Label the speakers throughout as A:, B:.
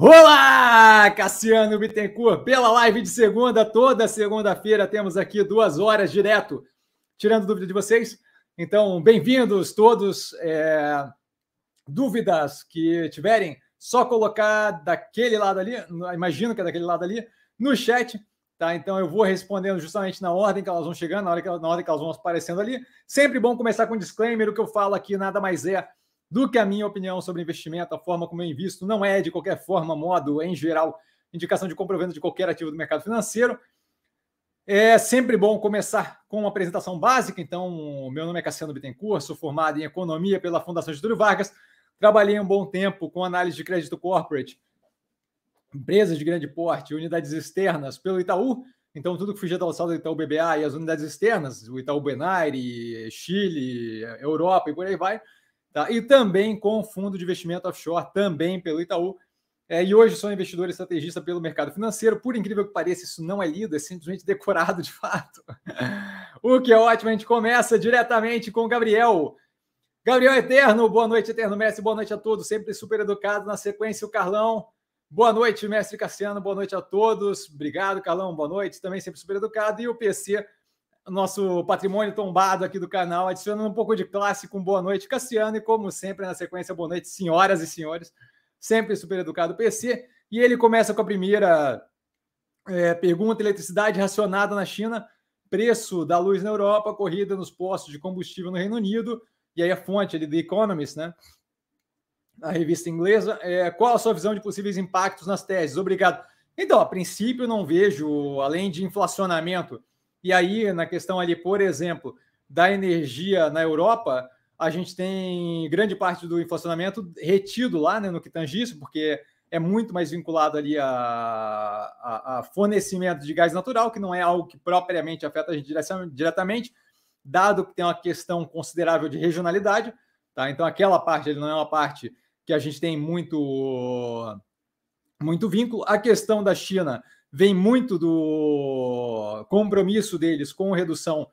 A: Olá, Cassiano Bittencourt, pela live de segunda, toda segunda-feira temos aqui duas horas direto, tirando dúvida de vocês. Então, bem-vindos todos. É... Dúvidas que tiverem, só colocar daquele lado ali, imagino que é daquele lado ali, no chat, tá? Então eu vou respondendo justamente na ordem que elas vão chegando, na, hora que, na ordem que elas vão aparecendo ali. Sempre bom começar com um disclaimer, o que eu falo aqui nada mais é do que a minha opinião sobre investimento, a forma como eu invisto, não é de qualquer forma, modo, em geral, indicação de compra ou venda de qualquer ativo do mercado financeiro. É sempre bom começar com uma apresentação básica. Então, meu nome é Cassiano Bittencourt, sou formado em Economia pela Fundação Getúlio Vargas. Trabalhei um bom tempo com análise de crédito corporate, empresas de grande porte, unidades externas pelo Itaú. Então, tudo que fugia da alçada do Itaú BBA e as unidades externas, o Itaú Benaire, Chile, Europa e por aí vai. Tá? E também com fundo de investimento offshore, também pelo Itaú. É, e hoje sou investidor estrategista pelo mercado financeiro. Por incrível que pareça, isso não é lido, é simplesmente decorado de fato. o que é ótimo, a gente começa diretamente com o Gabriel. Gabriel Eterno, boa noite, Eterno Mestre, boa noite a todos, sempre super educado. Na sequência, o Carlão. Boa noite, Mestre Cassiano, boa noite a todos. Obrigado, Carlão, boa noite, também sempre super educado. E o PC, nosso patrimônio tombado aqui do canal, adicionando um pouco de classe com boa noite, Cassiano, e como sempre, na sequência, boa noite, senhoras e senhores, sempre super educado PC. E ele começa com a primeira é, pergunta: eletricidade racionada na China, preço da luz na Europa, corrida nos postos de combustível no Reino Unido, e aí a fonte ali do Economist, né? A revista inglesa. É, qual a sua visão de possíveis impactos nas teses? Obrigado. Então, a princípio, não vejo, além de inflacionamento e aí, na questão ali, por exemplo, da energia na Europa, a gente tem grande parte do inflacionamento retido lá né, no que tange isso, porque é muito mais vinculado ali a, a, a, fornecimento de gás natural, que não é algo que propriamente afeta a gente diretamente, dado que tem uma questão considerável de regionalidade. Tá? Então, aquela parte não é uma parte que a gente tem muito, muito vínculo. A questão da China vem muito do compromisso deles com redução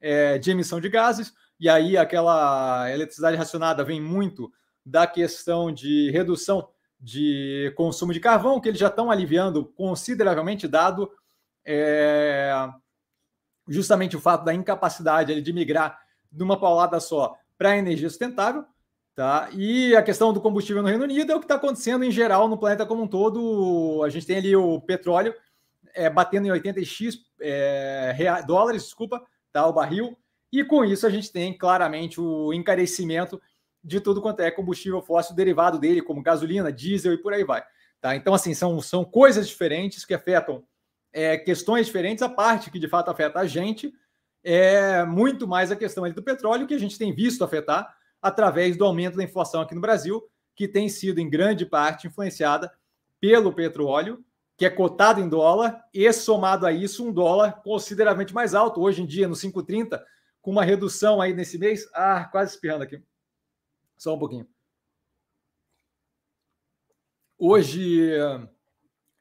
A: é, de emissão de gases, e aí aquela eletricidade racionada vem muito da questão de redução de consumo de carvão, que eles já estão aliviando consideravelmente, dado é, justamente o fato da incapacidade de migrar de uma paulada só para a energia sustentável. Tá? E a questão do combustível no Reino Unido é o que está acontecendo em geral no planeta como um todo. A gente tem ali o petróleo é, batendo em 80x é, dólares, desculpa, tá? o barril. E com isso a gente tem claramente o encarecimento de tudo quanto é combustível fóssil derivado dele, como gasolina, diesel e por aí vai. Tá? Então, assim, são, são coisas diferentes que afetam é, questões diferentes. A parte que de fato afeta a gente é muito mais a questão do petróleo, que a gente tem visto afetar através do aumento da inflação aqui no Brasil, que tem sido em grande parte influenciada pelo petróleo, que é cotado em dólar, e somado a isso, um dólar consideravelmente mais alto, hoje em dia no 5,30, com uma redução aí nesse mês. Ah, quase espirrando aqui. Só um pouquinho. Hoje,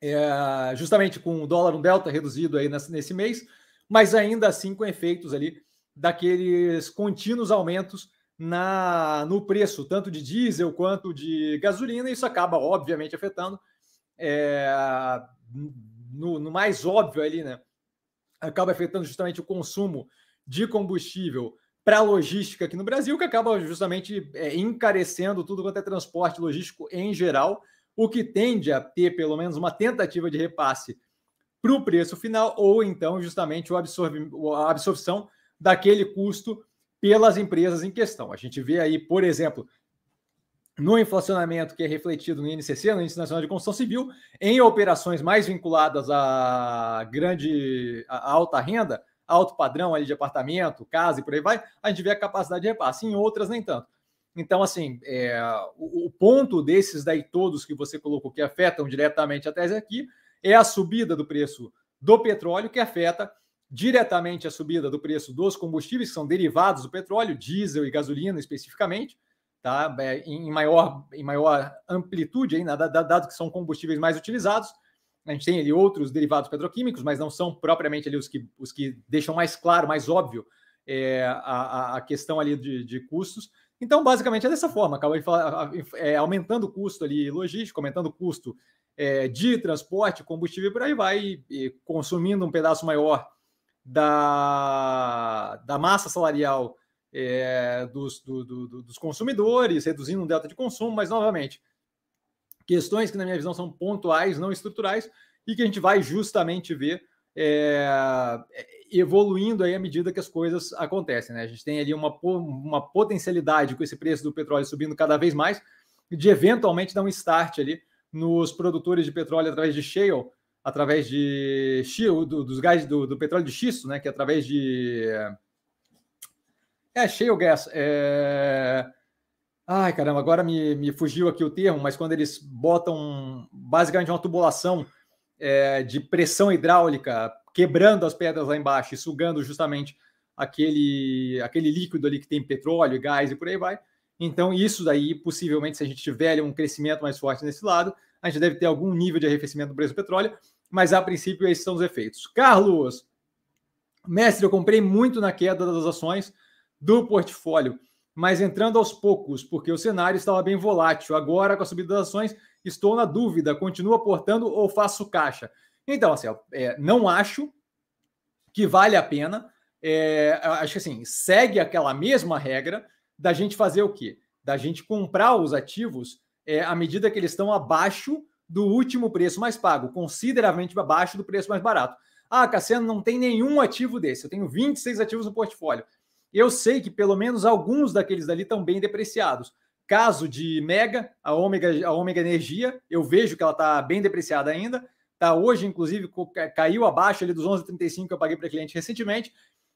A: é, justamente com o dólar, um delta reduzido aí nesse, nesse mês, mas ainda assim com efeitos ali daqueles contínuos aumentos na no preço, tanto de diesel quanto de gasolina, isso acaba, obviamente, afetando é, no, no, mais óbvio ali, né? Acaba afetando justamente o consumo de combustível para a logística aqui no Brasil, que acaba justamente é, encarecendo tudo quanto é transporte logístico em geral, o que tende a ter pelo menos uma tentativa de repasse para o preço final, ou então justamente o absorve, a absorção daquele custo pelas empresas em questão. A gente vê aí, por exemplo, no inflacionamento que é refletido no INCC, no Índice Nacional de Construção Civil, em operações mais vinculadas à grande, à alta renda, alto padrão ali de apartamento, casa e por aí vai, a gente vê a capacidade de repasse, em outras nem tanto. Então, assim, é, o, o, ponto desses daí todos que você colocou que afetam diretamente a tese aqui é a subida do preço do petróleo que afeta diretamente a subida do preço dos combustíveis, que são derivados do petróleo, diesel e gasolina especificamente, tá? É, em, maior, em maior amplitude, ainda, dado que são combustíveis mais utilizados. A gente tem ali outros derivados petroquímicos, mas não são propriamente ali os que, os que deixam mais claro, mais óbvio é, a, a questão ali de, de custos. Então, basicamente, é dessa forma, acaba é, aumentando o custo ali logístico, aumentando o custo é, de transporte, combustível por aí vai, e, e consumindo um pedaço maior da, da massa salarial é, dos, do, do, dos consumidores, reduzindo um delta de consumo, mas novamente, questões que, na minha visão, são pontuais, não estruturais, e que a gente vai justamente ver é, evoluindo aí à medida que as coisas acontecem. Né? A gente tem ali uma, uma potencialidade com esse preço do petróleo subindo cada vez mais, de eventualmente dar um start ali nos produtores de petróleo através de shale, através de do, dos gás do, do, petróleo de xisto, né? Que é através de é shale gas. É... Ai, caramba, agora me, me fugiu aqui o termo, mas quando eles botam basicamente uma tubulação é, de pressão hidráulica quebrando as pedras lá embaixo e sugando justamente aquele, aquele líquido ali que tem petróleo, gás e por aí vai. Então, isso daí, possivelmente, se a gente tiver um crescimento mais forte nesse lado, a gente deve ter algum nível de arrefecimento do preço do petróleo, mas a princípio esses são os efeitos. Carlos, mestre, eu comprei muito na queda das ações do portfólio, mas entrando aos poucos, porque o cenário estava bem volátil. Agora, com a subida das ações, estou na dúvida: continuo aportando ou faço caixa? Então, assim, é, não acho que vale a pena. É, acho que assim, segue aquela mesma regra da gente fazer o quê? Da gente comprar os ativos é, à medida que eles estão abaixo do último preço mais pago, consideravelmente abaixo do preço mais barato. Ah, Cassiano, não tem nenhum ativo desse. Eu tenho 26 ativos no portfólio. Eu sei que pelo menos alguns daqueles dali estão bem depreciados. Caso de Mega, a Ômega, a Ômega Energia, eu vejo que ela está bem depreciada ainda. Tá hoje, inclusive, caiu abaixo ali dos 11,35 que eu paguei para cliente recentemente.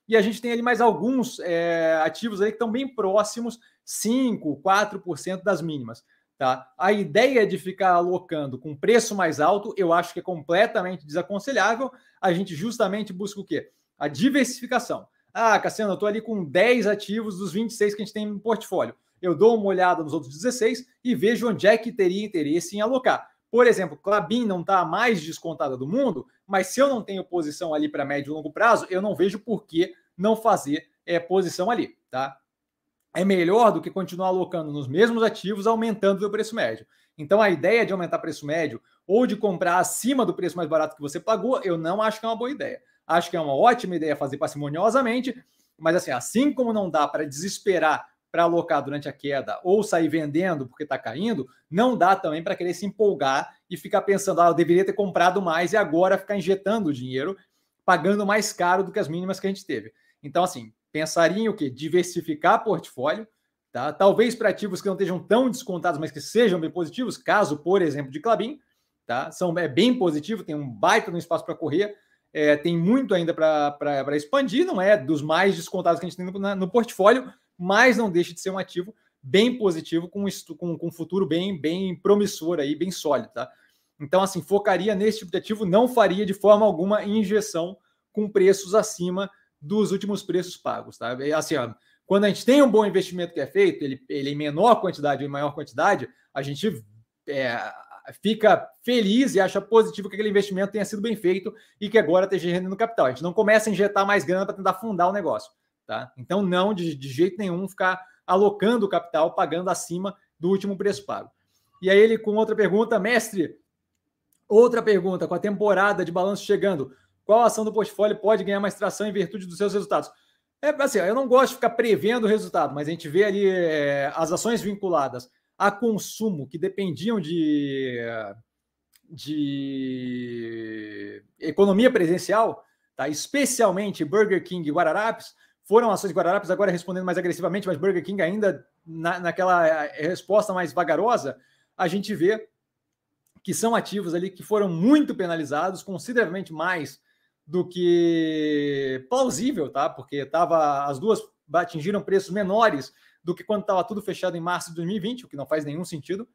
A: E a gente tem ali mais alguns é, ativos ali que estão bem próximos, 5, 4% das mínimas. Tá? A ideia de ficar alocando com preço mais alto, eu acho que é completamente desaconselhável. A gente justamente busca o quê? A diversificação. Ah, Cassiano, eu estou ali com 10 ativos dos 26 que a gente tem no portfólio. Eu dou uma olhada nos outros 16 e vejo onde é que teria interesse em alocar. Por exemplo, Clabin não está a mais descontada do mundo, mas se eu não tenho posição ali para médio e longo prazo, eu não vejo por que não fazer é, posição ali, tá? É melhor do que continuar alocando nos mesmos ativos, aumentando o preço médio. Então, a ideia de aumentar preço médio ou de comprar acima do preço mais barato que você pagou, eu não acho que é uma boa ideia. Acho que é uma ótima ideia fazer parcimoniosamente, mas assim, assim como não dá para desesperar para alocar durante a queda ou sair vendendo porque está caindo, não dá também para querer se empolgar e ficar pensando, ah, eu deveria ter comprado mais e agora ficar injetando dinheiro, pagando mais caro do que as mínimas que a gente teve. Então, assim, pensaria em o quê? Diversificar portfólio, tá? Talvez para ativos que não estejam tão descontados, mas que sejam bem positivos, caso, por exemplo, de Clabin, tá? São, é bem positivo, tem um baita no espaço para correr, é, tem muito ainda para expandir, não é dos mais descontados que a gente tem no, no, portfólio, mas não deixa de ser um ativo bem positivo, com, com, com um futuro bem, bem promissor aí, bem sólido, tá? Então, assim, focaria nesse tipo de ativo, não faria de forma alguma injeção com preços acima dos últimos preços pagos, tá? Assim, ó, quando a gente tem um bom investimento que é feito, ele, ele em menor quantidade ou em maior quantidade, a gente é, fica feliz e acha positivo que aquele investimento tenha sido bem feito e que agora esteja rendendo capital. A gente não começa a injetar mais grana para tentar fundar o negócio, tá? Então, não, de, de jeito nenhum, ficar alocando o capital, pagando acima do último preço pago. E aí ele com outra pergunta, mestre, outra pergunta, com a temporada de balanço chegando, qual ação do portfólio pode ganhar mais tração em virtude dos seus resultados? É assim, eu não gosto de ficar prevendo o resultado, mas a gente vê ali é, as ações vinculadas a consumo que dependiam de, de economia presencial, tá? especialmente Burger King e Guararapes, foram ações de Guararapes agora respondendo mais agressivamente, mas Burger King ainda na, naquela é, resposta mais vagarosa, a gente vê que são ativos ali que foram muito penalizados, consideravelmente mais do que plausível, tá? Porque tava as duas atingiram preços menores do que quando estava tudo fechado em março de 2020, o que não faz nenhum sentido.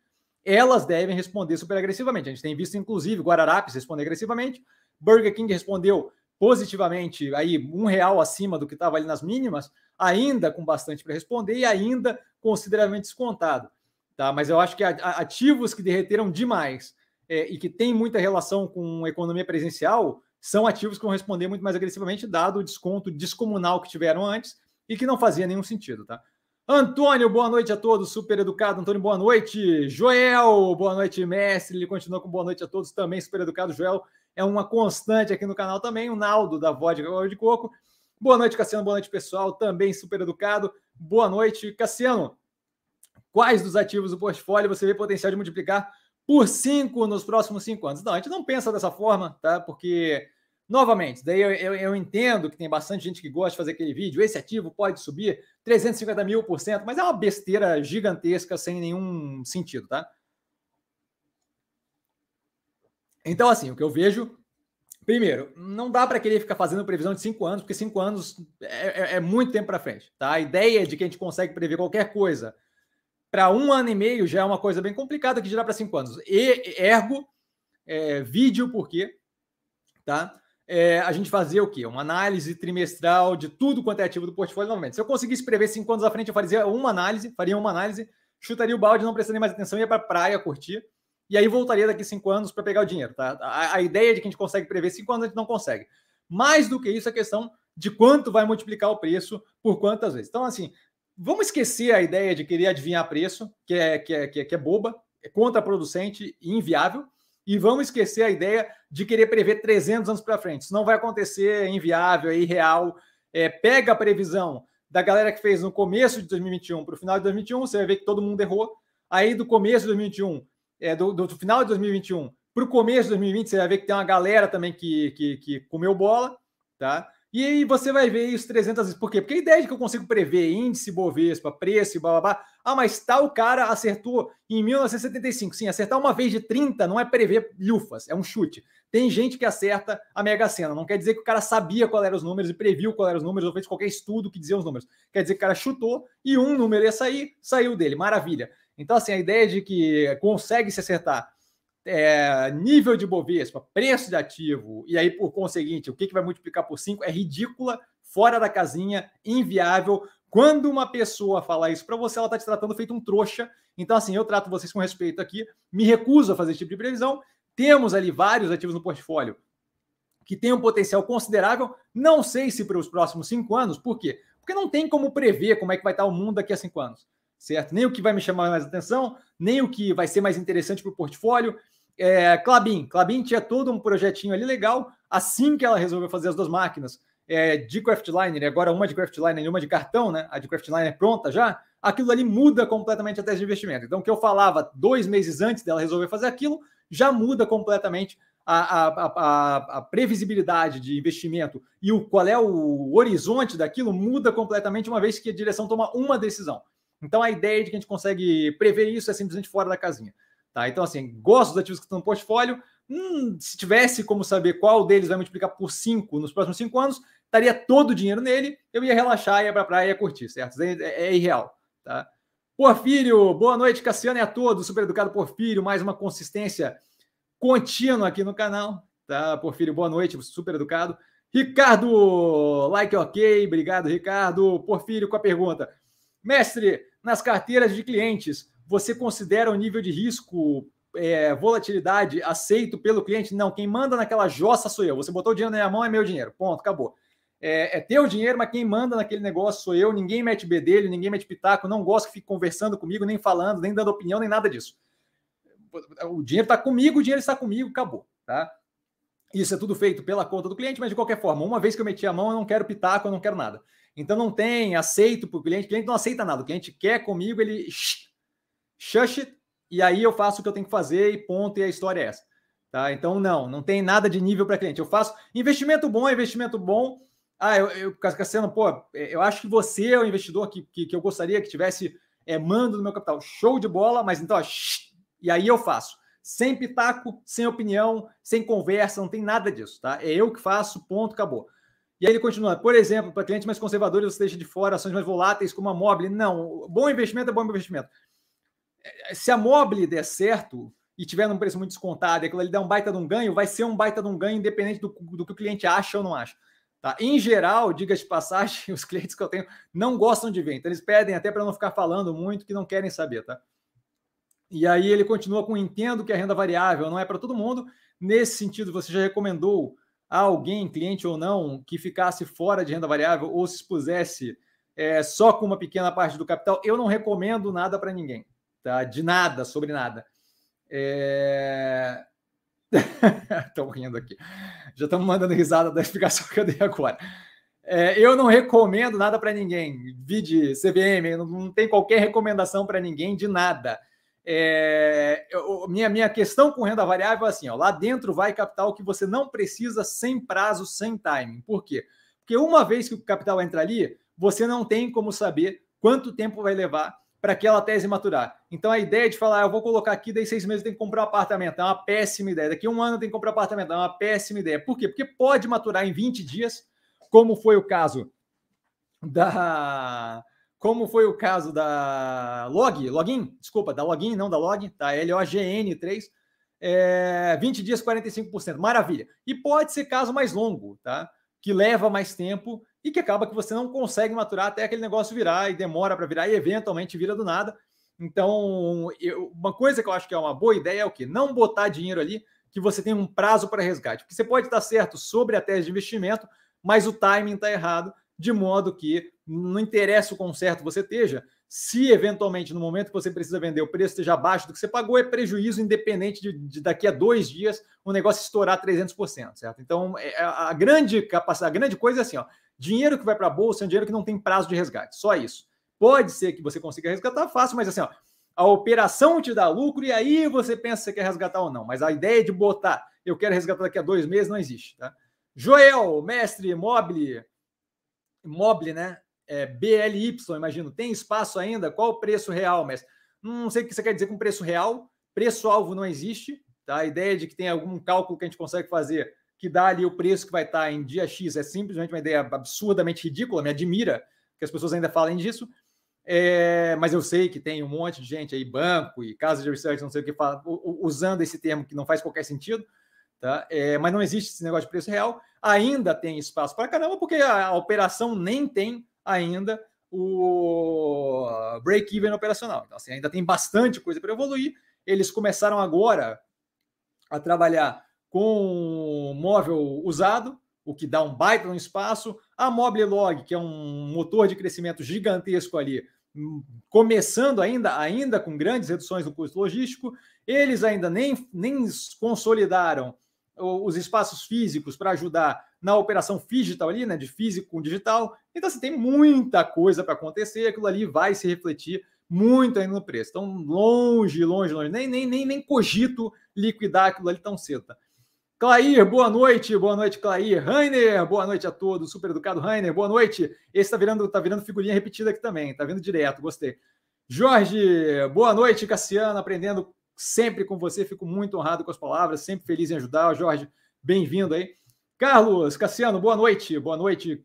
A: Elas devem responder super agressivamente. A gente tem visto, inclusive, Guararapes responder agressivamente, Burger King respondeu positivamente, aí um real acima do que estava ali nas mínimas, ainda com bastante para responder e ainda consideravelmente descontado. Tá? Mas eu acho que ativos que derreteram demais é, e que tem muita relação com economia presencial, são ativos que vão responder muito mais agressivamente, dado o desconto descomunal que tiveram antes e que não fazia nenhum sentido, tá? Antônio, boa noite a todos. Super educado. Antônio, boa noite. Joel, boa noite, mestre. Ele continua com boa noite a todos também. Super educado. Joel é uma constante aqui no canal também. O Naldo, da Vodka de Coco. Boa noite, Cassiano. Boa noite, pessoal. Também super educado. Boa noite, Cassiano. Quais dos ativos do portfólio você vê potencial de multiplicar por cinco nos próximos cinco anos? Não, a gente não pensa dessa forma, tá? Porque Novamente, daí eu, eu, eu, entendo que tem bastante gente que gosta de fazer aquele vídeo. Esse ativo pode subir 350 mil por cento, mas é uma besteira gigantesca sem nenhum sentido, tá? Então, assim, o que eu vejo. Primeiro, não dá para querer ficar fazendo previsão de cinco anos, porque cinco anos é, é, é muito tempo para frente, tá? A ideia de que a gente consegue prever qualquer coisa para um ano e meio já é uma coisa bem complicada que dirá para cinco anos. E ergo, é, vídeo, por quê? Tá? É, a gente fazer o quê? Uma análise trimestral de tudo quanto é ativo do portfólio novamente. Se eu conseguisse prever cinco anos à frente, eu faria uma análise, faria uma análise, chutaria o balde, não prestaria mais atenção, ia para a praia curtir, e aí voltaria daqui cinco anos para pegar o dinheiro. Tá? A, a, ideia de que a gente consegue prever cinco anos, a gente não consegue. Mais do que isso, a questão de quanto vai multiplicar o preço por quantas vezes. Então, assim, vamos esquecer a ideia de querer adivinhar preço, que é, que é, que é, que é boba, é contraproducente e inviável. E vamos esquecer a ideia de querer prever 300 anos para frente. Isso não vai acontecer, é inviável, é irreal. É, pega a previsão da galera que fez no começo de 2021 para o final de 2021, você vai ver que todo mundo errou. Aí do começo de 2021, é, do, do final de 2021 para o começo de 2020, você vai ver que tem uma galera também que, que, que comeu bola, tá? E aí você vai ver isso 300 vezes. Por quê? Porque a ideia de que eu consigo prever índice Bovespa, preço e blá, blá, blá. Ah, mas tal cara acertou em 1975. Sim, acertar uma vez de 30 não é prever lufas, é um chute. Tem gente que acerta a Mega Sena. Não quer dizer que o cara sabia qual eram os números e previu qual eram os números ou fez qualquer estudo que dizia os números. Quer dizer que o cara chutou e um número ia sair, saiu dele. Maravilha. Então, assim, a ideia de que consegue se acertar é, nível de Bovespa, preço de ativo, e aí, por conseguinte, o que, que vai multiplicar por 5 é ridícula, fora da casinha, inviável. Quando uma pessoa fala isso para você, ela está te tratando feito um trouxa. Então, assim, eu trato vocês com respeito aqui, me recuso a fazer esse tipo de previsão. Temos ali vários ativos no portfólio que têm um potencial considerável. Não sei se para os próximos cinco anos, por quê? Porque não tem como prever como é que vai estar o mundo daqui a cinco anos, certo? Nem o que vai me chamar mais atenção, nem o que vai ser mais interessante para o portfólio. É, Clabin. Clabin tinha todo um projetinho ali legal. Assim que ela resolveu fazer as duas máquinas é, de Craftliner, agora uma de Craftliner e uma de cartão, né? A de Craftliner pronta já. Aquilo ali muda completamente a tese de investimento. Então, o que eu falava dois meses antes dela resolver fazer aquilo, já muda completamente a, a, a, a, previsibilidade de investimento e o qual é o horizonte daquilo muda completamente uma vez que a direção toma uma decisão. Então a ideia de que a gente consegue prever isso é simplesmente fora da casinha. Tá? Então, assim, gosto dos ativos que estão no portfólio. Hum, se tivesse como saber qual deles vai multiplicar por 5 nos próximos 5 anos, estaria todo o dinheiro nele, eu ia relaxar, ia para praia ia curtir, certo? É, é, é, irreal. Tá? Porfírio, boa noite, Cassiano e a todos. Super educado Porfírio, mais uma consistência contínua aqui no canal. Tá? Porfírio, boa noite, super educado. Ricardo, like ok, obrigado, Ricardo. Porfírio com a pergunta. Mestre, nas carteiras de clientes, você considera o nível de risco, é, volatilidade aceito pelo cliente? Não, quem manda naquela jossa sou eu. Você botou o dinheiro na minha mão, é meu dinheiro. Ponto, acabou. É, é teu dinheiro, mas quem manda naquele negócio sou eu. Ninguém mete bedelho, ninguém mete pitaco. Não gosto que fique conversando comigo, nem falando, nem dando opinião, nem nada disso. O dinheiro está comigo, o dinheiro está comigo, acabou. Tá? Isso é tudo feito pela conta do cliente, mas de qualquer forma, uma vez que eu meti a mão, eu não quero pitaco, eu não quero nada. Então não tem aceito para o cliente, o cliente não aceita nada. O cliente quer comigo, ele shush it, e aí eu faço o que eu tenho que fazer e ponto, e a história é essa. Tá? Então, não, não tem nada de nível para cliente. Eu faço investimento bom, investimento bom. Ah, eu, eu Cassiano, pô, eu acho que você é o investidor que, que, que eu gostaria que tivesse é, mando no meu capital. Show de bola, mas então, ó, shh, e aí eu faço. Sem pitaco, sem opinião, sem conversa, não tem nada disso, tá? É eu que faço, ponto, acabou. E aí ele continua, por exemplo, para clientes mais conservadores, você deixa de fora ações mais voláteis, como a Mobile. Não, bom investimento é bom investimento se a Mobile der certo e tiver num preço muito descontado e aquilo ali der um baita de um ganho, vai ser um baita de um ganho, independente do, do que o cliente acha ou não acha. Tá? Em geral, diga de passagem, os clientes que eu tenho não gostam de ver, então eles pedem até para não ficar falando muito, que não querem saber, tá? E aí ele continua com entendo que a renda variável não é para todo mundo. Nesse sentido, você já recomendou a alguém, cliente ou não, que ficasse fora de renda variável ou se expusesse é, só com uma pequena parte do capital, eu não recomendo nada para ninguém, tá? De nada, sobre nada. Estão rindo aqui. Já estamos mandando risada da explicação que eu dei agora. É, eu não recomendo nada para ninguém. Vide CVM, não, não tem qualquer recomendação para ninguém de nada. É, eu, minha, minha questão com renda variável é assim: ó, lá dentro vai capital que você não precisa sem prazo, sem timing. Por quê? Porque uma vez que o capital entra ali, você não tem como saber quanto tempo vai levar para aquela tese maturar. Então a ideia de falar, ah, eu vou colocar aqui, daí seis meses tem que comprar um apartamento, é uma péssima ideia. Daqui um ano tem que comprar um apartamento, é uma péssima ideia. Por quê? Porque pode maturar em 20 dias, como foi o caso da. Como foi o caso da Log, Login, desculpa, da Login, não da Log, da LOGN3, é, 20 dias, 45%. Maravilha. E pode ser caso mais longo, tá? Que leva mais tempo e que acaba que você não consegue maturar até aquele negócio virar e demora para virar e eventualmente vira do nada. Então, eu, uma coisa que eu acho que é uma boa ideia é o que? Não botar dinheiro ali que você tem um prazo para resgate. Porque você pode estar certo sobre a tese de investimento, mas o timing está errado, de modo que não interessa o conserto você esteja, se eventualmente no momento que você precisa vender o preço esteja abaixo do que você pagou, é prejuízo independente de, de daqui a dois dias o negócio estourar 300%, certo? Então, é, a grande capacidade, a grande coisa é assim, ó, Dinheiro que vai para a bolsa é um dinheiro que não tem prazo de resgate, só isso. Pode ser que você consiga resgatar fácil, mas assim, ó, a operação te dá lucro e aí você pensa se quer resgatar ou não. Mas a ideia de botar, eu quero resgatar daqui a dois meses, não existe. Tá? Joel, mestre mobile, mobile, né? É, BLY, imagino. Tem espaço ainda? Qual o preço real, mestre? Não sei o que você quer dizer com preço real. Preço-alvo não existe. Tá? A ideia de que tem algum cálculo que a gente consegue fazer que dá ali o preço que vai estar em dia X é simplesmente uma ideia absurdamente ridícula, me admira que as pessoas ainda falem disso. É, mas eu sei que tem um monte de gente aí, banco e casa de research, não sei o que, fala, usando esse termo que não faz qualquer sentido, tá? É, mas não existe esse negócio de preço real. Ainda tem espaço para caramba, porque a, operação nem tem ainda o break-even operacional. Então, assim, ainda tem bastante coisa para evoluir. Eles começaram agora a trabalhar com móvel usado, o que dá um baita no espaço. A Mobile Log, que é um motor de crescimento gigantesco ali, hum, começando ainda, ainda com grandes reduções no custo logístico. Eles ainda nem, nem consolidaram os espaços físicos para ajudar na operação digital ali, né, de físico com digital. Então, assim, tem muita coisa para acontecer, aquilo ali vai se refletir muito ainda no preço. Então, longe, longe, longe, nem, nem, nem, nem cogito liquidar aquilo ali tão cedo. Tá? Clair, boa noite, boa noite, Clair. Rainer, boa noite a todos. Super educado, Rainer, boa noite. Esse tá virando, tá virando figurinha repetida aqui também, tá vindo direto, gostei. Jorge, boa noite, Cassiano, aprendendo sempre com você, fico muito honrado com as palavras, sempre feliz em ajudar. Jorge, bem-vindo aí. Carlos, Cassiano, boa noite, boa noite,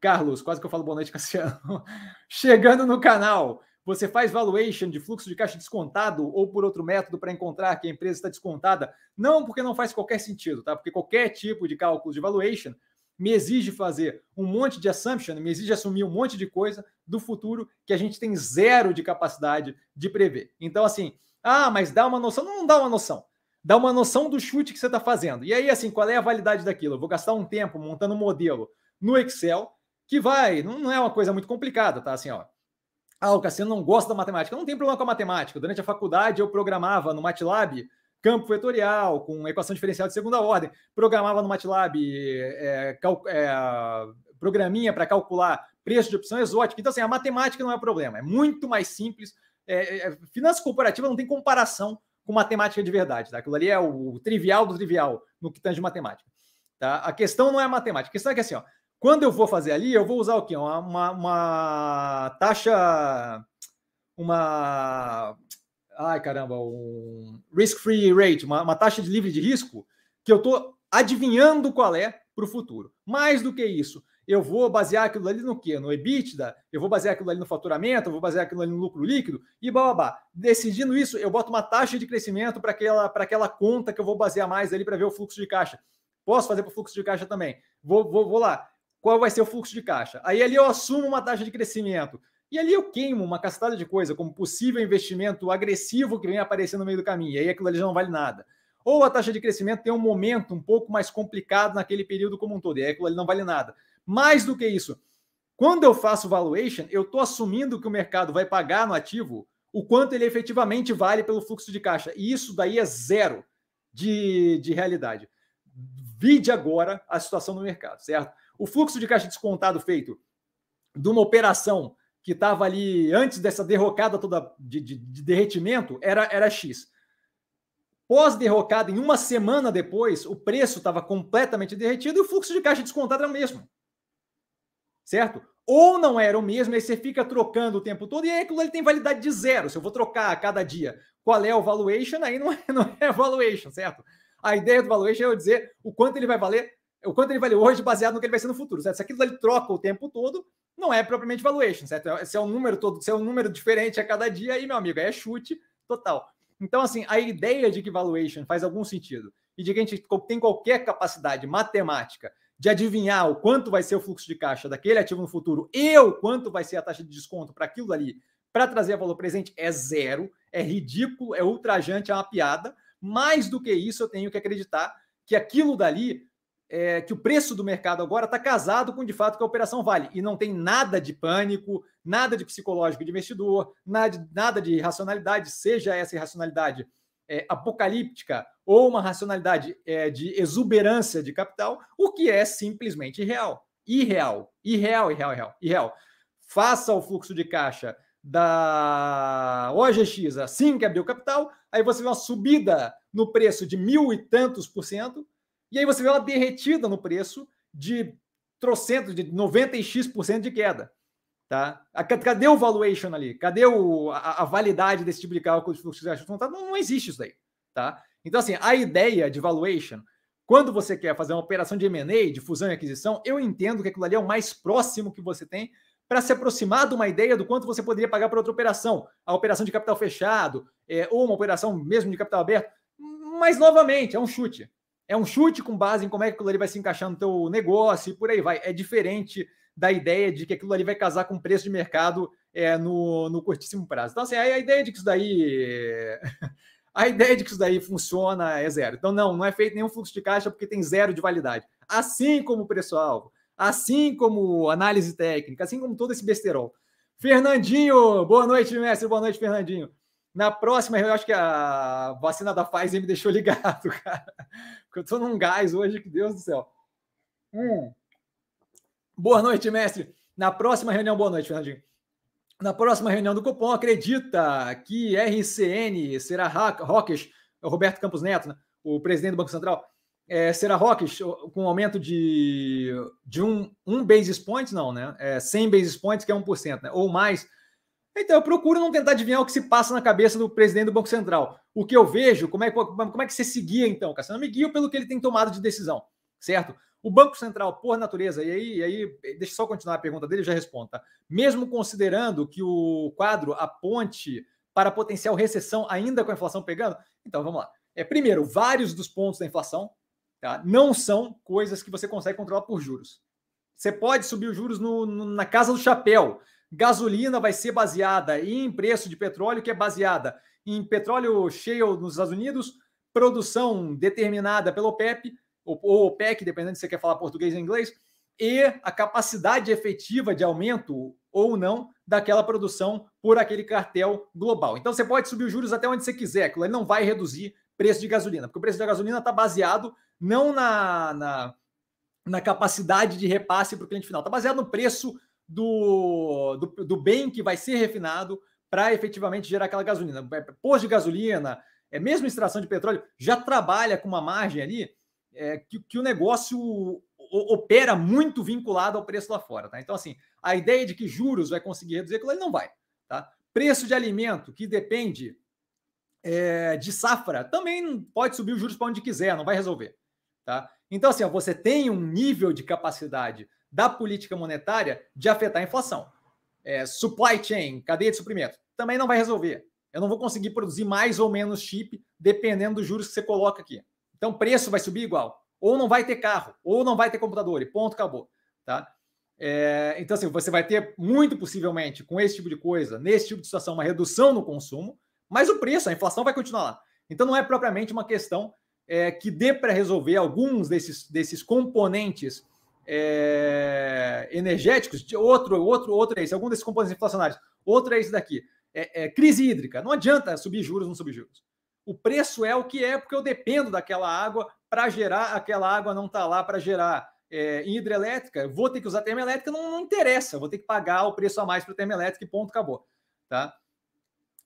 A: Carlos. Quase que eu falo boa noite, Cassiano. Chegando no canal. Você faz valuation de fluxo de caixa descontado ou por outro método para encontrar que a empresa está descontada? Não, porque não faz qualquer sentido, tá? Porque qualquer tipo de cálculo de valuation me exige fazer um monte de assumption, me exige assumir um monte de coisa do futuro que a gente tem zero de capacidade de prever. Então, assim, ah, mas dá uma noção? Não, não dá uma noção. Dá uma noção do chute que você está fazendo. E aí, assim, qual é a validade daquilo? Eu vou gastar um tempo montando um modelo no Excel que vai, não é uma coisa muito complicada, tá? Assim, ó, ah, o Cassiano não gosta da matemática. Não tem problema com a matemática. Durante a faculdade, eu programava no MATLAB campo vetorial, com equação diferencial de segunda ordem. Programava no MATLAB é, é, programinha para calcular preço de opção exótica. Então, assim, a matemática não é problema. É muito mais simples. É, é, finança corporativa não tem comparação com matemática de verdade. Tá? Aquilo ali é o, trivial do trivial no que tange matemática. Tá? A questão não é a matemática. A questão é que, assim, ó, quando eu vou fazer ali, eu vou usar o quê? Uma, uma, uma taxa. Uma. Ai, caramba, um risk-free rate, uma, uma taxa de livre de risco, que eu estou adivinhando qual é para o futuro. Mais do que isso, eu vou basear aquilo ali no quê? No EBITDA, eu vou basear aquilo ali no faturamento, eu vou basear aquilo ali no lucro líquido e blá. Decidindo isso, eu boto uma taxa de crescimento para aquela, aquela conta que eu vou basear mais ali para ver o fluxo de caixa. Posso fazer para o fluxo de caixa também. Vou, vou, vou lá qual vai ser o fluxo de caixa. Aí ali eu assumo uma taxa de crescimento. E ali eu queimo uma castada de coisa, como possível investimento agressivo que vem aparecendo no meio do caminho. E aí aquilo ali já não vale nada. Ou a taxa de crescimento tem um momento um pouco mais complicado naquele período como um todo. E aí aquilo ali não vale nada. Mais do que isso, Quando eu faço valuation, eu estou assumindo que o mercado vai pagar no ativo o quanto ele efetivamente vale pelo fluxo de caixa. E isso daí é zero de, de realidade. Vide agora a situação do mercado, certo? O fluxo de caixa descontado feito de uma operação que estava ali antes dessa derrocada toda de, de, de derretimento era, era X. Pós-derrocada, em uma semana depois, o preço estava completamente derretido e o fluxo de caixa descontado era o mesmo. Certo? Ou não era o mesmo, aí você fica trocando o tempo todo, e aí aquilo ali tem validade de zero. Se eu vou trocar a cada dia qual é o valuation, aí não é, não é valuation, certo? A ideia do valuation é eu dizer o quanto ele vai valer, o quanto ele vale hoje, baseado no que ele vai ser no futuro, certo? Se aquilo ali troca o tempo todo, não é propriamente valuation, certo? Se é um número todo, se é um número diferente a cada dia, aí, meu amigo, aí é chute total. Então, assim, a ideia de que valuation faz algum sentido e de que a gente tem qualquer capacidade matemática de adivinhar o quanto vai ser o fluxo de caixa daquele ativo no futuro e o quanto vai ser a taxa de desconto para aquilo ali para trazer valor presente é zero, é ridículo, é ultrajante, é uma piada. Mais do que isso, eu tenho que acreditar que aquilo dali é, que o preço do mercado agora está casado com de fato que a operação vale. E não tem nada de pânico, nada de psicológico de investidor, nada, nada de racionalidade, seja essa irracionalidade é, apocalíptica ou uma racionalidade é, de exuberância de capital, o que é simplesmente irreal. Irreal, irreal, irreal, irreal, irreal. Faça o fluxo de caixa da OGX assim que abrir o capital, aí você vê uma subida no preço de mil e tantos por cento, e aí você vê uma derretida no preço de trocentos, de 90x% de queda. Tá? Cadê o valuation ali? Cadê o, a, a validade desse tipo de cálculo de fluxo de caixa não, não existe isso daí. Tá? Então, assim, a ideia de valuation, quando você quer fazer uma operação de M&A, de fusão e aquisição, eu entendo que aquilo ali é o mais próximo que você tem para se aproximar de uma ideia do quanto você poderia pagar para outra operação, a operação de capital fechado, é, ou uma operação mesmo de capital aberto. Mas, novamente, é um chute. É um chute com base em como é que aquilo ali vai se encaixar no teu negócio e por aí vai. É diferente da ideia de que aquilo ali vai casar com o preço de mercado é, no, no curtíssimo prazo. Então, assim, a ideia de que isso daí. A ideia de que isso daí funciona é zero. Então, não, não é feito nenhum fluxo de caixa porque tem zero de validade. Assim como o preço-alvo, assim como análise técnica, assim como todo esse besterol. Fernandinho, boa noite, mestre. Boa noite, Fernandinho. Na próxima, eu acho que a vacina da Pfizer me deixou ligado, cara. Porque eu tô num gás hoje, que Deus do céu. Hum. Boa noite, mestre. Na próxima reunião, boa noite, Fernandinho. Na próxima reunião do Copom, acredita que RCN será Roques, Roberto Campos Neto, né? o presidente do Banco Central, é, será Roques com um aumento de, de um, um basis point, não, né? É 100 basis points, que é 1%, né? ou mais então, eu procuro não tentar adivinhar o que se passa na cabeça do presidente do Banco Central. O que eu vejo, como é, como é que você se guia, então, Cassiano? Eu me guio pelo que ele tem tomado de decisão, certo? O Banco Central, por natureza, e aí, e aí deixa eu só continuar a pergunta dele, já respondo, tá? Mesmo considerando que o quadro aponte para potencial recessão ainda com a inflação pegando, então vamos lá. É, primeiro, vários dos pontos da inflação tá, não são coisas que você consegue controlar por juros. Você pode subir os juros no, no, na casa do chapéu, Gasolina vai ser baseada em preço de petróleo, que é baseada em petróleo shale nos Estados Unidos, produção determinada pelo OPEP, ou OPEC, dependendo se você quer falar português ou inglês, e a capacidade efetiva de aumento ou não daquela produção por aquele cartel global. Então você pode subir os juros até onde você quiser, aquilo não vai reduzir preço de gasolina, porque o preço da gasolina está baseado não na, na, na capacidade de repasse para o cliente final, está baseado no preço do, do, do bem que vai ser refinado para efetivamente gerar aquela gasolina. É, posto de gasolina, é mesmo extração de petróleo, já trabalha com uma margem ali é, que, que o negócio opera muito vinculado ao preço lá fora. Tá? Então, assim, a ideia de que juros vai conseguir reduzir aquilo ele não vai. Tá? Preço de alimento, que depende é, de safra, também pode subir os juros para onde quiser, não vai resolver. Tá? Então, assim, ó, você tem um nível de capacidade da política monetária de afetar a inflação. É, supply chain, cadeia de suprimento, também não vai resolver. Eu não vou conseguir produzir mais ou menos chip dependendo dos juros que você coloca aqui. Então, preço vai subir igual. Ou não vai ter carro, ou não vai ter computador, e ponto, acabou. Tá? É, então, assim, você vai ter muito possivelmente, com esse tipo de coisa, nesse tipo de situação, uma redução no consumo, mas o preço, a inflação vai continuar lá. Então, não é propriamente uma questão é, que dê para resolver alguns desses, desses componentes é, energéticos, outro, outro, outro é esse, algum desses componentes inflacionários, outro é esse daqui. É, é, crise hídrica. Não adianta subir juros não subir juros. O preço é o que é, porque eu dependo daquela água para gerar, aquela água não está lá para gerar é, em hidrelétrica, vou ter que usar termoelétrica, não, não interessa, vou ter que pagar o preço a mais para termoelétrica e ponto, acabou. Tá?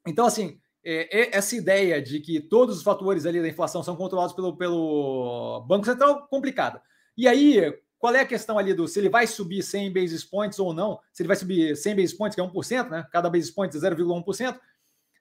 A: Então, assim, é, é, essa ideia de que todos os fatores ali da inflação são controlados pelo, pelo Banco Central, complicada. E aí, qual é a questão ali do se ele vai subir 100 basis points ou não? Se ele vai subir 100 basis points, que é 1%, né? Cada basis point é 0,1%,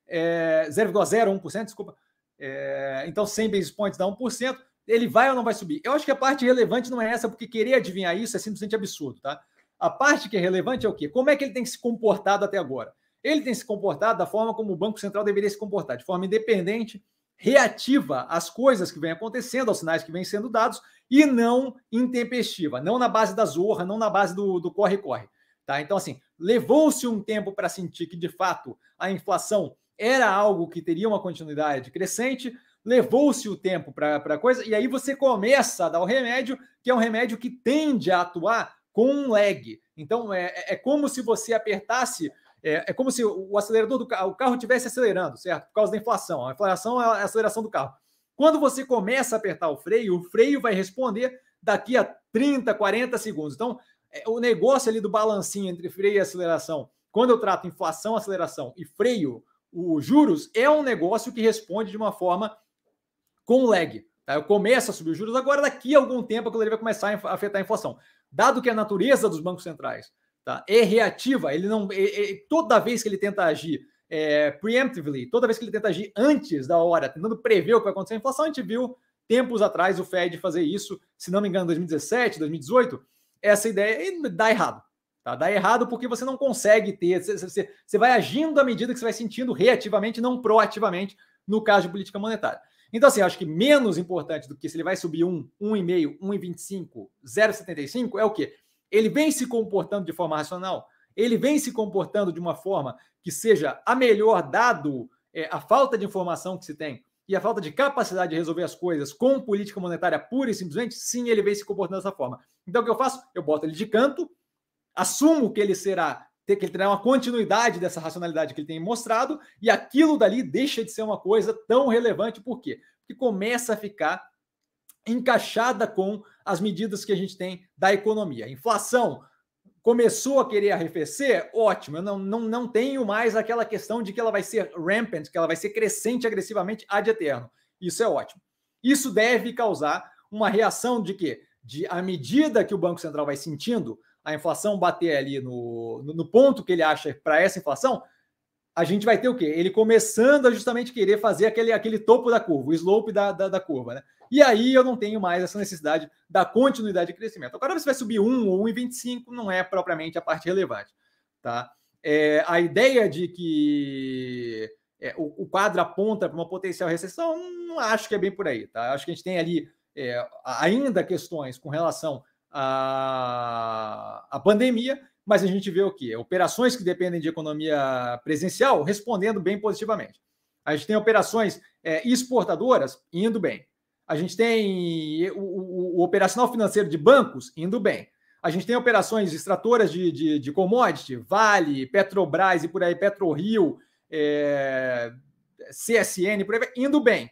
A: é, 0,01%, desculpa. É, então, 100 basis points dá 1%. Ele vai ou não vai subir? Eu acho que a parte relevante não é essa, porque querer adivinhar isso é simplesmente absurdo, tá? A parte que é relevante é o quê? Como é que ele tem se comportado até agora? Ele tem se comportado da forma como o Banco Central deveria se comportar, de forma independente, reativa às coisas que vêm acontecendo, aos sinais que vêm sendo dados e não intempestiva, não na base da zorra, não na base do corre-corre. Tá? Então, assim, levou-se um tempo para sentir que, de fato, a inflação era algo que teria uma continuidade crescente, levou-se o tempo para a coisa, e aí você começa a dar o remédio, que é um remédio que tende a atuar com um lag. Então, é, é como se você apertasse, é, é como se o acelerador do carro, o carro estivesse acelerando, certo? Por causa da inflação. A inflação é a aceleração do carro. Quando você começa a apertar o freio, o freio vai responder daqui a 30, 40 segundos. Então, é, o negócio ali do balancinho entre freio e aceleração, quando eu trato inflação, aceleração e freio, os juros, é um negócio que responde de uma forma com lag. Tá? Eu começo a subir os juros, agora daqui a algum tempo aquilo vai começar a afetar a inflação. Dado que a natureza dos bancos centrais tá, é reativa, ele não. É, é, toda vez que ele tenta agir é, preemptively, toda vez que ele tenta agir antes da hora, tentando prever o que vai acontecer a inflação, a gente viu tempos atrás o Fed fazer isso, se não me engano, 2017, 2018, essa ideia dá errado. Tá? Dá errado porque você não consegue ter, você, você vai agindo à medida que você vai sentindo reativamente, não proativamente, no caso de política monetária. Então, assim, acho que menos importante do que se ele vai subir 1, 1,5, 1,25, 0,75 é o quê? Ele vem se comportando de forma racional? Ele vem se comportando de uma forma que seja a melhor, dado é, a falta de informação que se tem e a falta de capacidade de resolver as coisas com política monetária pura e simplesmente, sim, ele vem se comportando dessa forma. Então, o que eu faço? Eu boto ele de canto, assumo que ele será, que ele terá uma continuidade dessa racionalidade que ele tem mostrado, e aquilo dali deixa de ser uma coisa tão relevante. Por quê? Porque começa a ficar encaixada com as medidas que a gente tem da economia. Inflação, começou a querer arrefecer, ótimo. Eu não, não, não tenho mais aquela questão de que ela vai ser rampant, que ela vai ser crescente agressivamente ad eterno. Isso é ótimo. Isso deve causar uma reação de quê? De à medida que o Banco Central vai sentindo a inflação bater ali no, no, no ponto que ele acha para essa inflação, a gente vai ter o quê? Ele começando a justamente querer fazer aquele, aquele topo da curva, o slope da, da, da curva, né? E aí eu não tenho mais essa necessidade da continuidade de crescimento. Agora, se vai subir 1 ou 1,25, não é propriamente a parte relevante. Tá? É, a ideia de que é, o, o, quadro aponta para uma potencial recessão, não acho que é bem por aí. Tá? Acho que a gente tem ali é, ainda questões com relação à, à pandemia, mas a gente vê o que? Operações que dependem de economia presencial respondendo bem positivamente. A gente tem operações é, exportadoras indo bem. A gente tem o, o, o, operacional financeiro de bancos indo bem. A gente tem operações extratoras de, de, de commodity, Vale, Petrobras e por aí, PetroRio, é, CSN, por aí, indo bem.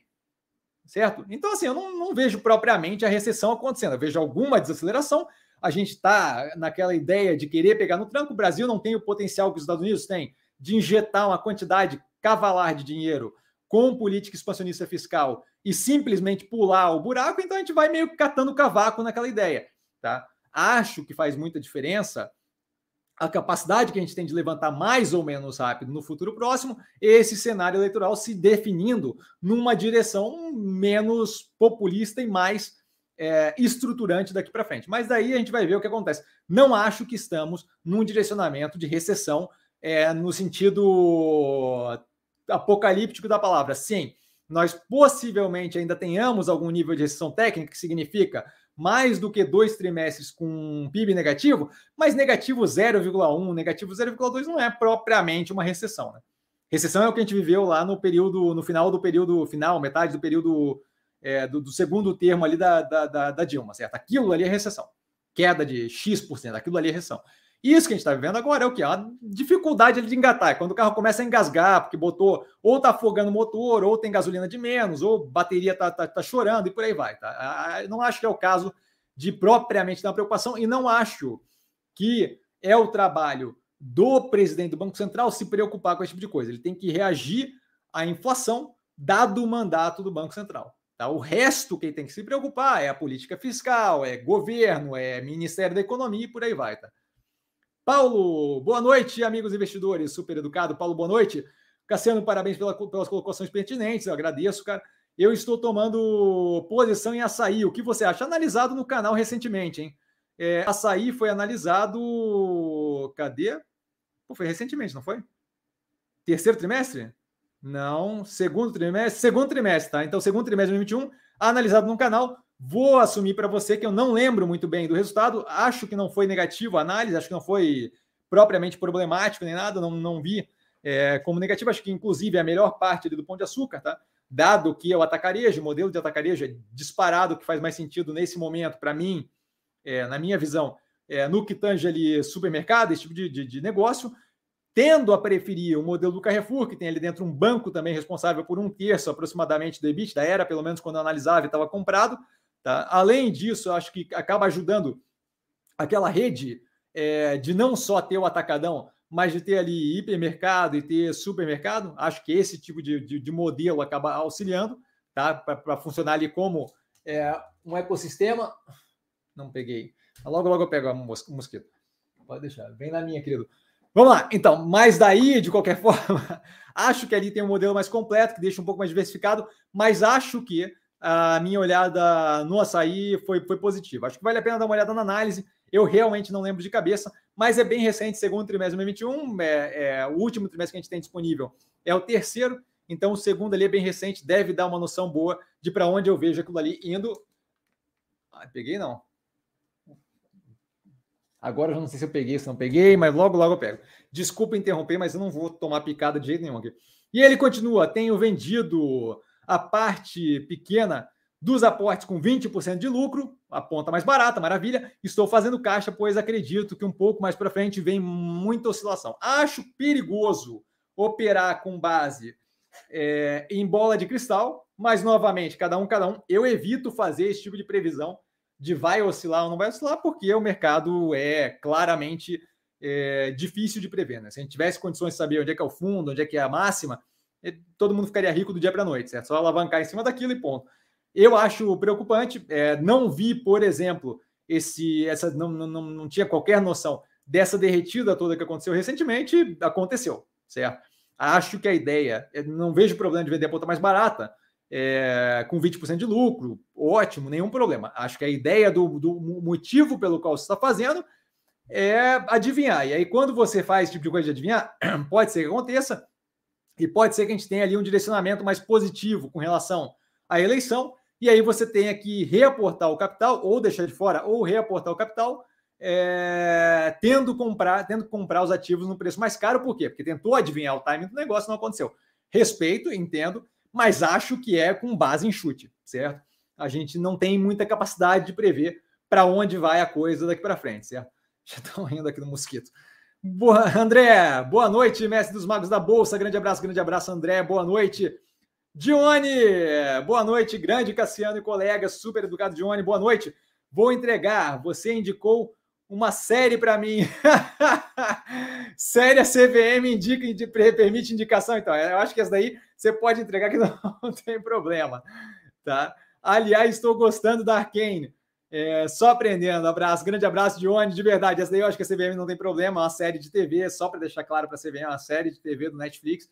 A: Certo? Então, assim, eu não, não vejo propriamente a recessão acontecendo. Eu vejo alguma desaceleração. A gente está naquela ideia de querer pegar no tranco. O Brasil não tem o potencial que os Estados Unidos têm de injetar uma quantidade cavalar de dinheiro com política expansionista fiscal e simplesmente pular o buraco, então a gente vai meio que catando cavaco naquela ideia. Tá? Acho que faz muita diferença a capacidade que a gente tem de levantar mais ou menos rápido no futuro próximo, esse cenário eleitoral se definindo numa direção menos populista e mais é, estruturante daqui para frente. Mas daí a gente vai ver o que acontece. Não acho que estamos num direcionamento de recessão é, no sentido apocalíptico da palavra. Sim, nós possivelmente ainda tenhamos algum nível de recessão técnica, que significa mais do que dois trimestres com PIB negativo, mas negativo 0,1, negativo 0,2 não é propriamente uma recessão. Né? Recessão é o que a gente viveu lá no período, no final do período final, metade do período é, do, do, segundo termo ali da, da, da, da, Dilma, certo? Aquilo ali é recessão. queda de X%, aquilo ali é recessão. Isso que a gente está vivendo agora é o que? A dificuldade de engatar. Quando o carro começa a engasgar, porque botou, ou está afogando o motor, ou tem gasolina de menos, ou bateria está tá, tá chorando e por aí vai. Tá? Não acho que é o caso de propriamente dar uma preocupação, e não acho que é o trabalho do presidente do Banco Central se preocupar com esse tipo de coisa. Ele tem que reagir à inflação, dado o mandato do Banco Central. Tá? O resto, quem tem que se preocupar é a política fiscal, é governo, é Ministério da Economia e por aí vai. Tá? Paulo, boa noite, amigos investidores. Super educado. Paulo, boa noite. Cassiano, parabéns pela, pelas colocações pertinentes. Eu agradeço, cara. Eu estou tomando posição em açaí. O que você acha? Analisado no canal recentemente, hein? É, açaí foi analisado. Cadê? Pô, foi recentemente, não foi? Terceiro trimestre? Não, segundo trimestre, segundo trimestre, tá? Então, segundo trimestre de 2021, analisado no canal. Vou assumir para você que eu não lembro muito bem do resultado. Acho que não foi negativo a análise, acho que não foi propriamente problemático nem nada, não, não vi é, como negativo. Acho que, inclusive, é a melhor parte do Pão de Açúcar, tá? Dado que é o atacarejo, o modelo de atacarejo é disparado, que faz mais sentido nesse momento, para mim, é, na minha visão, é, no que tange ali supermercado, esse tipo de, de, de negócio tendo a preferir o modelo do Carrefour, que tem ali dentro um banco também responsável por um terço aproximadamente do EBITDA, era pelo menos quando eu analisava e estava comprado. Tá? Além disso, acho que acaba ajudando aquela rede é, de não só ter o atacadão, mas de ter ali hipermercado e ter supermercado. Acho que esse tipo de, de, de modelo acaba auxiliando tá? para funcionar ali como é, um ecossistema. Não peguei. Logo, logo eu pego o mosquito. Pode deixar. Vem na minha, querido. Vamos lá, então, mas daí, de qualquer forma, acho que ali tem um modelo mais completo, que deixa um pouco mais diversificado, mas acho que a minha olhada no açaí foi, foi positiva. Acho que vale a pena dar uma olhada na análise. Eu realmente não lembro de cabeça, mas é bem recente, segundo trimestre de 2021. É, é, o último trimestre que a gente tem disponível é o terceiro, então o segundo ali é bem recente, deve dar uma noção boa de para onde eu vejo aquilo ali indo. Ah, peguei não. Agora eu já não sei se eu peguei, se não peguei, mas logo, logo eu pego. Desculpa interromper, mas eu não vou tomar picada de jeito nenhum aqui. E ele continua: tenho vendido a parte pequena dos aportes com 20% de lucro, a ponta mais barata, maravilha. Estou fazendo caixa, pois acredito que um pouco mais para frente vem muita oscilação. Acho perigoso operar com base é, em bola de cristal, mas novamente, cada um, cada um. Eu evito fazer esse tipo de previsão de vai oscilar ou não vai oscilar, porque o mercado é claramente é, difícil de prever. Né? Se a gente tivesse condições de saber onde é que é o fundo, onde é que é a máxima, é, todo mundo ficaria rico do dia para a noite, certo? Só alavancar em cima daquilo e ponto. Eu acho preocupante. É, não vi, por exemplo, esse, essa não, não, não tinha qualquer noção dessa derretida toda que aconteceu recentemente, aconteceu, certo? Acho que a ideia, não vejo problema de vender a ponta mais barata, é, com 20% de lucro, ótimo, nenhum problema. Acho que a ideia do, do motivo pelo qual você está fazendo é adivinhar. E aí, quando você faz esse tipo de coisa de adivinhar, pode ser que aconteça, e pode ser que a gente tenha ali um direcionamento mais positivo com relação à eleição, e aí você tenha que reaportar o capital, ou deixar de fora, ou reaportar o capital, é, tendo, comprar, tendo que comprar os ativos no preço mais caro, por quê? Porque tentou adivinhar o timing do negócio, não aconteceu. Respeito, entendo, mas acho que é com base em chute, certo? A gente não tem muita capacidade de prever para onde vai a coisa daqui para frente, certo? Já estão rindo aqui no mosquito. Boa, André, boa noite, mestre dos magos da Bolsa. Grande abraço, grande abraço, André. Boa noite. Dione, boa noite, grande Cassiano e colega, super educado Dione, boa noite. Vou entregar, você indicou uma série para mim. série a CVM indica, permite indicação, então. Eu acho que essa daí você pode entregar que não, não tem problema, tá? Aliás, estou gostando da Arkane. É, só aprendendo. Abraço, grande abraço de onde, de verdade. Essa daí eu acho que a CVM não tem problema, é uma série de TV, só para deixar claro para a CVM, é uma série de TV do Netflix.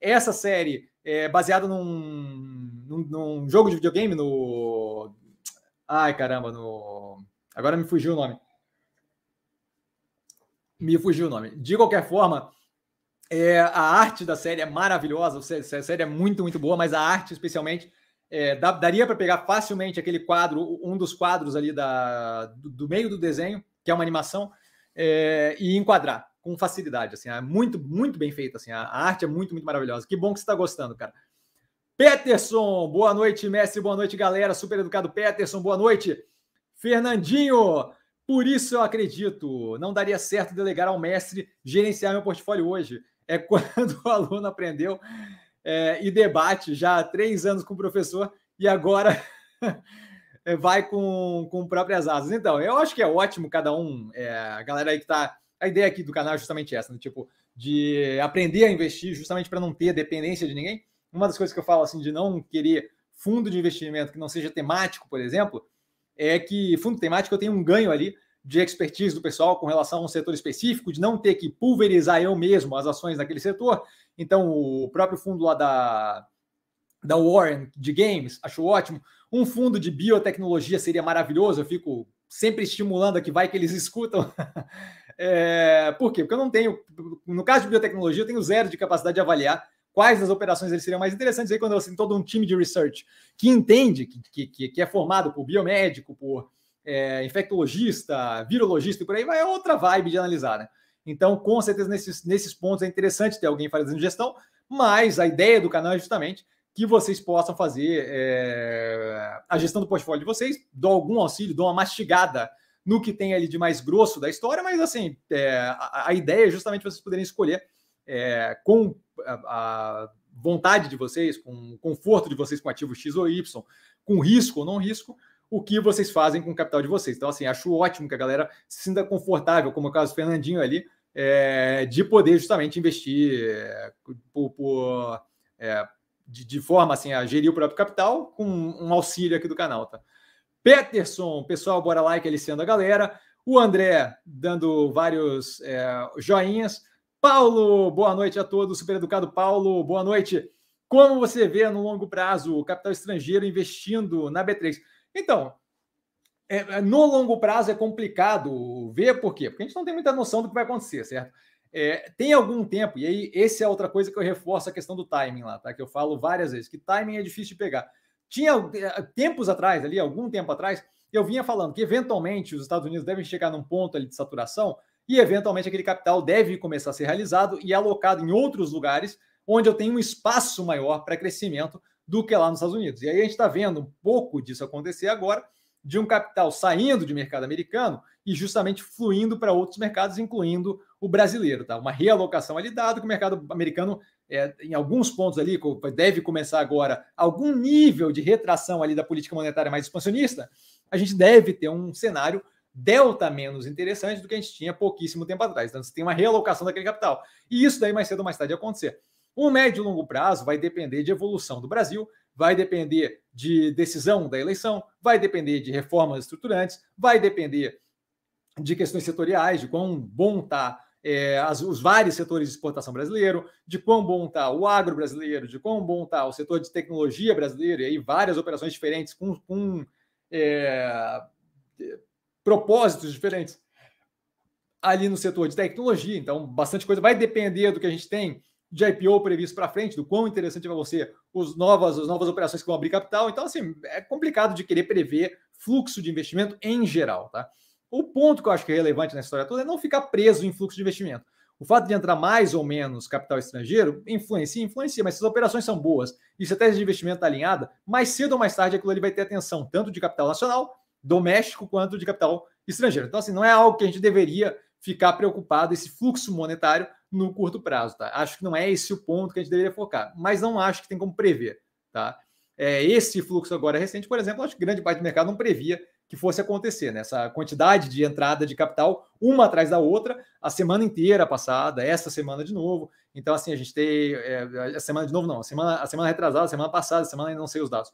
A: Essa série é baseada num, num, num, jogo de videogame no. Ai, caramba, no. Agora me fugiu o nome. Me fugiu o nome. De qualquer forma, é, a arte da série é maravilhosa, a série é muito, muito boa, mas a arte, especialmente, é, dá, daria para pegar facilmente aquele quadro, um dos quadros ali da, do, do meio do desenho, que é uma animação, é, e enquadrar com facilidade. Assim, é muito, muito bem feito. Assim, a, a arte é muito, muito maravilhosa. Que bom que você está gostando, cara. Peterson, boa noite, mestre, boa noite, galera. Super educado Peterson, boa noite. Fernandinho, Por isso eu acredito, não daria certo delegar ao mestre gerenciar meu portfólio hoje. É quando o aluno aprendeu é, e debate já há três anos com o professor e agora vai com, com próprias asas. Então, eu acho que é ótimo cada um, é, a galera aí que está. A ideia aqui do canal é justamente essa, né? tipo, de aprender a investir justamente para não ter dependência de ninguém. Uma das coisas que eu falo assim de não querer fundo de investimento que não seja temático, por exemplo, é que fundo temático eu tenho um ganho ali de expertise do pessoal com relação a um setor específico, de não ter que pulverizar eu mesmo as ações daquele setor. Então, o próprio fundo lá da, da Warren de games, acho ótimo. Um fundo de biotecnologia seria maravilhoso, eu fico sempre estimulando que vai que eles escutam. é, por quê? Porque eu não tenho, no caso de biotecnologia, eu tenho zero de capacidade de avaliar quais das operações eles seriam mais interessantes. Aí, quando eu assim, todo um time de research que entende, que, que, que é formado por biomédico, por é, infectologista, virologista e por aí vai, é outra vibe de analisar, né? Então, com certeza, nesses, nesses pontos é interessante ter alguém fazendo gestão, mas a ideia do canal é justamente que vocês possam fazer é, a gestão do portfólio de vocês, dou algum auxílio, dou uma mastigada no que tem ali de mais grosso da história, mas assim, é, a, a, ideia é justamente vocês poderem escolher é, com a, vontade de vocês, com o conforto de vocês com ativo X ou Y, com risco ou não risco, o que vocês fazem com o capital de vocês. Então, assim, acho ótimo que a galera se sinta confortável, como é o caso do Fernandinho ali, é, de poder justamente investir é, por, por é, de, de, forma assim a gerir o próprio capital com um auxílio aqui do canal, tá? Peterson, pessoal, bora like, aliciando a galera. O André dando vários é, joinhas. Paulo, boa noite a todos. Super educado Paulo, boa noite. Como você vê no longo prazo o capital estrangeiro investindo na B3? Então, é, é, no longo prazo é complicado ver por quê? Porque a gente não tem muita noção do que vai acontecer, certo? É, tem algum tempo, e aí esse é outra coisa que eu reforço a questão do timing lá, tá? Que eu falo várias vezes, que timing é difícil de pegar. Tinha é, tempos atrás, ali, algum tempo atrás, eu vinha falando que eventualmente os Estados Unidos devem chegar num ponto ali de saturação e eventualmente aquele capital deve começar a ser realizado e alocado em outros lugares onde eu tenho um espaço maior para crescimento do que lá nos Estados Unidos. E aí a gente está vendo um pouco disso acontecer agora, de um capital saindo de mercado americano e justamente fluindo para outros mercados, incluindo o brasileiro. Tá? Uma realocação ali, dado que o mercado americano, é, em alguns pontos ali, deve começar agora algum nível de retração ali da política monetária mais expansionista, a gente deve ter um cenário delta menos interessante do que a gente tinha pouquíssimo tempo atrás. Então, você tem uma realocação daquele capital. E isso daí mais cedo ou mais tarde acontecer. O médio e longo prazo vai depender de evolução do Brasil, vai depender de decisão da eleição, vai depender de reformas estruturantes, vai depender de questões setoriais, de quão bom está é, os vários setores de exportação brasileiro, de quão bom está o agro brasileiro, de quão bom está o setor de tecnologia brasileiro, e aí várias operações diferentes com, com é, propósitos diferentes ali no setor de tecnologia. Então, bastante coisa vai depender do que a gente tem de IPO previsto para frente, do quão interessante vai ser os novas, as novas operações que vão abrir capital. Então, assim, é complicado de querer prever fluxo de investimento em geral, tá? O ponto que eu acho que é relevante na história toda é não ficar preso em fluxo de investimento. O fato de entrar mais ou menos capital estrangeiro influencia, influencia, mas se as operações são boas e se a tese de investimento está alinhada, mais cedo ou mais tarde aquilo ali vai ter atenção tanto de capital nacional, doméstico, quanto de capital estrangeiro. Então, assim, não é algo que a gente deveria ficar preocupado, esse fluxo monetário, no curto prazo, tá? Acho que não é esse o ponto que a gente deveria focar, mas não acho que tem como prever, tá? É, esse fluxo agora recente, por exemplo, acho que grande parte do mercado não previa que fosse acontecer, né? Essa quantidade de entrada de capital, uma atrás da outra, a semana inteira passada, essa semana de novo. Então, assim, a gente tem. É, a semana de novo, não, a semana, a semana retrasada, a semana passada, a semana ainda não sei os dados.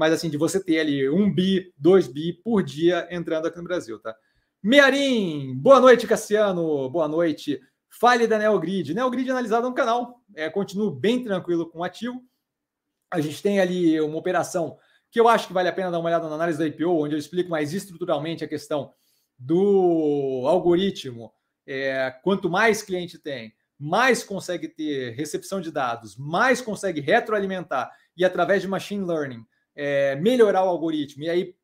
A: Mas, assim, de você ter ali um bi, dois bi por dia entrando aqui no Brasil, tá? Mearim, boa noite, Cassiano, boa noite. Fale da Neogrid. Neogrid analisada no canal. É, continuo bem tranquilo com o ativo. A gente tem ali uma operação que eu acho que vale a pena dar uma olhada na análise da IPO, onde eu explico mais estruturalmente a questão do algoritmo. É, quanto mais cliente tem, mais consegue ter recepção de dados, mais consegue retroalimentar e, através de machine learning, é, melhorar o algoritmo e aí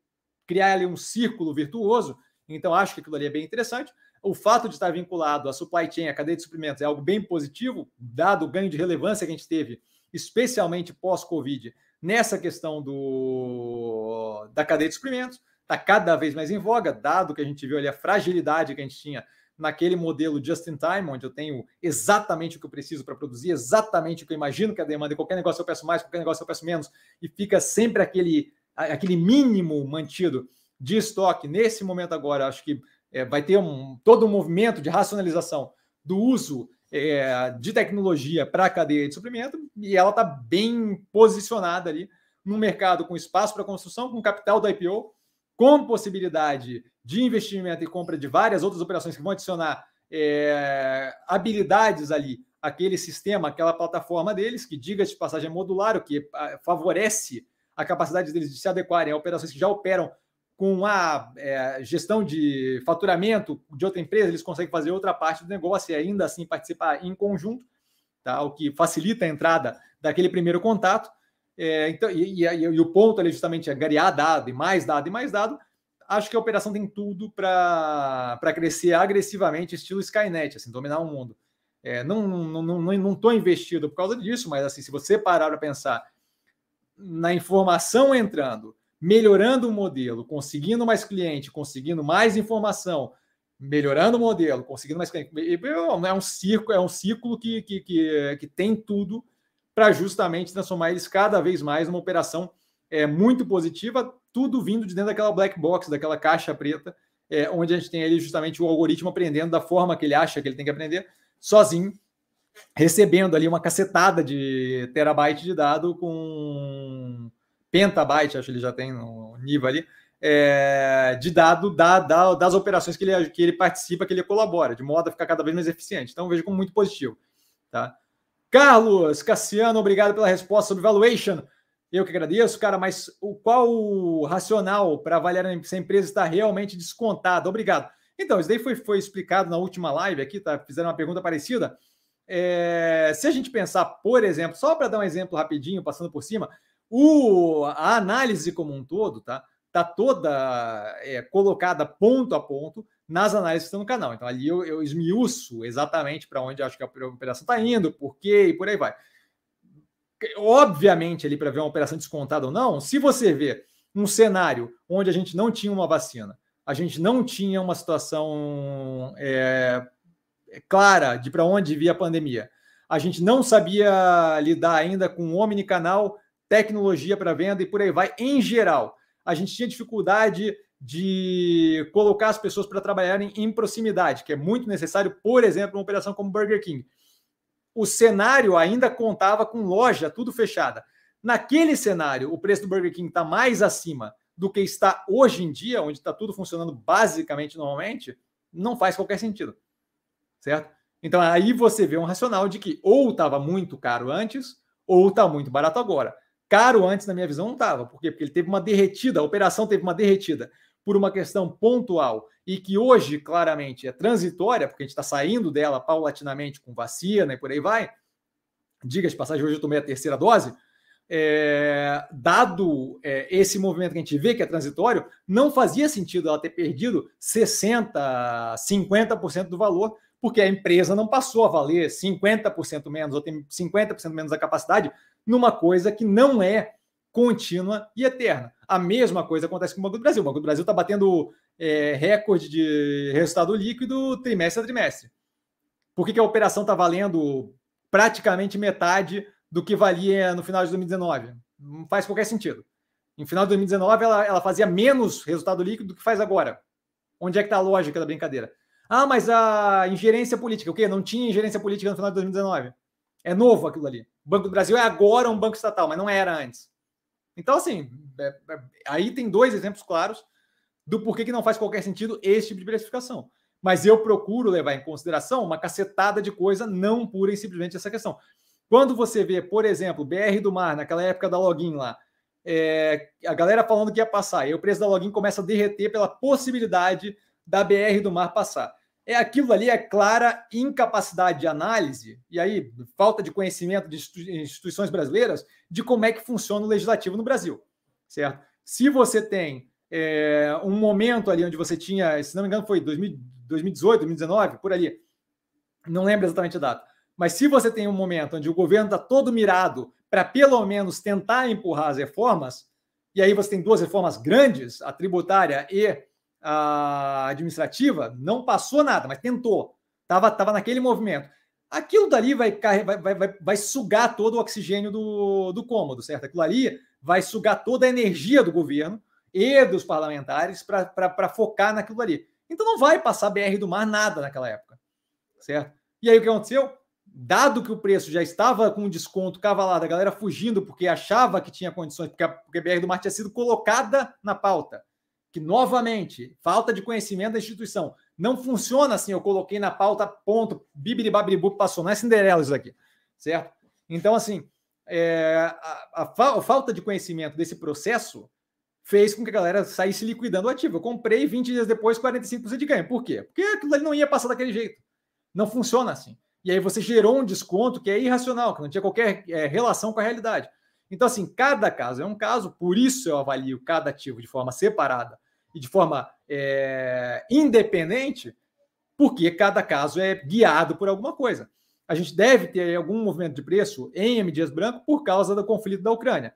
A: criar ali um círculo virtuoso. Então, acho que aquilo ali é bem interessante o fato de estar vinculado à supply chain, à cadeia de suprimentos, é algo bem positivo, dado o ganho de relevância que a gente teve, especialmente pós-Covid, nessa questão do, da cadeia de suprimentos. está cada vez mais em voga, dado que a gente viu ali a fragilidade que a gente tinha naquele modelo just in time, onde eu tenho exatamente o que eu preciso para produzir, exatamente o que eu imagino que a demanda, qualquer negócio eu peço mais, qualquer negócio eu peço menos, e fica sempre aquele, aquele mínimo mantido de estoque. Nesse momento agora, acho que é, vai ter um, todo um movimento de racionalização do uso é, de tecnologia para a cadeia de suprimento, e ela está bem posicionada ali no mercado com espaço para construção, com capital da IPO, com possibilidade de investimento e compra de várias outras operações que vão adicionar é, habilidades ali aquele sistema, aquela plataforma deles, que diga-se de passagem é modular, o que ah, favorece a capacidade deles de se adequarem a operações que já operam com a é, gestão de faturamento de outra empresa, eles conseguem fazer outra parte do negócio e ainda assim participar em conjunto, tá? o que facilita a entrada daquele primeiro contato. É, então, e, e, e, o ponto ali justamente é garear dado e mais dado e mais dado. Acho que a operação tem tudo para crescer agressivamente, estilo Skynet, assim, dominar o mundo. É, não não não não estou investido por causa disso, mas assim, se você parar para pensar na informação entrando, melhorando o modelo, conseguindo mais cliente, conseguindo mais informação, melhorando o modelo, conseguindo mais cliente, é um ciclo, é um ciclo que, que, que, que tem tudo para justamente transformar eles cada vez mais numa operação é, muito positiva, tudo vindo de dentro daquela black box, daquela caixa preta, é, onde a gente tem ali justamente o algoritmo aprendendo da forma que ele acha que ele tem que aprender, sozinho, recebendo ali uma cacetada de terabyte de dado com pentabyte, acho que ele já tem no nível ali, é, de dado da, da, das operações que ele, que ele participa, que ele colabora, de modo a ficar cada vez mais eficiente. Então, vejo como muito positivo. Tá? Carlos Cassiano, obrigado pela resposta sobre valuation. Eu que agradeço, cara, mas o, qual o racional para avaliar se a empresa está realmente descontada? Obrigado. Então, isso daí foi, foi explicado na última live aqui, tá? Fizeram uma pergunta parecida. É, se a gente pensar, por exemplo, só para dar um exemplo rapidinho, passando por cima, o, a análise como um todo, tá? Tá toda é, colocada ponto a ponto nas análises que estão no canal. Então, ali eu, eu esmiuço exatamente para onde acho que a operação está indo, por quê e por aí vai. Obviamente, ali para ver uma operação descontada ou não, se você vê um cenário onde a gente não tinha uma vacina, a gente não tinha uma situação é, clara de para onde via a pandemia, a gente não sabia lidar ainda com omnicanal, tecnologia para venda e por aí vai, em geral. A gente tinha dificuldade de colocar as pessoas para trabalharem em proximidade, que é muito necessário, por exemplo, uma operação como Burger King. O cenário ainda contava com loja tudo fechada. Naquele cenário, o preço do Burger King está mais acima do que está hoje em dia, onde está tudo funcionando basicamente normalmente, não faz qualquer sentido. Certo? Então aí você vê um racional de que ou estava muito caro antes, ou está muito barato agora. Caro antes, na minha visão, não estava. Por quê? Porque ele teve uma derretida, a operação teve uma derretida por uma questão pontual e que hoje claramente é transitória, porque a gente está saindo dela paulatinamente com vacina e por aí vai. Diga de passagem, hoje eu tomei a terceira dose. É, dado é, esse movimento que a gente vê que é transitório, não fazia sentido ela ter perdido 60%, 50% do valor, porque a empresa não passou a valer 50% menos ou tem 50% menos da capacidade numa coisa que não é contínua e eterna. A mesma coisa acontece com o Banco do Brasil. O Banco do Brasil está batendo é, recorde de resultado líquido trimestre a trimestre. Por que, que a operação está valendo praticamente metade do que valia no final de 2019? Não faz qualquer sentido. No final de 2019, ela, ela fazia menos resultado líquido do que faz agora. Onde é que está a lógica da brincadeira? Ah, mas a ingerência política, o quê? Não tinha ingerência política no final de 2019. É novo aquilo ali. O Banco do Brasil é agora um banco estatal, mas não era antes. Então, assim, é, é, aí tem dois exemplos claros do porquê que não faz qualquer sentido esse tipo de precificação. Mas eu procuro levar em consideração uma cacetada de coisa, não pura e simplesmente essa questão. Quando você vê, por exemplo, BR do Mar, naquela época da login lá, é, a galera falando que ia passar, e o preço da login começa a derreter pela possibilidade da BR do Mar passar é aquilo ali é clara incapacidade de análise e aí falta de conhecimento de instituições brasileiras de como é que funciona o legislativo no Brasil, certo? Se você tem é, um momento ali onde você tinha, se não me engano, foi 2018, 2019, por ali, não lembro exatamente a data, mas se você tem um momento onde o governo está todo mirado para pelo menos tentar empurrar as reformas e aí você tem duas reformas grandes, a tributária e a administrativa, não passou nada, mas tentou. Estava tava naquele movimento. Aquilo dali vai, vai, vai, vai, sugar todo o oxigênio do, do cômodo, certo? Aquilo ali vai sugar toda a energia do governo e dos parlamentares para focar naquilo ali. Então não vai passar BR do mar nada naquela época, certo? E aí o que aconteceu? Dado que o preço já estava com um desconto cavalado, a galera fugindo porque achava que tinha condições, porque a, porque a BR do mar tinha sido colocada na pauta, que novamente, falta de conhecimento da instituição. Não funciona assim, eu coloquei na pauta, ponto, bibili babribu, passou. Não é Cinderela isso aqui, certo? Então, assim, é, a, a, a, falta de conhecimento desse processo fez com que a galera saísse liquidando o ativo. Eu comprei 20 dias depois 45% de ganho. Por quê? Porque aquilo ali não ia passar daquele jeito. Não funciona assim. E aí você gerou um desconto que é irracional, que não tinha qualquer é, relação com a realidade. Então, assim, cada caso é um caso, por isso eu avalio cada ativo de forma separada e de forma é, independente, porque cada caso é guiado por alguma coisa. A gente deve ter algum movimento de preço em M. Dias Branco por causa do conflito da Ucrânia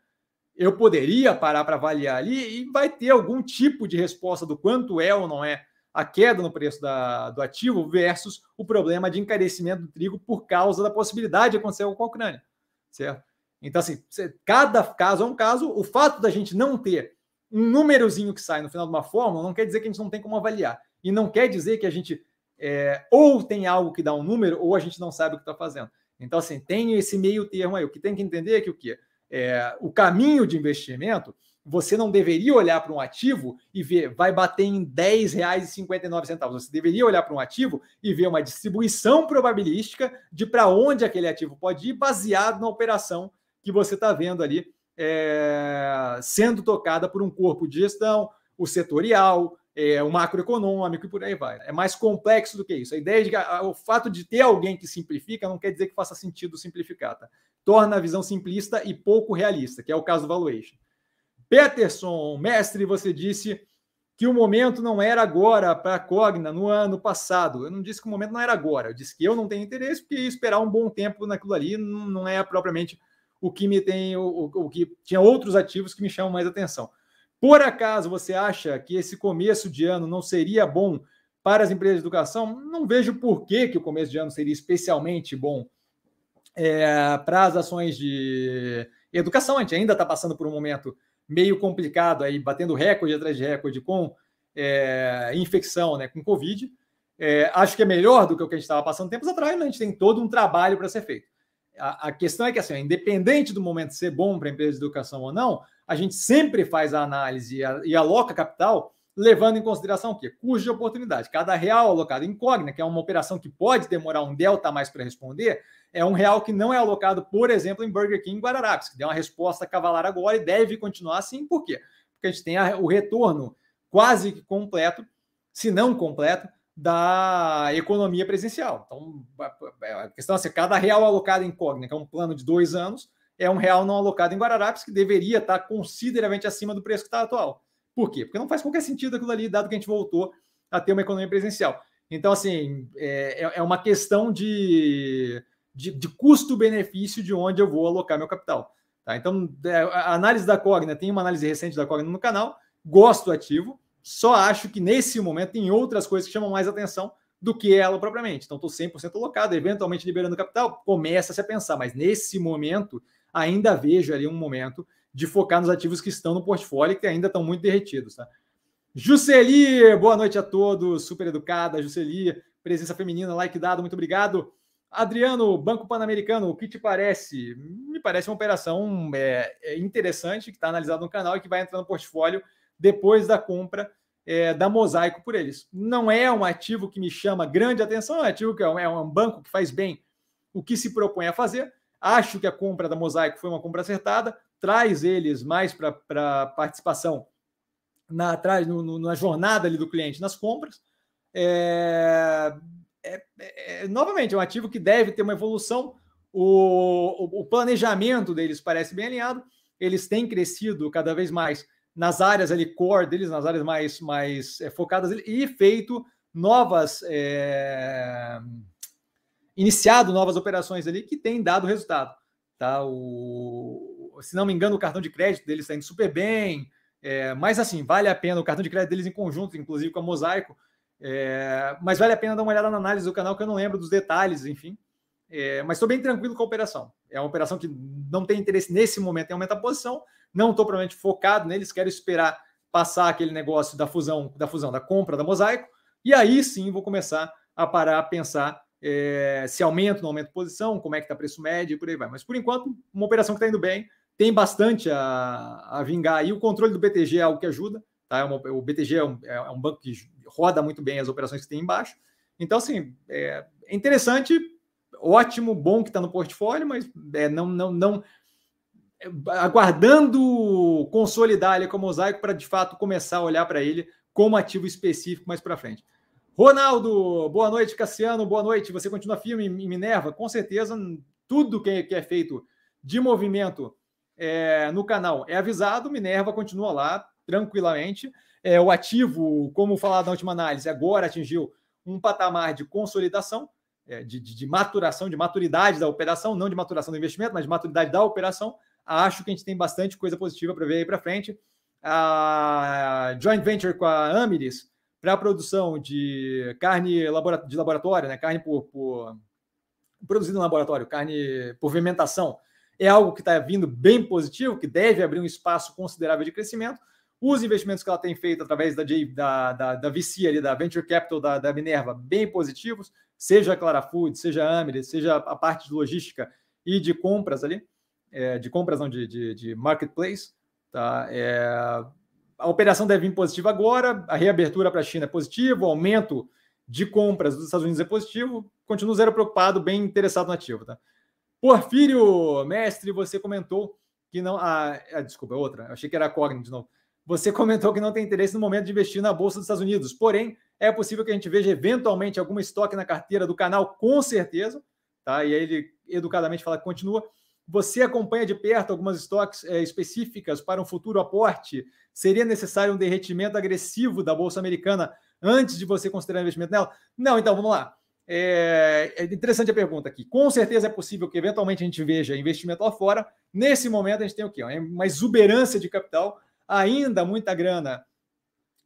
A: eu poderia parar para avaliar ali e vai ter algum tipo de resposta do quanto é ou não é a queda no preço da, do ativo versus o problema de encarecimento do trigo por causa da possibilidade de acontecer com a Ucrânia, certo? Então, assim, cada caso é um caso. O fato da gente não ter um númerozinho que sai no final de uma fórmula não quer dizer que a gente não tem como avaliar. E não quer dizer que a gente é, ou tem algo que dá um número ou a gente não sabe o que está fazendo. Então, assim, tem esse meio termo aí. O que tem que entender é que o quê? é, o caminho de investimento, você não deveria olhar para um ativo e ver, vai bater em R$ 10,59. Você deveria olhar para um ativo e ver uma distribuição probabilística de para onde aquele ativo pode ir, baseado na operação que você está vendo ali é, sendo tocada por um corpo de gestão, o setorial, é, o macroeconômico e por aí vai. É mais complexo do que isso. A ideia de o fato de ter alguém que simplifica não quer dizer que faça sentido simplificar. Tá? Torna a visão simplista e pouco realista, que é o caso do valuation. Peterson, mestre, você disse que o momento não era agora para a Cogna no ano passado. Eu não disse que o momento não era agora. Eu disse que eu não tenho interesse porque esperar um bom tempo naquilo ali não é propriamente o que me tem, o, o, que tinha outros ativos que me chamam mais atenção. Por acaso você acha que esse começo de ano não seria bom para as empresas de educação? Não vejo por que, que o começo de ano seria especialmente bom é, para as ações de educação. A gente ainda está passando por um momento meio complicado aí, batendo recorde atrás de recorde com é, infecção, né, com Covid. É, acho que é melhor do que o que a gente estava passando tempos atrás, mas a gente tem todo um trabalho para ser feito. A, questão é que, assim, independente do momento ser bom para a empresa de educação ou não, a gente sempre faz a análise e, aloca capital levando em consideração o quê? Custo de oportunidade. Cada real alocado em Cogna, que é uma operação que pode demorar um delta a mais para responder, é um real que não é alocado, por exemplo, em Burger King em Guararapes, que deu uma resposta cavalar agora e deve continuar assim. Por quê? Porque a gente tem o retorno quase que completo, se não completo, da economia presencial. Então, a questão é assim, cada real alocado em Cogna, que é um plano de dois anos, é um real não alocado em Guararapes, que deveria estar consideravelmente acima do preço que está atual. Por quê? Porque não faz qualquer sentido aquilo ali, dado que a gente voltou a ter uma economia presencial. Então, assim, é, é, é uma questão de, de, de custo-benefício de onde eu vou alocar meu capital. Tá? Então, é, a análise da Cogna, tem uma análise recente da Cogna no canal, gosto do ativo, só acho que nesse momento tem outras coisas que chamam mais atenção do que ela propriamente. Então, estou 100% alocado, eventualmente liberando capital, começa-se a pensar, mas nesse momento ainda vejo ali um momento de focar nos ativos que estão no portfólio que ainda estão muito derretidos. Tá? Jusceli, boa noite a todos, super educada, Jusceli, presença feminina, like dado, muito obrigado. Adriano, Banco Pan-Americano, o que te parece? Me parece uma operação é, é interessante que está analisada no canal e que vai entrar no portfólio depois da compra é, da Mosaico por eles. Não é um ativo que me chama grande atenção, é um ativo que é um, é um banco que faz bem o que se propõe a fazer, Acho que a compra da Mosaico foi uma compra acertada, traz eles mais para participação na, atrás, no, no, na jornada ali do cliente nas compras. É, é, é, novamente, é um ativo que deve ter uma evolução. O, o, o, planejamento deles parece bem alinhado. Eles têm crescido cada vez mais nas áreas ali core deles, nas áreas mais, mais é, focadas e feito novas é, iniciado novas operações ali que têm dado resultado. Tá? O, se não me engano, o cartão de crédito deles está indo super bem. É, mas assim, vale a pena o cartão de crédito deles em conjunto, inclusive com a Mosaico. É, mas vale a pena dar uma olhada na análise do canal, que eu não lembro dos detalhes, enfim. É, mas estou bem tranquilo com a operação. É uma operação que não tem interesse nesse momento em aumentar a posição. Não estou provavelmente focado neles, quero esperar passar aquele negócio da fusão, da fusão, da compra da Mosaico, e aí sim vou começar a parar a pensar é, se aumenta ou não aumenta a posição, como é que está preço médio e por aí vai. Mas por enquanto, uma operação que está indo bem, tem bastante a, a vingar e o controle do BTG é algo que ajuda. Tá? É uma, o BTG é um, é um, banco que roda muito bem as operações que tem embaixo. Então, assim, é, é interessante, ótimo, bom que está no portfólio, mas é, não, não, não é, aguardando consolidar ele como mosaico para de fato começar a olhar para ele como ativo específico mais para frente. Ronaldo, boa noite, Cassiano, boa noite. Você continua firme em Minerva? Com certeza, tudo que é feito de movimento é, no canal é avisado. Minerva continua lá tranquilamente. É, o ativo, como falado na última análise, agora atingiu um patamar de consolidação, é, de, de, de, maturação, de maturidade da operação, não de maturação do investimento, mas de maturidade da operação. Acho que a gente tem bastante coisa positiva para ver aí para frente. A joint venture com a Amiris para a produção de carne de laboratório, né? carne por, por produzida no laboratório, carne por fermentação, é algo que está vindo bem positivo, que deve abrir um espaço considerável de crescimento. Os investimentos que ela tem feito através da, da, da, da VC, ali, da Venture Capital da, da Minerva, bem positivos, seja a Clara Food, seja a Amire, seja a parte de logística e de compras ali, é, de compras não, de, de, de marketplace. Tá? É, a operação deve vir positiva agora, a reabertura para a China é positiva, o aumento de compras dos Estados Unidos é positivo, continuo zero preocupado, bem interessado no ativo. Tá? Porfírio, mestre, você comentou que não. Ah, ah desculpa, é outra, achei que era a Cognitive de novo. Você comentou que não tem interesse no momento de investir na Bolsa dos Estados Unidos, porém, é possível que a gente veja eventualmente algum estoque na carteira do canal, com certeza. Tá? E aí ele educadamente fala que continua. Você acompanha de perto algumas estoques é, específicas para um futuro aporte? Seria necessário um derretimento agressivo da Bolsa Americana antes de você considerar investimento nela? Não, então vamos lá. É, é, interessante a pergunta aqui. Com certeza é possível que eventualmente a gente veja investimento lá fora. Nesse momento a gente tem o quê? Uma exuberância de capital, ainda muita grana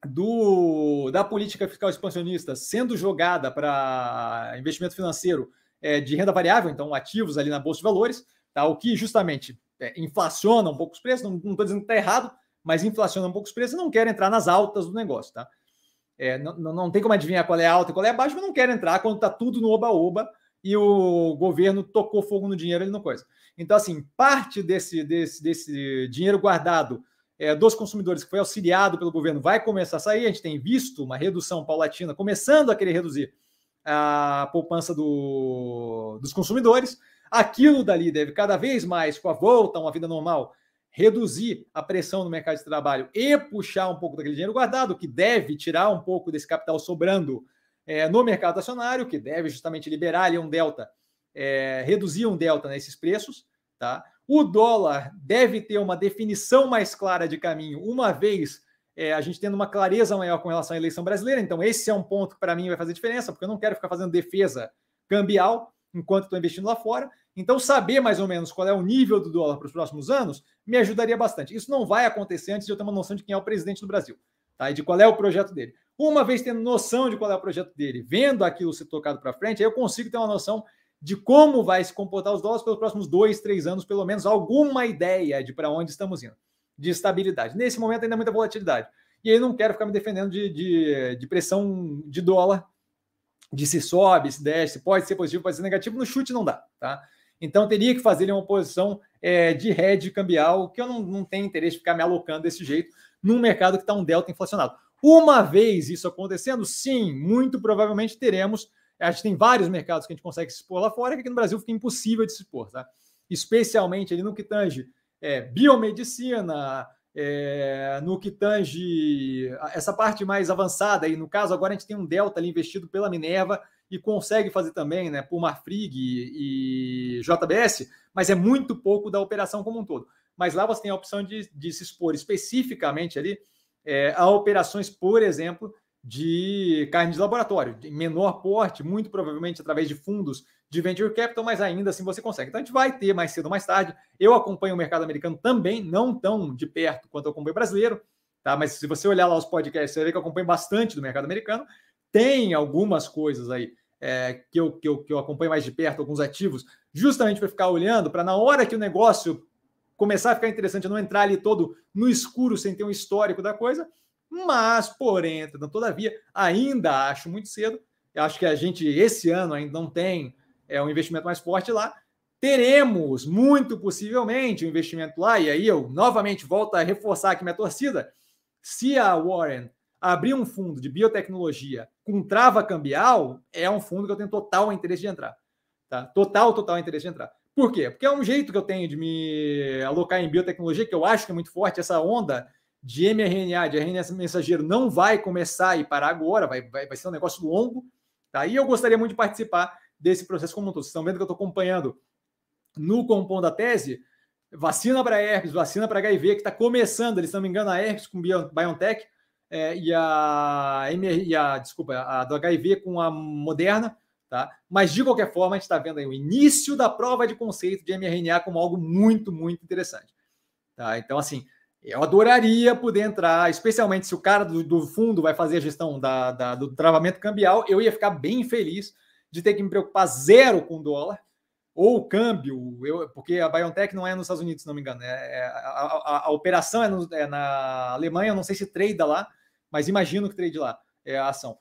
A: do, da política fiscal expansionista sendo jogada para investimento financeiro é, de renda variável, então ativos ali na Bolsa de Valores, tá? o que justamente é, inflaciona um pouco os preços. Não estou dizendo que está errado, mas inflaciona um pouco os preços e não quer entrar nas altas do negócio, tá? É, não, não tem como adivinhar qual é alta e qual é baixa, mas não quer entrar quando está tudo no oba-oba e o governo tocou fogo no dinheiro ali no coisa. Então, assim, parte desse, desse, desse dinheiro guardado é, dos consumidores que foi auxiliado pelo governo vai começar a sair. A gente tem visto uma redução paulatina, começando a querer reduzir a poupança do, dos consumidores. Aquilo dali deve cada vez mais, com a volta a uma vida normal, reduzir a pressão no mercado de trabalho e puxar um pouco daquele dinheiro guardado, que deve tirar um pouco desse capital sobrando é, no mercado acionário, que deve justamente liberar ali um delta, é, reduzir um delta nesses preços. Tá? O dólar deve ter uma definição mais clara de caminho, uma vez é, a gente tendo uma clareza maior com relação à eleição brasileira. Então, esse é um ponto que para mim vai fazer diferença, porque eu não quero ficar fazendo defesa cambial enquanto estou investindo lá fora. Então, saber mais ou menos qual é o nível do dólar para os próximos anos me ajudaria bastante. Isso não vai acontecer antes de eu ter uma noção de quem é o presidente do Brasil tá? e de qual é o projeto dele. Uma vez tendo noção de qual é o projeto dele, vendo aquilo ser tocado para frente, aí eu consigo ter uma noção de como vai se comportar os dólares pelos próximos dois, três anos, pelo menos alguma ideia de para onde estamos indo, de estabilidade. Nesse momento ainda é muita volatilidade. E aí não quero ficar me defendendo de, de, de pressão de dólar, de se sobe, se desce, pode ser positivo, pode ser negativo, no chute não dá, tá? Então teria que fazer uma posição é, de hedge cambial, que eu não, não tenho interesse de ficar me alocando desse jeito num mercado que está um delta inflacionado. Uma vez isso acontecendo, sim, muito provavelmente teremos. A gente tem vários mercados que a gente consegue se expor lá fora, que aqui no Brasil fica impossível de se expor, tá? Especialmente ali no que tange é, biomedicina, é, no que tange essa parte mais avançada, e no caso agora a gente tem um delta ali investido pela Minerva, e consegue fazer também, né, por Marfrig e, JBS, mas é muito pouco da operação como um todo. Mas lá você tem a opção de, de se expor especificamente ali é, a operações, por exemplo, de carne de laboratório, de menor porte, muito provavelmente através de fundos de venture capital, mas ainda assim você consegue. Então a gente vai ter mais cedo ou mais tarde. Eu acompanho o mercado americano também, não tão de perto quanto eu acompanho o brasileiro, tá? Mas se você olhar lá os podcasts, você ver que eu acompanho bastante do mercado americano. Tem algumas coisas aí é, que, eu, que, eu, que eu acompanho mais de perto, alguns ativos, justamente para ficar olhando, para na hora que o negócio começar a ficar interessante, não entrar ali todo no escuro sem ter um histórico da coisa. Mas, porém, todavia, ainda acho muito cedo. Eu acho que a gente, esse ano, ainda não tem é, um investimento mais forte lá. Teremos, muito possivelmente, um investimento lá, e aí eu novamente volto a reforçar aqui minha torcida. Se a Warren abrir um fundo de biotecnologia com trava cambial, é um fundo que eu tenho total interesse de entrar. Tá? Total, total interesse de entrar. Por quê? Porque é um jeito que eu tenho de me alocar em biotecnologia, que eu acho que é muito forte, essa onda de mRNA, de RNA mensageiro, não vai começar e parar agora, vai, vai, vai ser um negócio longo. Tá? E eu gostaria muito de participar desse processo como um todo. Vocês estão vendo que eu estou acompanhando no compondo da tese, vacina para herpes, vacina para HIV, que está começando, eles, se não me engano, a herpes com BioNTech é, e, a, e a, desculpa, a do HIV com a Moderna, tá? Mas, de qualquer forma, a gente está vendo aí o início da prova de conceito de mRNA como algo muito, muito interessante. Tá? Então, assim, eu adoraria poder entrar, especialmente se o cara do, do fundo vai fazer a gestão da, da, do travamento cambial, eu ia ficar bem feliz de ter que me preocupar zero com dólar ou câmbio, eu, porque a BioNTech não é nos Estados Unidos, se não me engano. É, é a, a, a, operação é, no, é, na Alemanha, eu não sei se trade lá, mas imagino que trade lá é a ação.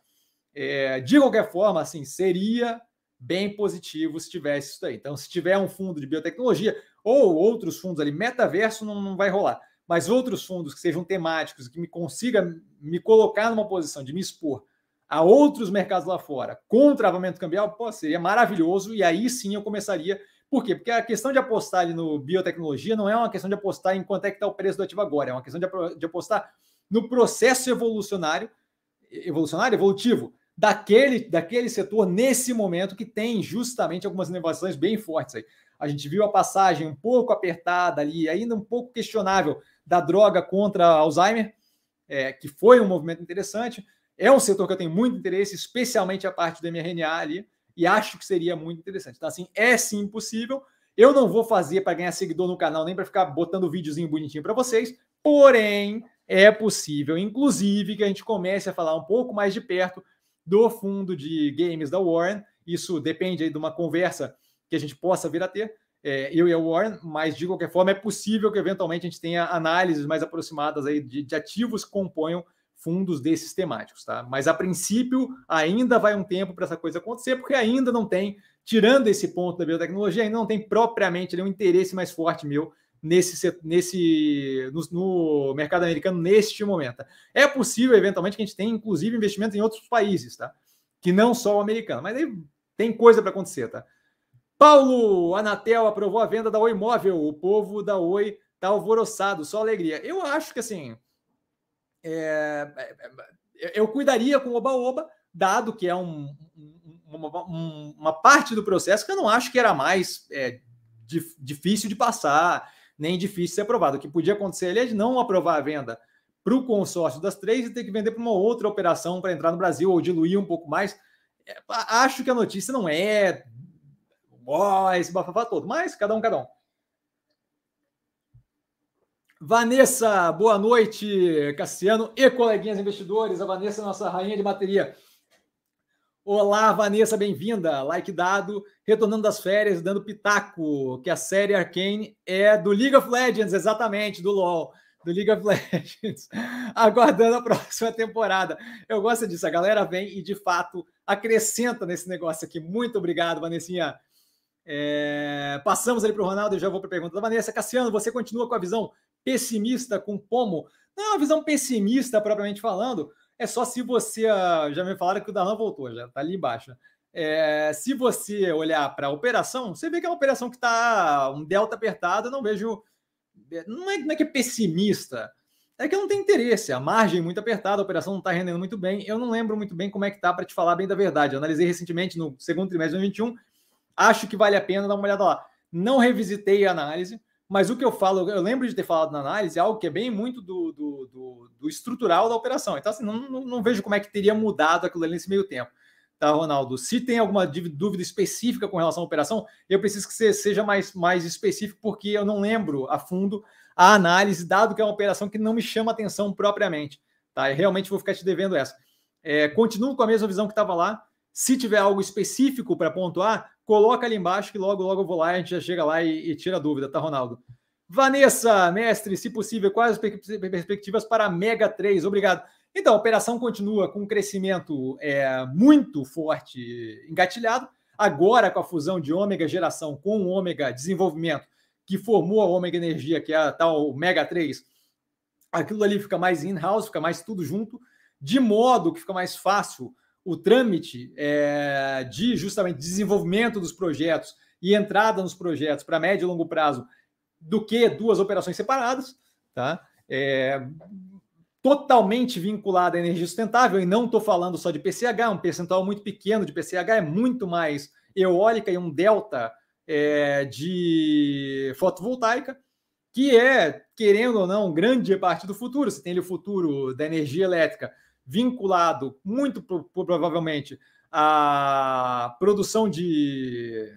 A: É, de qualquer forma, assim, seria bem positivo se tivesse isso aí. Então, se tiver um fundo de biotecnologia ou outros fundos ali, metaverso não, não vai rolar, mas outros fundos que sejam temáticos, que me consiga me colocar numa posição de me expor a outros mercados lá fora com travamento cambial, pô, seria maravilhoso e aí sim eu começaria. Por quê? Porque a questão de apostar ali no biotecnologia não é uma questão de apostar em quanto é que está o preço do ativo agora, é uma questão de apostar no processo evolucionário, evolucionário, evolutivo daquele, daquele setor nesse momento que tem justamente algumas inovações bem fortes aí. A gente viu a passagem um pouco apertada ali, ainda um pouco questionável da droga contra Alzheimer, é, que foi um movimento interessante. É um setor que eu tenho muito interesse, especialmente a parte do mRNA ali, e acho que seria muito interessante. Então, assim, é sim possível. Eu não vou fazer para ganhar seguidor no canal, nem para ficar botando videozinho bonitinho para vocês, porém, é possível, inclusive, que a gente comece a falar um pouco mais de perto do fundo de games da Warren. Isso depende aí de uma conversa que a gente possa vir a ter, é, eu e a Warren, mas de qualquer forma é possível que eventualmente a gente tenha análises mais aproximadas aí de, de ativos que componham fundos desses temáticos, tá? Mas a princípio ainda vai um tempo para essa coisa acontecer, porque ainda não tem, tirando esse ponto da biotecnologia, ainda não tem propriamente um interesse mais forte meu nesse, nesse no, no, mercado americano neste momento. É possível, eventualmente, que a gente tenha, inclusive, investimento em outros países, tá? Que não só o americano. Mas aí tem coisa para acontecer, tá? Paulo Anatel aprovou a venda da Oi Móvel. O povo da Oi tá alvoroçado, só alegria. Eu acho que assim é, é, é, eu cuidaria com o oba-oba, dado que é um, uma, uma, parte do processo que eu não acho que era mais é, difícil de passar, nem difícil de ser aprovado. O que podia acontecer ali é de não aprovar a venda para o consórcio das três e ter que vender para uma outra operação para entrar no Brasil ou diluir um pouco mais. É, acho que a notícia não é oh, esse bafafá todo, mas cada um, cada um. Vanessa, boa noite, Cassiano e coleguinhas investidores. A Vanessa, nossa rainha de bateria. Olá, Vanessa, bem-vinda. Like dado, retornando das férias, dando pitaco, que a série Arcane é do League of Legends, exatamente, do LoL, do League of Legends. Aguardando a próxima temporada. Eu gosto disso, a galera vem e de fato acrescenta nesse negócio aqui. Muito obrigado, Vanessinha. É... Passamos ali para o Ronaldo, eu já vou para a pergunta da Vanessa. Cassiano, você continua com a visão pessimista com Pomo. Não é uma visão pessimista, propriamente falando. É só se você. Ah, já me falaram que o Darlan voltou, já está ali embaixo. É, se você olhar para a operação, você vê que é uma operação que está um delta apertado. Não vejo. Não é, não é que é pessimista, é que não tem interesse. A margem é muito apertada, a operação não está rendendo muito bem. Eu não lembro muito bem como é que está para te falar bem da verdade. Eu analisei recentemente no segundo trimestre de 2021. Acho que vale a pena dar uma olhada lá. Não revisitei a análise. Mas o que eu falo, eu lembro de ter falado na análise, é algo que é bem muito do, do, do, do estrutural da operação. Então, assim, não, não, não, vejo como é que teria mudado aquilo ali nesse meio tempo. Tá? Ronaldo? Se tem alguma dúvida específica com relação à operação, eu preciso que você seja mais, mais específico, porque eu não lembro a fundo a análise, dado que é uma operação que não me chama atenção propriamente. Tá? Eu realmente vou ficar te devendo essa. É, continuo com a mesma visão que estava lá. Se tiver algo específico para pontuar, coloca ali embaixo que logo, logo eu vou lá e a gente já chega lá e, e tira a dúvida, tá, Ronaldo? Vanessa, mestre, se possível, quais as perspectivas para a Mega 3? Obrigado. Então, a operação continua com um crescimento é, muito forte, engatilhado. Agora, com a fusão de ômega geração com ômega desenvolvimento, que formou a ômega energia, que é a tal Mega 3, aquilo ali fica mais in-house, fica mais tudo junto, de modo que fica mais fácil o trâmite é, de justamente desenvolvimento dos projetos e entrada nos projetos para médio e longo prazo do que duas operações separadas, tá? É, totalmente vinculada à energia sustentável, e não estou falando só de PCH, um percentual muito pequeno de PCH é muito mais eólica e um delta é, de fotovoltaica, que é, querendo ou não, grande parte do futuro. Você tem ali o futuro da energia elétrica vinculado muito provavelmente à produção de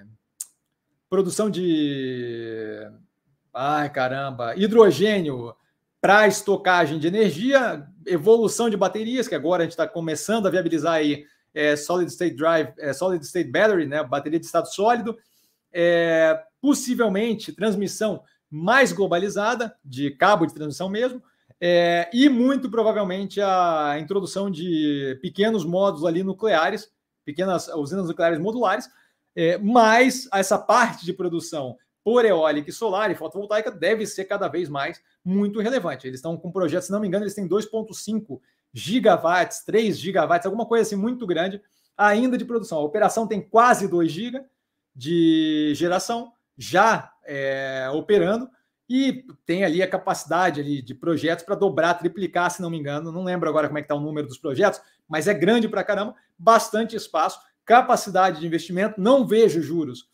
A: produção de ai caramba, hidrogênio para estocagem de energia, evolução de baterias, que agora a gente está começando a viabilizar aí é, solid state drive, é, solid state battery, né, bateria de estado sólido, é, possivelmente transmissão mais globalizada de cabo de transmissão mesmo, é, e muito provavelmente a introdução de pequenos módulos ali nucleares, pequenas usinas nucleares modulares, é, mas essa parte de produção por eólica e solar e fotovoltaica deve ser cada vez mais muito relevante. Eles estão com projetos, se não me engano, eles têm 2,5 gigawatts, 3 gigawatts, alguma coisa assim muito grande ainda de produção. A operação tem quase 2 giga de geração já é, operando e tem ali a capacidade ali de projetos para dobrar, triplicar, se não me engano. Não lembro agora como é que está o número dos projetos, mas é grande para caramba, bastante espaço, capacidade de investimento. Não vejo juros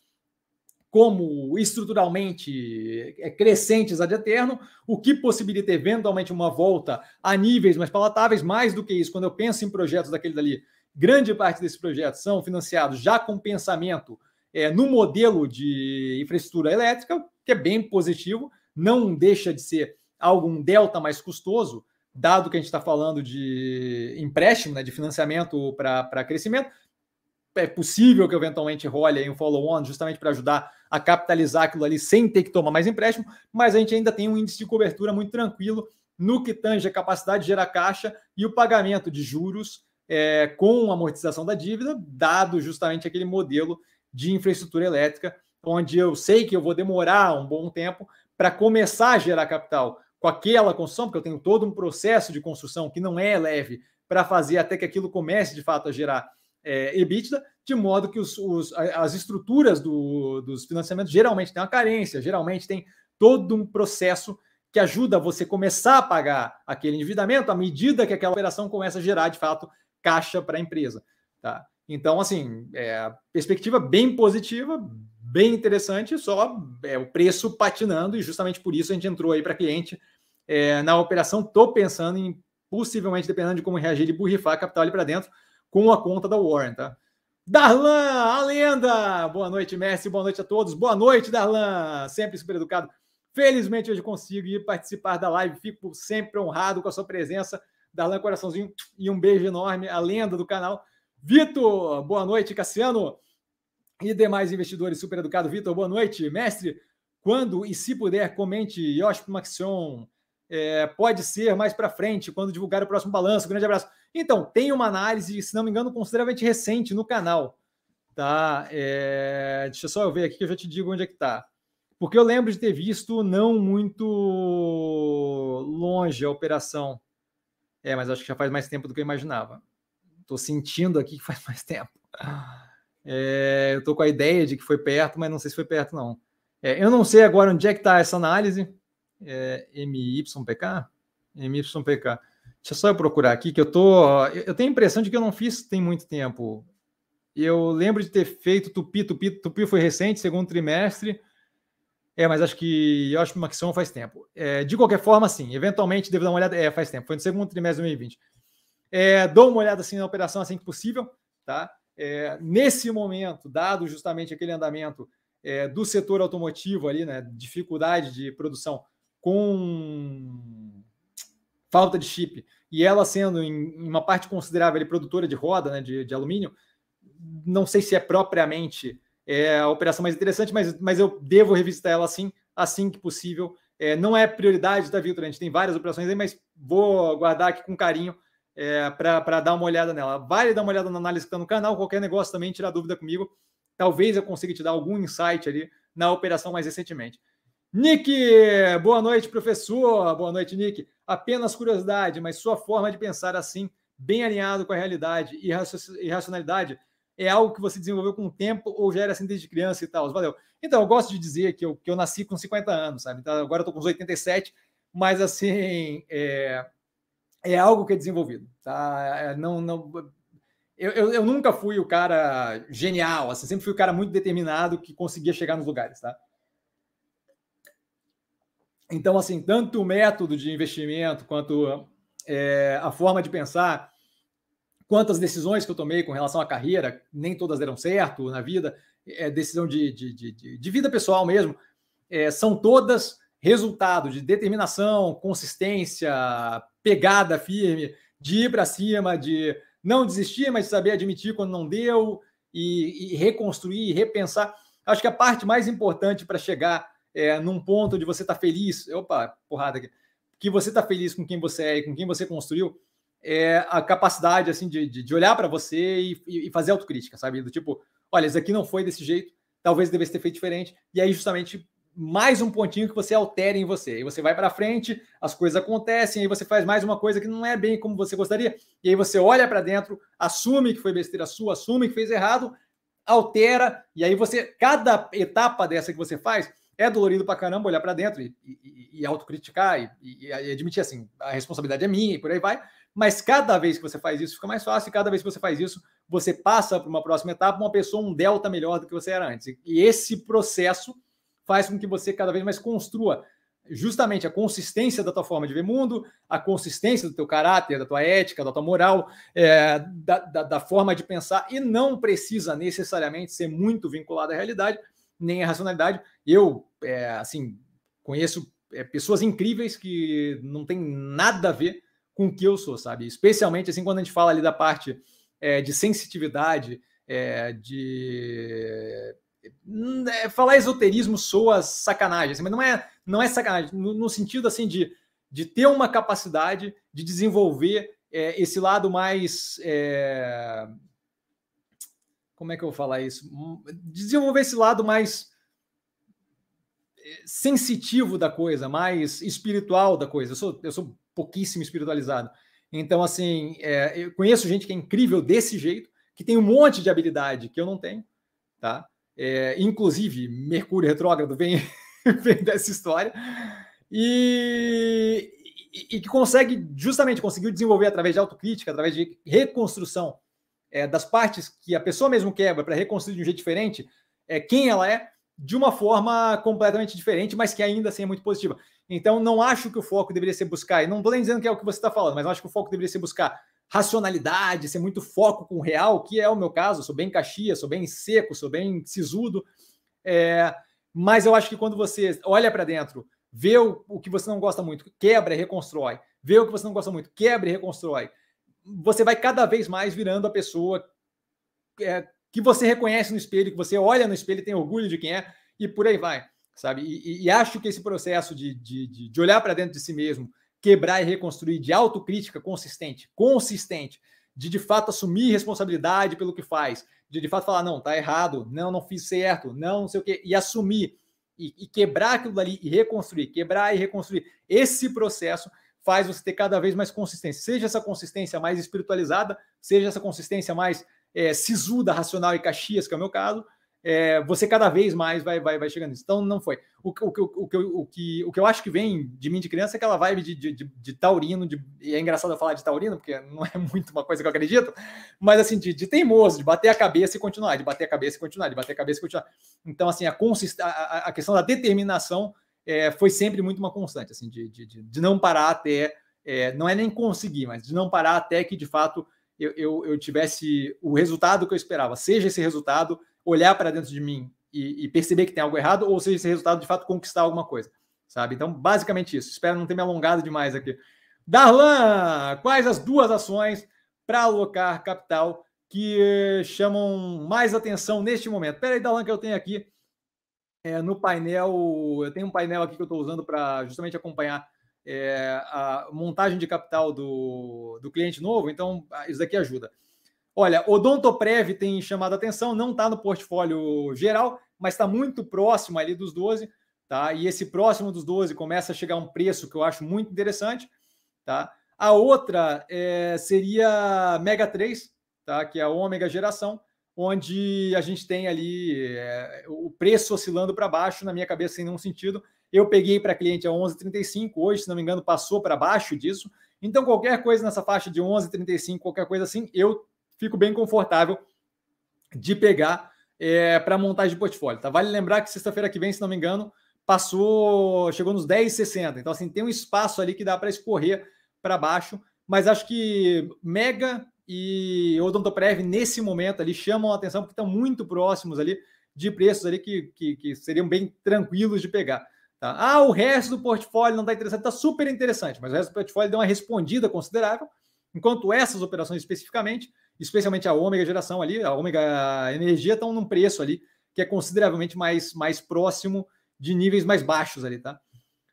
A: como estruturalmente é, crescentes ad eterno, o que possibilita eventualmente uma volta a níveis mais palatáveis. Mais do que isso, quando eu penso em projetos daquele dali, grande parte desses projetos são financiados já com pensamento é, no modelo de infraestrutura elétrica, que é bem positivo não deixa de ser algum delta mais custoso, dado que a gente está falando de empréstimo, né, de financiamento para crescimento. É possível que eventualmente role aí um follow-on justamente para ajudar a capitalizar aquilo ali sem ter que tomar mais empréstimo, mas a gente ainda tem um índice de cobertura muito tranquilo no que tange a capacidade de gerar caixa e o pagamento de juros é, com amortização da dívida, dado justamente aquele modelo de infraestrutura elétrica, onde eu sei que eu vou demorar um bom tempo para começar a gerar capital com aquela construção, porque eu tenho todo um processo de construção que não é leve para fazer até que aquilo comece de fato a gerar é, EBITDA, de modo que os, os, as estruturas do, dos financiamentos geralmente têm uma carência, geralmente tem todo um processo que ajuda você começar a pagar aquele endividamento à medida que aquela operação começa a gerar de fato caixa para a empresa. Tá? Então, assim, é, perspectiva bem positiva, bem interessante, só é, o preço patinando, e justamente por isso a gente entrou aí para cliente é, na operação. Estou pensando em, possivelmente, dependendo de como reagir, burrifar a capital ali para dentro com a conta da Warren, tá? Darlan, a lenda! Boa noite, Messi, boa noite a todos. Boa noite, Darlan! Sempre super educado. Felizmente hoje consigo ir participar da live, fico sempre honrado com a sua presença. Darlan, coraçãozinho e um beijo enorme, a lenda do canal. Vitor, boa noite, Cassiano e demais investidores super educados. Vitor, boa noite. Mestre, quando e se puder, comente Yoshi Maxion. É, pode ser mais para frente, quando divulgar o próximo balanço. Grande abraço. Então, tem uma análise, se não me engano, consideravelmente recente no canal. Tá? É, deixa só eu ver aqui que eu já te digo onde é que está. Porque eu lembro de ter visto não muito longe a operação. É, mas acho que já faz mais tempo do que eu imaginava. Estou sentindo aqui que faz mais tempo. É, eu estou com a ideia de que foi perto, mas não sei se foi perto, não. É, eu não sei agora onde é que está essa análise. É, MYPK? MYPK. Deixa só eu procurar aqui, que eu tô. Eu tenho a impressão de que eu não fiz tem muito tempo. Eu lembro de ter feito Tupi, Tupi, Tupi foi recente, segundo trimestre. É, mas acho que eu acho que Maxon faz tempo. É, de qualquer forma, sim, eventualmente devo dar uma olhada. É, faz tempo, foi no segundo trimestre de 2020. É, dou uma olhada assim na operação assim que possível, tá? É, nesse momento, dado justamente aquele andamento é, do setor automotivo ali, né, dificuldade de produção com falta de chip, e ela sendo em, em uma parte considerável ali, produtora de roda, né, de, de alumínio, não sei se é propriamente é, a operação mais interessante, mas, mas eu devo revisitar ela assim, assim que possível. É, não é prioridade da Viltra, a gente tem várias operações aí, mas vou guardar aqui com carinho é, para dar uma olhada nela. Vale dar uma olhada na análise que está no canal, qualquer negócio também, tirar dúvida comigo. Talvez eu consiga te dar algum insight ali na operação mais recentemente. Nick, boa noite, professor. Boa noite, Nick. Apenas curiosidade, mas sua forma de pensar assim, bem alinhado com a realidade e racionalidade, é algo que você desenvolveu com o tempo ou já era assim desde criança e tal? Valeu. Então, eu gosto de dizer que eu, que eu nasci com 50 anos, sabe? Então, agora eu estou com uns 87, mas assim, é, é algo que é desenvolvido, tá? É, não, não, eu, eu, eu, nunca fui o cara genial, assim, sempre fui o cara muito determinado que conseguia chegar nos lugares, tá? Então, assim, tanto o método de investimento quanto é, a forma de pensar quantas decisões que eu tomei com relação à carreira, nem todas deram certo na vida, é decisão de, de, de, de vida pessoal mesmo, é, são todas resultado de determinação, consistência, pegada firme, de ir para cima, de não desistir, mas saber admitir quando não deu e, e reconstruir, repensar. Acho que a parte mais importante para chegar é, num ponto de você estar tá feliz, opa, porrada aqui, que você está feliz com quem você é e com quem você construiu, é a capacidade assim de, de, olhar para você e, e, fazer autocrítica, sabe? Do tipo, olha, isso aqui não foi desse jeito, talvez devesse ter feito diferente. E aí, justamente, mais um pontinho que você altere em você. E você vai para frente, as coisas acontecem, aí você faz mais uma coisa que não é bem como você gostaria. E aí você olha para dentro, assume que foi besteira sua, assume que fez errado, altera, e aí você, cada etapa dessa que você faz, é dolorido para caramba olhar para dentro e, e, e autocriticar e, e, e admitir assim, a responsabilidade é minha e por aí vai. Mas cada vez que você faz isso, fica mais fácil, e cada vez que você faz isso, você passa para uma próxima etapa, uma pessoa, um delta melhor do que você era antes. E esse processo faz com que você cada vez mais construa justamente a consistência da tua forma de ver mundo, a consistência do teu caráter, da tua ética, da tua moral, é, da, da, da, forma de pensar, e não precisa necessariamente ser muito vinculado à realidade, nem à racionalidade. Eu, é, assim, conheço é, pessoas incríveis que não tem nada a ver com o que eu sou, sabe? Especialmente assim quando a gente fala ali da parte é, de sensitividade, é, de falar esoterismo soa sacanagem, assim, mas não é não é sacanagem no, no, sentido assim de, de ter uma capacidade de desenvolver é, esse lado mais é, como é que eu vou falar isso? Desenvolver esse lado mais é, sensitivo da coisa, mais espiritual da coisa. Eu sou, eu sou pouquíssimo espiritualizado. Então, assim, é, eu conheço gente que é incrível desse jeito, que tem um monte de habilidade que eu não tenho, tá? É, inclusive, Mercúrio retrógrado vem, vem dessa história. E, e, e, que consegue, justamente, conseguiu desenvolver através de autocrítica, através de reconstrução é, das partes que a pessoa mesmo quebra para reconstruir de um jeito diferente, é, quem ela é, de uma forma completamente diferente, mas que ainda assim é muito positiva. Então, não acho que o foco deveria ser buscar, e não estou nem dizendo que é o que você está falando, mas acho que o foco deveria ser buscar racionalidade, ser muito foco com o real, que é o meu caso, sou bem caxias, sou bem seco, sou bem sisudo, é, mas eu acho que quando você olha para dentro, vê o, o, que você não gosta muito, quebra e reconstrói, vê o que você não gosta muito, quebra e reconstrói, você vai cada vez mais virando a pessoa é, que você reconhece no espelho, que você olha no espelho e tem orgulho de quem é, e por aí vai sabe? E, e, acho que esse processo de, de, de olhar para dentro de si mesmo, quebrar e reconstruir, de autocrítica consistente, consistente, de de fato assumir responsabilidade pelo que faz, de de fato falar, não, tá errado, não, não fiz certo, não, não sei o quê, e assumir, e, e quebrar aquilo dali e reconstruir, quebrar e reconstruir. Esse processo faz você ter cada vez mais consistência, seja essa consistência mais espiritualizada, seja essa consistência mais é, sisuda, racional e caxias, que é o meu caso, é, você cada vez mais vai, vai, vai chegando nisso. Então, não foi. O, o, o, o, que, o, que, o que eu acho que vem de mim de criança é aquela vibe de, de, de, de taurino, de, e é engraçado falar de taurino, porque não é muito uma coisa que eu acredito, mas assim, de, de teimoso, de bater a cabeça e continuar, de bater a cabeça e continuar, de bater a cabeça e continuar. Então, assim, a, consist, a, a questão da determinação é, foi sempre muito uma constante, assim, de, de, de, não parar até, é, não é nem conseguir, mas de não parar até que, de fato, eu, eu, eu tivesse o resultado que eu esperava, seja esse resultado olhar para dentro de mim e, e, perceber que tem algo errado, ou seja esse resultado de fato conquistar alguma coisa, sabe? Então, basicamente isso. Espero não ter me alongado demais aqui. Darlan, quais as duas ações para alocar capital que chamam mais atenção neste momento? Espera aí, Darlan, que eu tenho aqui é, no painel. Eu tenho um painel aqui que eu estou usando para justamente acompanhar é, a montagem de capital do, do cliente novo, então isso daqui ajuda. Olha, Odontoprev tem chamado a atenção, não está no portfólio geral, mas está muito próximo ali dos 12, tá? E esse próximo dos 12 começa a chegar a um preço que eu acho muito interessante, tá? A outra é, seria Mega 3, tá? Que é a ômega geração, onde a gente tem ali é, o preço oscilando para baixo, na minha cabeça, sem nenhum sentido. Eu peguei para cliente a 11,35, hoje, se não me engano, passou para baixo disso. Então, qualquer coisa nessa faixa de 11,35, qualquer coisa assim, eu fico bem confortável de pegar é, para montagem de portfólio. Tá? Vale lembrar que sexta-feira que vem, se não me engano, passou, chegou nos 10,60. Então, assim, tem um espaço ali que dá para escorrer para baixo, mas acho que Mega e Odontoprev, nesse momento ali, chamam a atenção porque estão muito próximos ali de preços ali que, que, que seriam bem tranquilos de pegar. Tá? Ah, o resto do portfólio não está interessante, está super interessante, mas o resto do portfólio deu uma respondida considerável, enquanto essas operações especificamente especialmente a ômega geração ali, a ômega energia estão num preço ali que é consideravelmente mais, mais próximo de níveis mais baixos ali, tá?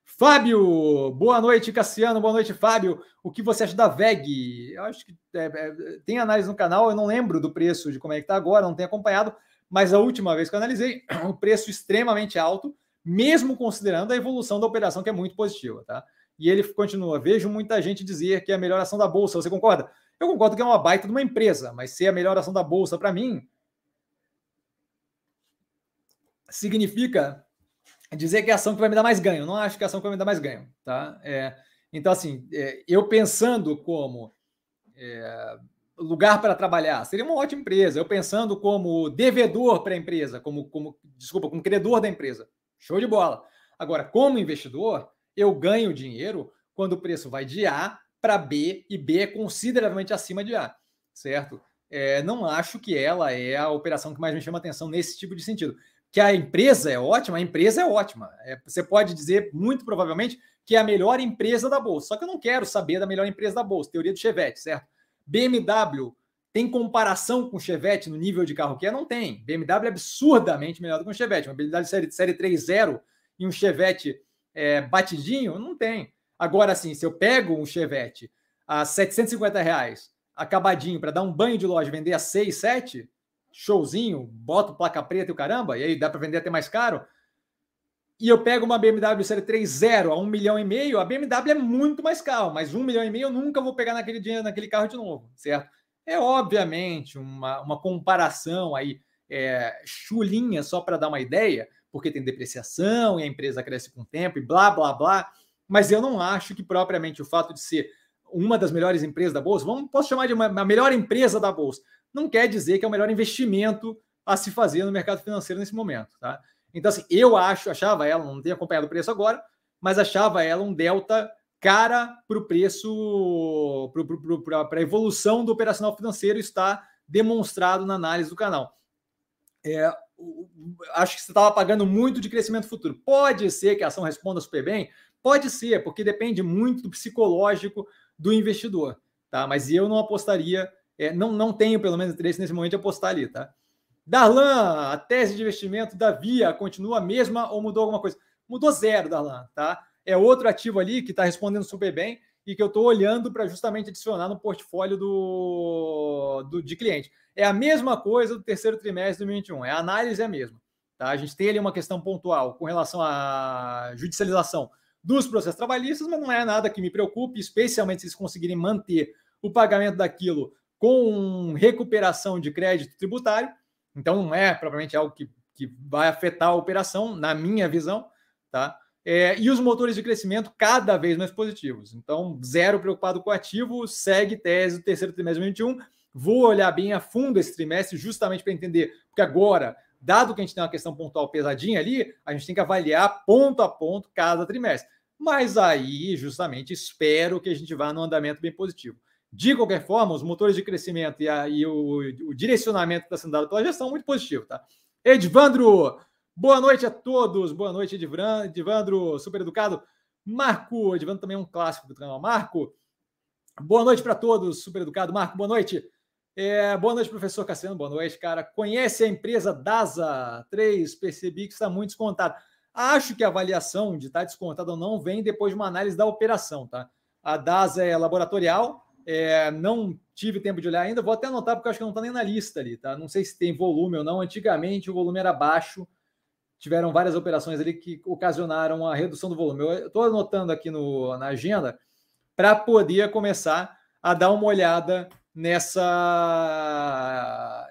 A: Fábio, boa noite, Cassiano, boa noite, Fábio. O que você acha da VEG? Eu acho que é, é, tem análise no canal, eu não lembro do preço de como é que está agora, não tenho acompanhado, mas a última vez que eu analisei, um preço extremamente alto, mesmo considerando a evolução da operação, que é muito positiva, tá? E ele continua: vejo muita gente dizer que é a melhor ação da bolsa. Você concorda? Eu concordo que é uma baita de uma empresa, mas ser a melhor ação da bolsa para mim significa dizer que é a ação que vai me dar mais ganho. Não acho que é a ação que vai me dar mais ganho, tá? É, então, assim, é, eu pensando como é, lugar para trabalhar, seria uma ótima empresa. Eu pensando como devedor para a empresa, como, como, desculpa, como credor da empresa. Show de bola. Agora, como investidor, eu ganho dinheiro quando o preço vai de A para B e B é consideravelmente acima de A, certo? É, não acho que ela é a operação que mais me chama atenção nesse tipo de sentido. Que a empresa é ótima, a empresa é ótima. É, você pode dizer, muito provavelmente, que é a melhor empresa da Bolsa. Só que eu não quero saber da melhor empresa da Bolsa, teoria do Chevette, certo? BMW tem comparação com o Chevette no nível de carro que é? Não tem. BMW é absurdamente melhor do que um Chevette. Uma BMW série, série 3.0 e um Chevette é, batidinho, não tem. Agora, assim, se eu pego um Chevette a 750 reais, acabadinho, para dar um banho de loja, vender a 6, 7, showzinho, boto placa preta e o caramba, e aí dá para vender até mais caro. E eu pego uma BMW Série 3.0 a 1 milhão e meio, a BMW é muito mais caro, mas 1 milhão e meio eu nunca vou pegar naquele dinheiro, naquele carro de novo, certo? É obviamente uma, uma comparação aí é, chulinha só para dar uma ideia, porque tem depreciação e a empresa cresce com o tempo e blá, blá, blá mas eu não acho que propriamente o fato de ser uma das melhores empresas da Bolsa, vamos, posso chamar de uma, uma melhor empresa da Bolsa, não quer dizer que é o melhor investimento a se fazer no mercado financeiro nesse momento. Tá? Então, assim, eu acho, achava ela, não tenho acompanhado o preço agora, mas achava ela um delta cara para o preço, para a evolução do operacional financeiro está demonstrado na análise do canal. É, acho que você estava pagando muito de crescimento futuro. Pode ser que a ação responda super bem, Pode ser, porque depende muito do psicológico do investidor, tá? Mas eu não apostaria, é, não, não tenho pelo menos interesse nesse momento de apostar ali, tá? Darlan, a tese de investimento da Via continua a mesma ou mudou alguma coisa? Mudou zero, Darlan, tá? É outro ativo ali que está respondendo super bem e que eu estou olhando para justamente adicionar no portfólio do, do, de cliente. É a mesma coisa do terceiro trimestre de 2021, é a análise é a mesma. Tá? A gente tem ali uma questão pontual com relação à judicialização dos processos trabalhistas, mas não é nada que me preocupe, especialmente se eles conseguirem manter o pagamento daquilo com recuperação de crédito tributário. Então, não é propriamente algo que, que vai afetar a operação, na minha visão, tá? É, e os motores de crescimento cada vez mais positivos. Então, zero preocupado com o ativo, segue tese do terceiro trimestre de 2021. Vou olhar bem a fundo esse trimestre, justamente para entender, porque agora dado que a gente tem uma questão pontual pesadinha ali, a gente tem que avaliar ponto a ponto cada trimestre. Mas aí, justamente, espero que a gente vá num andamento bem positivo. De qualquer forma, os motores de crescimento e, a, e o, o, direcionamento que está sendo dado pela gestão é muito positivo, tá? Edvandro, boa noite a todos. Boa noite, Edvandro, super educado. Marco, Edvandro também é um clássico do canal. Marco, boa noite para todos, super educado. Marco, boa noite. É, boa noite, professor Cassiano. Boa noite, cara. Conhece a empresa DASA 3? Percebi que está muito descontado. Acho que a avaliação de estar tá descontado ou não vem depois de uma análise da operação, tá? A DASA é laboratorial, é, não tive tempo de olhar ainda, vou até anotar porque acho que não está nem na lista ali, tá? Não sei se tem volume ou não. Antigamente o volume era baixo, tiveram várias operações ali que ocasionaram a redução do volume. Eu estou anotando aqui no, na agenda para poder começar a dar uma olhada nessa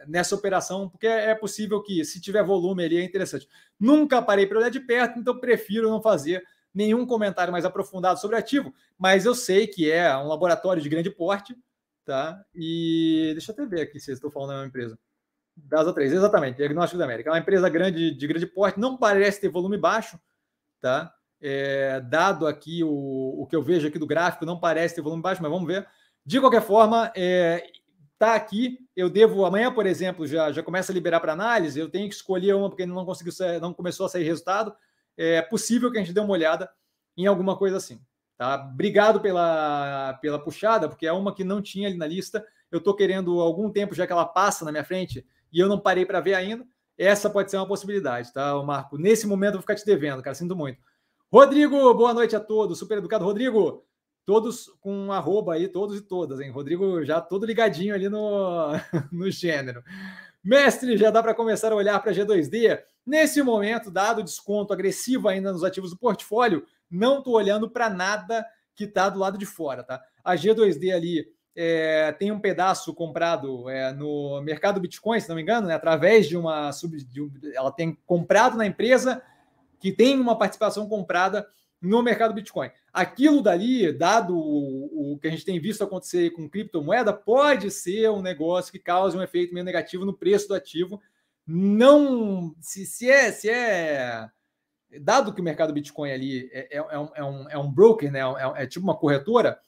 A: nessa operação, porque é possível que, se tiver volume ali, é interessante. Nunca parei para olhar de perto, então prefiro não fazer nenhum comentário mais aprofundado sobre ativo, mas eu sei que é um laboratório de grande porte, tá? E deixa eu até ver aqui se estou falando da mesma empresa. DASA 3, exatamente, Diagnóstico da América. É uma empresa grande, de grande porte, não parece ter volume baixo, tá? É, dado aqui o, o que eu vejo aqui do gráfico, não parece ter volume baixo, mas vamos ver. De qualquer forma, é, tá aqui. Eu devo amanhã, por exemplo, já já começa a liberar para análise. Eu tenho que escolher uma porque não conseguiu, não começou a sair resultado. É possível que a gente dê uma olhada em alguma coisa assim. Tá? Obrigado pela, pela puxada, porque é uma que não tinha ali na lista. Eu estou querendo algum tempo já que ela passa na minha frente e eu não parei para ver ainda. Essa pode ser uma possibilidade, tá, Marco? Nesse momento eu vou ficar te devendo, cara. Sinto muito. Rodrigo, boa noite a todos. Super educado, Rodrigo todos com um arroba aí, todos e todas, hein? Rodrigo já todo ligadinho ali no, no gênero. Mestre, já dá para começar a olhar para G2D? Nesse momento, dado o desconto agressivo ainda nos ativos do portfólio, não estou olhando para nada que está do lado de fora, tá? A G2D ali é, tem um pedaço comprado é, no mercado Bitcoin, se não me engano, né? através de uma sub, de um, ela tem comprado na empresa que tem uma participação comprada no mercado Bitcoin. Aquilo dali, dado o, o, que a gente tem visto acontecer com criptomoeda, pode ser um negócio que cause um efeito meio negativo no preço do ativo. Não, se, se é, se é dado que o mercado Bitcoin ali é, é, é, um, é um, é um broker, né? É, é, tipo uma corretora,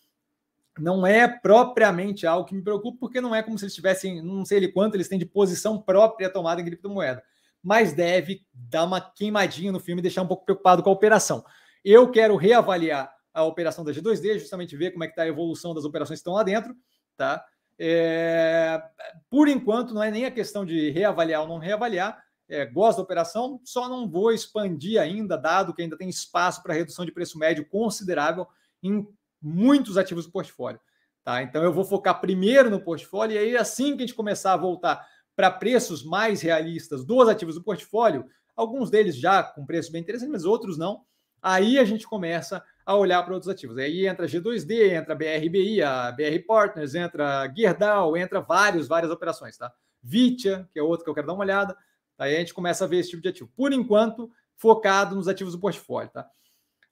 A: não é propriamente algo que me preocupa, porque não é como se eles tivessem, não sei ele quanto eles têm de posição própria tomada em criptomoeda, mas deve dar uma queimadinha no filme e deixar um pouco preocupado com a operação. Eu quero reavaliar a operação da G2D, justamente ver como é que está a evolução das operações que estão lá dentro, tá? É, por enquanto, não é nem a questão de reavaliar ou não reavaliar. É, gosto da operação, só não vou expandir ainda, dado que ainda tem espaço para redução de preço médio considerável em muitos ativos do portfólio. Tá? Então, eu vou focar primeiro no portfólio, e aí, assim que a gente começar a voltar para preços mais realistas dos ativos do portfólio, alguns deles já com preço bem interessante, mas outros não, Aí a gente começa a olhar para outros ativos. Aí entra G2D, entra BRBI, a BR Partners, entra Gerdau, entra vários, várias operações, tá? Vitia, que é outro que eu quero dar uma olhada. Aí a gente começa a ver esse tipo de ativo. Por enquanto, focado nos ativos do portfólio, tá?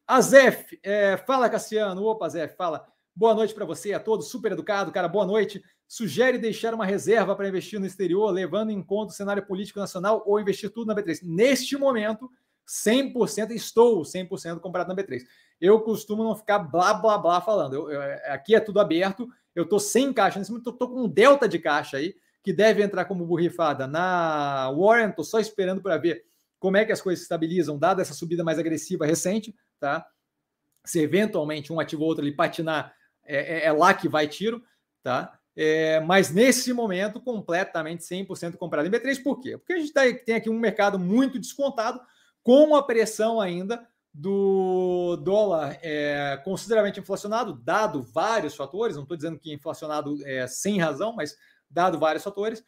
A: A Zef, é, fala Cassiano, opa Zef, fala. Boa noite para você, a todos, super educado, cara, boa noite. Sugere deixar uma reserva para investir no exterior, levando em conta o cenário político nacional ou investir tudo na B3. Neste momento, 100%, estou 100% comprado na B3. Eu costumo não ficar blá, blá, blá falando. Eu, eu, aqui é tudo aberto, eu estou sem caixa nesse momento, estou com um delta de caixa aí, que deve entrar como borrifada na Warren, estou só esperando para ver como é que as coisas se estabilizam, dada essa subida mais agressiva recente, tá? Se eventualmente um ativo ou outro ali patinar, é, é, é lá que vai tiro, tá? É, mas nesse momento, completamente 100% comprado em B3, por quê? Porque a gente tá, tem aqui um mercado muito descontado, com a pressão ainda do dólar é, consideravelmente inflacionado, dado vários fatores, não estou dizendo que inflacionado é, sem razão, mas dado vários fatores,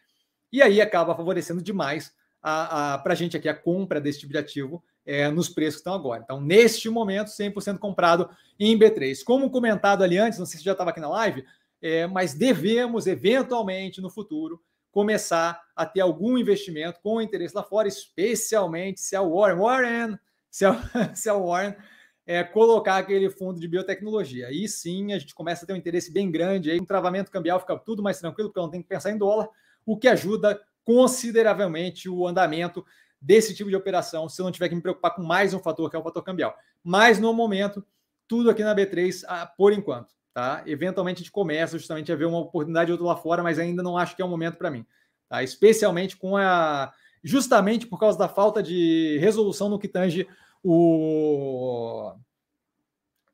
A: e aí acaba favorecendo demais para a gente aqui a compra desse tipo de ativo é, nos preços que estão agora. Então, neste momento, 100% comprado em B3. Como comentado ali antes, não sei se já estava aqui na live, é, mas devemos eventualmente no futuro começar a ter algum investimento com interesse lá fora, especialmente se a Warren, Warren, se a, se a Warren é, colocar aquele fundo de biotecnologia. Aí sim a gente começa a ter um interesse bem grande, aí um travamento cambial fica tudo mais tranquilo, porque não tenho que pensar em dólar, o que ajuda consideravelmente o andamento desse tipo de operação, se eu não tiver que me preocupar com mais um fator, que é o fator cambial. Mas no momento, tudo aqui na B3, ah, por enquanto, tá? Eventualmente a gente começa justamente a ver uma oportunidade de outro lá fora, mas ainda não acho que é o momento para mim, tá? Especialmente com a justamente por causa da falta de resolução no que tange o,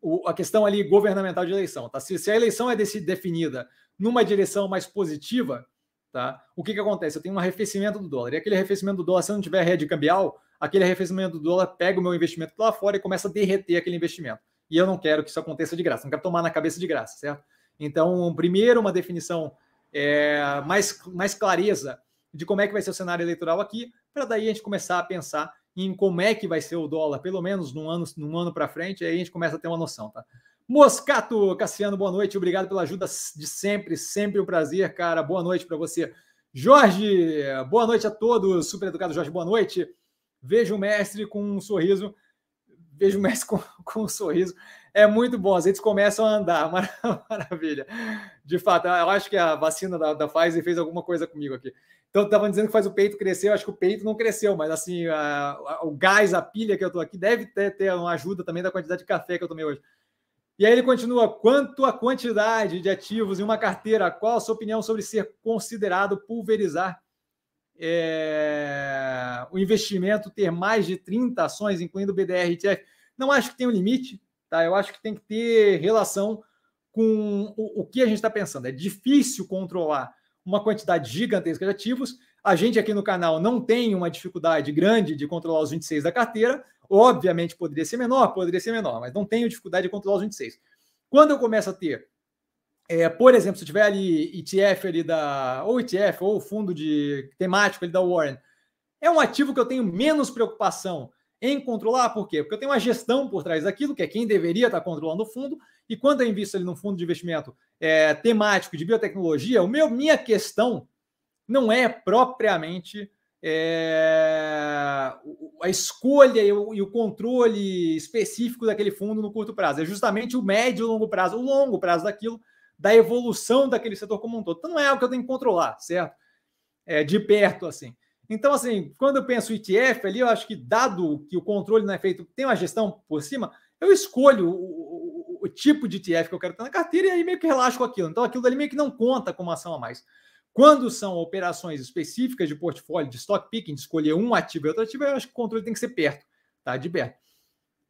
A: o a questão ali governamental de eleição, tá? Se, se a eleição é definida numa direção mais positiva, tá? O que que acontece? Eu tenho um arrefecimento do dólar. E aquele arrefecimento do dólar, se não tiver rede cambial, aquele arrefecimento do dólar pega o meu investimento lá fora e começa a derreter aquele investimento. E eu não quero que isso aconteça de graça, não quero tomar na cabeça de graça, certo? Então, primeiro, uma definição é, mais, mais clareza de como é que vai ser o cenário eleitoral aqui, para daí a gente começar a pensar em como é que vai ser o dólar, pelo menos num ano, num ano para frente, aí a gente começa a ter uma noção, tá? Moscato Cassiano, boa noite, obrigado pela ajuda de sempre, sempre um prazer, cara. Boa noite para você. Jorge, boa noite a todos. Super educado Jorge, boa noite. Vejo o mestre com um sorriso vejo o Messi com, com um sorriso. É muito bom, as redes começam a andar, maravilha. De fato, eu acho que a vacina da, da Pfizer fez alguma coisa comigo aqui. Então, estavam dizendo que faz o peito crescer, eu acho que o peito não cresceu, mas assim, a, a, o gás, a pilha que eu estou aqui, deve ter, ter uma ajuda também da quantidade de café que eu tomei hoje. E aí ele continua: quanto à quantidade de ativos em uma carteira, qual a sua opinião sobre ser considerado pulverizar é, o investimento ter mais de 30 ações, incluindo BDR ETF. Não acho que tem um limite, tá? Eu acho que tem que ter relação com o, o que a gente está pensando. É difícil controlar uma quantidade gigantesca de ativos. A gente aqui no canal não tem uma dificuldade grande de controlar os 26 da carteira. Obviamente poderia ser menor, poderia ser menor, mas não tenho dificuldade de controlar os 26. Quando eu começo a ter é, por exemplo, se tiver ali ETF ali da ou ETF ou fundo de temático ali da Warren, é um ativo que eu tenho menos preocupação em controlar, por quê? Porque eu tenho uma gestão por trás daquilo, que é quem deveria estar controlando o fundo, e quando eu invisto ali num fundo de investimento é, temático de biotecnologia, o meu, minha questão não é propriamente é, a escolha e o, e o, controle específico daquele fundo no curto prazo, é justamente o médio e longo prazo, o longo prazo daquilo da evolução daquele setor como um todo. Então não é algo que eu tenho que controlar, certo? É, de perto, assim. Então, assim, quando eu penso ETF ali, eu acho que, dado que o controle não é feito, tem uma gestão por cima, eu escolho o, o, o, tipo de ETF que eu quero ter na carteira e aí meio que relaxo com aquilo. Então, aquilo ali meio que não conta como ação a mais. Quando são operações específicas de portfólio, de stock picking, de escolher um ativo e outro ativo, eu acho que o controle tem que ser perto, tá? De perto.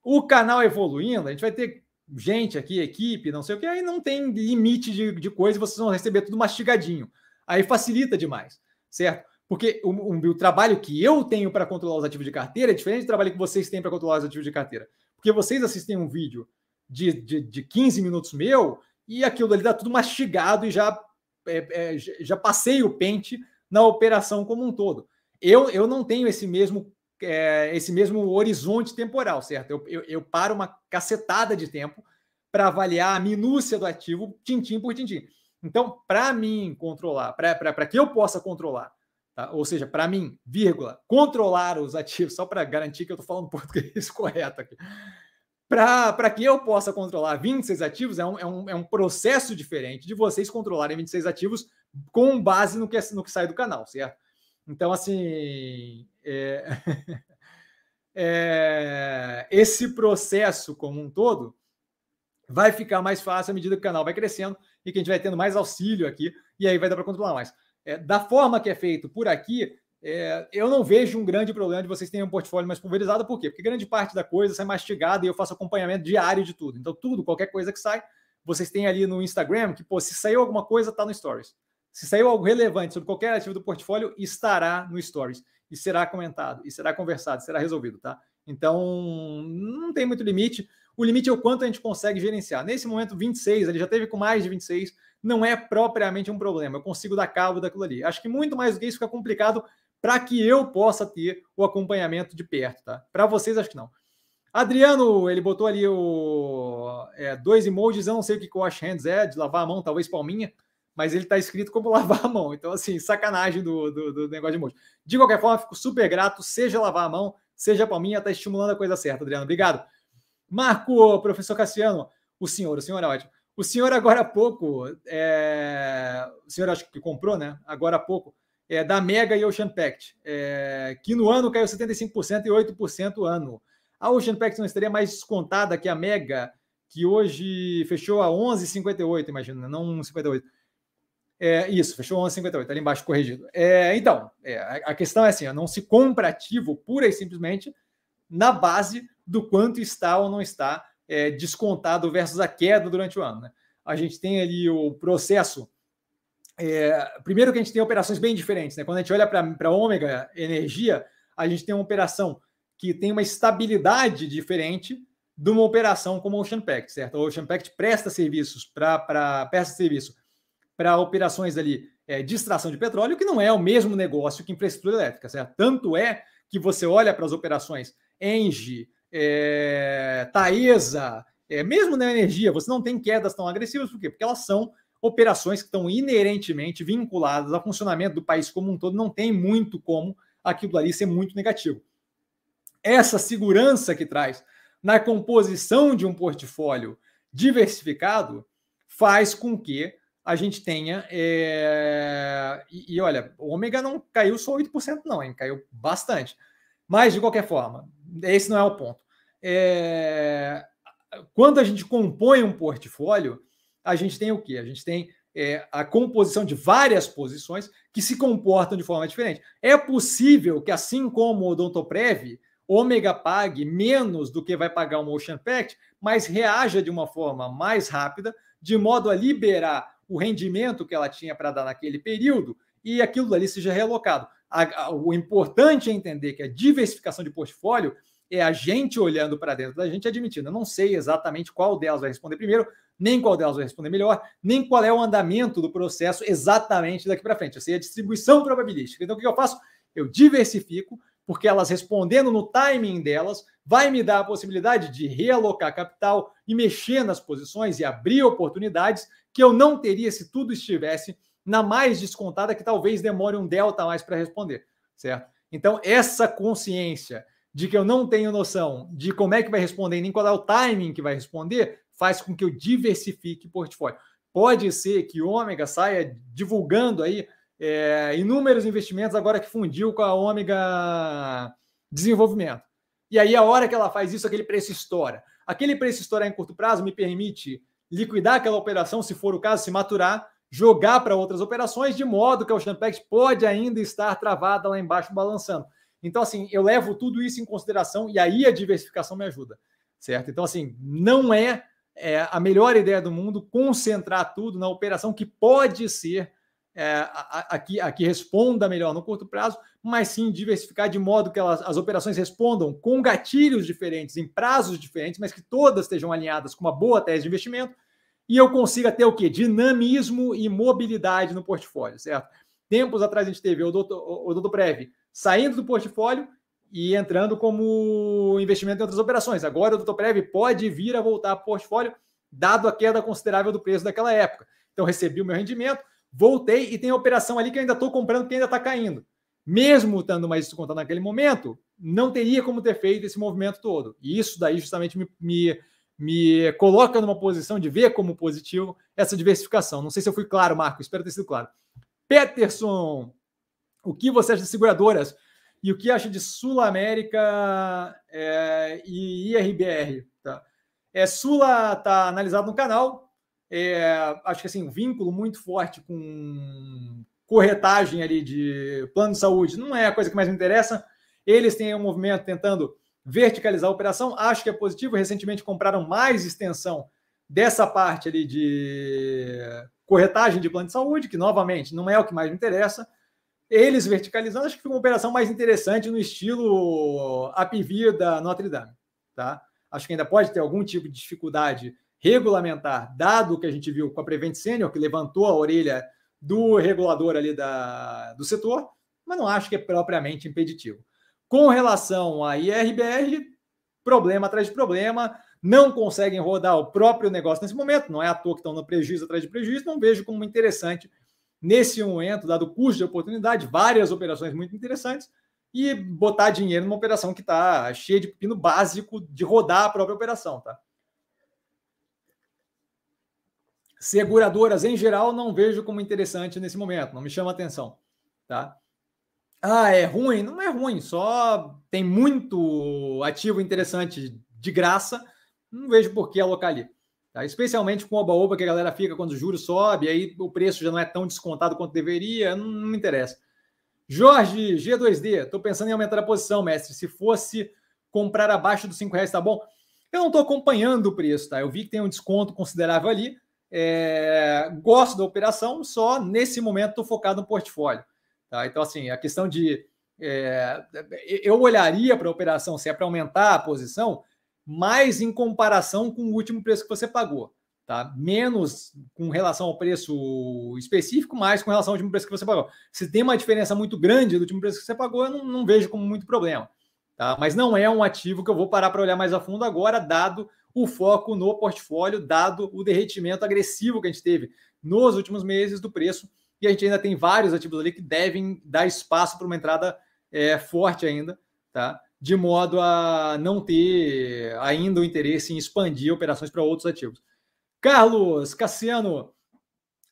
A: O canal evoluindo, a gente vai ter gente aqui, equipe, não sei o que, aí não tem limite de, de coisa, vocês vão receber tudo mastigadinho. Aí facilita demais, certo? Porque o, o, o trabalho que eu tenho para controlar os ativos de carteira é diferente do trabalho que vocês têm para controlar os ativos de carteira. Porque vocês assistem um vídeo de, de, de 15 minutos meu e aquilo ali dá tudo mastigado e já, é, é, já passei o pente na operação como um todo. Eu, eu não tenho esse mesmo é, esse mesmo horizonte temporal, certo? Eu, eu, eu paro uma cacetada de tempo para avaliar a minúcia do ativo, tintim por tintim. Então, para mim controlar, para que eu possa controlar, tá? ou seja, para mim, vírgula, controlar os ativos, só para garantir que eu estou falando português correto aqui, para que eu possa controlar 26 ativos, é um, é, um, é um processo diferente de vocês controlarem 26 ativos com base no que, no que sai do canal, certo? Então, assim, é... é... esse processo como um todo vai ficar mais fácil à medida que o canal vai crescendo e que a gente vai tendo mais auxílio aqui, e aí vai dar para controlar mais. É, da forma que é feito por aqui, é, eu não vejo um grande problema de vocês terem um portfólio mais pulverizado, por quê? Porque grande parte da coisa sai mastigada e eu faço acompanhamento diário de tudo. Então, tudo, qualquer coisa que sai, vocês têm ali no Instagram, que, pô, se saiu alguma coisa, tá no Stories. Se saiu algo relevante sobre qualquer ativo do portfólio, estará no Stories e será comentado, e será conversado, será resolvido, tá? Então, não tem muito limite. O limite é o quanto a gente consegue gerenciar. Nesse momento, 26, ele já teve com mais de 26, não é propriamente um problema. Eu consigo dar cabo daquilo ali. Acho que muito mais do que isso fica complicado para que eu possa ter o acompanhamento de perto, tá? Para vocês, acho que não. Adriano, ele botou ali o é, dois emojis, eu não sei o que o wash hands é, de lavar a mão, talvez palminha mas ele está escrito como lavar a mão. Então, assim, sacanagem do, do, do negócio de emoji. De qualquer forma, fico super grato, seja lavar a mão, seja a palminha, está estimulando a coisa certa, Adriano. Obrigado. Marco, professor Cassiano, o senhor, o senhor é ótimo. O senhor agora há pouco, é... o senhor acho que comprou, né? Agora há pouco, é da Mega e Ocean Pact, é... que no ano caiu 75% e 8% ano. A Ocean Pact não estaria mais descontada que a Mega que hoje fechou a 11,58, imagina, não 1,58. É, isso, fechou 11,58, ali embaixo corrigido. É, então, é, a questão é assim: não se compra ativo pura e simplesmente na base do quanto está ou não está é, descontado versus a queda durante o ano. Né? A gente tem ali o processo. É, primeiro que a gente tem operações bem diferentes. Né? Quando a gente olha para a Ômega Energia, a gente tem uma operação que tem uma estabilidade diferente de uma operação como o Ocean Pact, certo? O Ocean Pact presta serviços para presta serviço para operações ali é, de extração de petróleo, que não é o mesmo negócio que infraestrutura elétrica, certo? Tanto é que você olha para as operações Engie, é, Taesa, é, mesmo na energia, você não tem quedas tão agressivas, por quê? Porque elas são operações que estão inerentemente vinculadas ao funcionamento do país como um todo, não tem muito como aquilo ali ser muito negativo. Essa segurança que traz na composição de um portfólio diversificado faz com que a gente tenha. É... E, e, olha, o ômega não caiu só 8%, não, hein? Caiu bastante. Mas, de qualquer forma, esse não é o ponto. É... Quando a gente compõe um portfólio, a gente tem o quê? A gente tem é, a composição de várias posições que se comportam de forma diferente. É possível que, assim como o Odontoprev, ômega pague menos do que vai pagar o Ocean Pact, mas reaja de uma forma mais rápida, de modo a liberar o rendimento que ela tinha para dar naquele período e aquilo ali seja relocado. A, a, o importante é entender que a diversificação de portfólio é a gente olhando para dentro da gente admitindo. Eu não sei exatamente qual delas vai responder primeiro, nem qual delas vai responder melhor, nem qual é o andamento do processo exatamente daqui para frente. Eu sei a distribuição probabilística. Então, o que eu faço? Eu diversifico, porque elas respondendo no timing delas, vai me dar a possibilidade de realocar capital e mexer nas posições e abrir oportunidades que eu não teria se tudo estivesse na mais descontada, que talvez demore um delta mais para responder, certo? Então, essa consciência de que eu não tenho noção de como é que vai responder, nem qual é o timing que vai responder, faz com que eu diversifique o portfólio. Pode ser que o Ômega saia divulgando aí é, inúmeros investimentos agora que fundiu com a Ômega Desenvolvimento. E aí, a hora que ela faz isso, aquele preço estoura. Aquele preço estourar em curto prazo me permite liquidar aquela operação, se for o caso, se maturar, jogar para outras operações, de modo que a Ocean pode ainda estar travada lá embaixo balançando. Então, assim, eu levo tudo isso em consideração e aí a diversificação me ajuda, certo? Então, assim, não é, é a melhor ideia do mundo concentrar tudo na operação que pode ser é, a, a, que, a que responda melhor no curto prazo, mas sim diversificar de modo que elas, as operações respondam com gatilhos diferentes, em prazos diferentes, mas que todas estejam alinhadas com uma boa tese de investimento e eu consiga ter o quê? Dinamismo e mobilidade no portfólio, certo? Tempos atrás a gente teve o doutor, o doutor Prev saindo do portfólio e entrando como investimento em outras operações. Agora o doutor Prev pode vir a voltar para o portfólio, dado a queda considerável do preço daquela época. Então recebi o meu rendimento, voltei e tem operação ali que ainda estou comprando que ainda está caindo. Mesmo estando mais descontado naquele momento, não teria como ter feito esse movimento todo. E isso daí justamente me, me, me coloca numa posição de ver como positivo essa diversificação. Não sei se eu fui claro, Marco, espero ter sido claro. Peterson, o que você acha de seguradoras? E o que acha de Sul América é, e IRBR? Tá? É, Sula está analisado no canal, é, acho que assim, um vínculo muito forte com corretagem ali de plano de saúde não é a coisa que mais me interessa. Eles têm um movimento tentando verticalizar a operação, acho que é positivo. Recentemente compraram mais extensão dessa parte ali de corretagem de plano de saúde, que novamente não é o que mais me interessa. Eles verticalizando, acho que foi uma operação mais interessante no estilo Apivida Notre Dame, tá? Acho que ainda pode ter algum tipo de dificuldade regulamentar, dado o que a gente viu com a Prevent Senior, que levantou a orelha do regulador ali da, do setor, mas não acho que é propriamente impeditivo. Com relação à IRBR, problema atrás de problema, não conseguem rodar o próprio negócio nesse momento, não é à toa que estão no prejuízo atrás de prejuízo, não vejo como interessante nesse momento, dado o custo de oportunidade, várias operações muito interessantes, e botar dinheiro numa operação que está cheia de pepino básico de rodar a própria operação, tá? Seguradoras em geral não vejo como interessante nesse momento, não me chama atenção, tá? Ah, é ruim? Não é ruim, só tem muito ativo interessante de graça, não vejo por que alocar ali. Tá? Especialmente com o oba-oba que a galera fica quando o juro sobe, aí o preço já não é tão descontado quanto deveria, não, não me interessa. Jorge, G2D, estou pensando em aumentar a posição, mestre. Se fosse comprar abaixo dos 5 reais, tá bom? Eu não estou acompanhando o preço, tá? Eu vi que tem um desconto considerável ali. É... Gosto da operação, só nesse momento estou focado no portfólio. Tá? Então, assim, a questão de. É... Eu olharia para a operação se é para aumentar a posição, mais em comparação com o último preço que você pagou. Tá? Menos com relação ao preço específico, mais com relação ao último preço que você pagou. Se tem uma diferença muito grande do último preço que você pagou, eu não, não vejo como muito problema. Tá? Mas não é um ativo que eu vou parar para olhar mais a fundo agora, dado o foco no portfólio, dado o derretimento agressivo que a gente teve nos últimos meses do preço. E a gente ainda tem vários ativos ali que devem dar espaço para uma entrada é, forte ainda, tá? de modo a não ter ainda o interesse em expandir operações para outros ativos. Carlos Cassiano,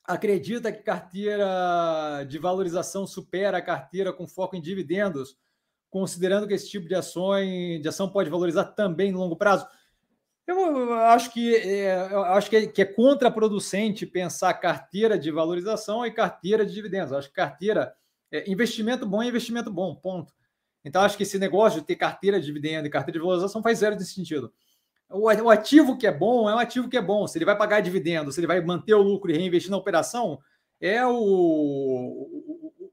A: acredita que carteira de valorização supera a carteira com foco em dividendos? considerando que esse tipo de ação, de ação pode valorizar também no longo prazo? Eu acho que é, eu acho que é, que é contraproducente pensar carteira de valorização e carteira de dividendos. Eu acho que carteira é, investimento bom é investimento bom, ponto. Então acho que esse negócio de ter carteira de dividendo e carteira de valorização faz zero desse sentido. O, o ativo que é bom é um ativo que é bom. Se ele vai pagar dividendo, se ele vai manter o lucro e reinvestir na operação, é o,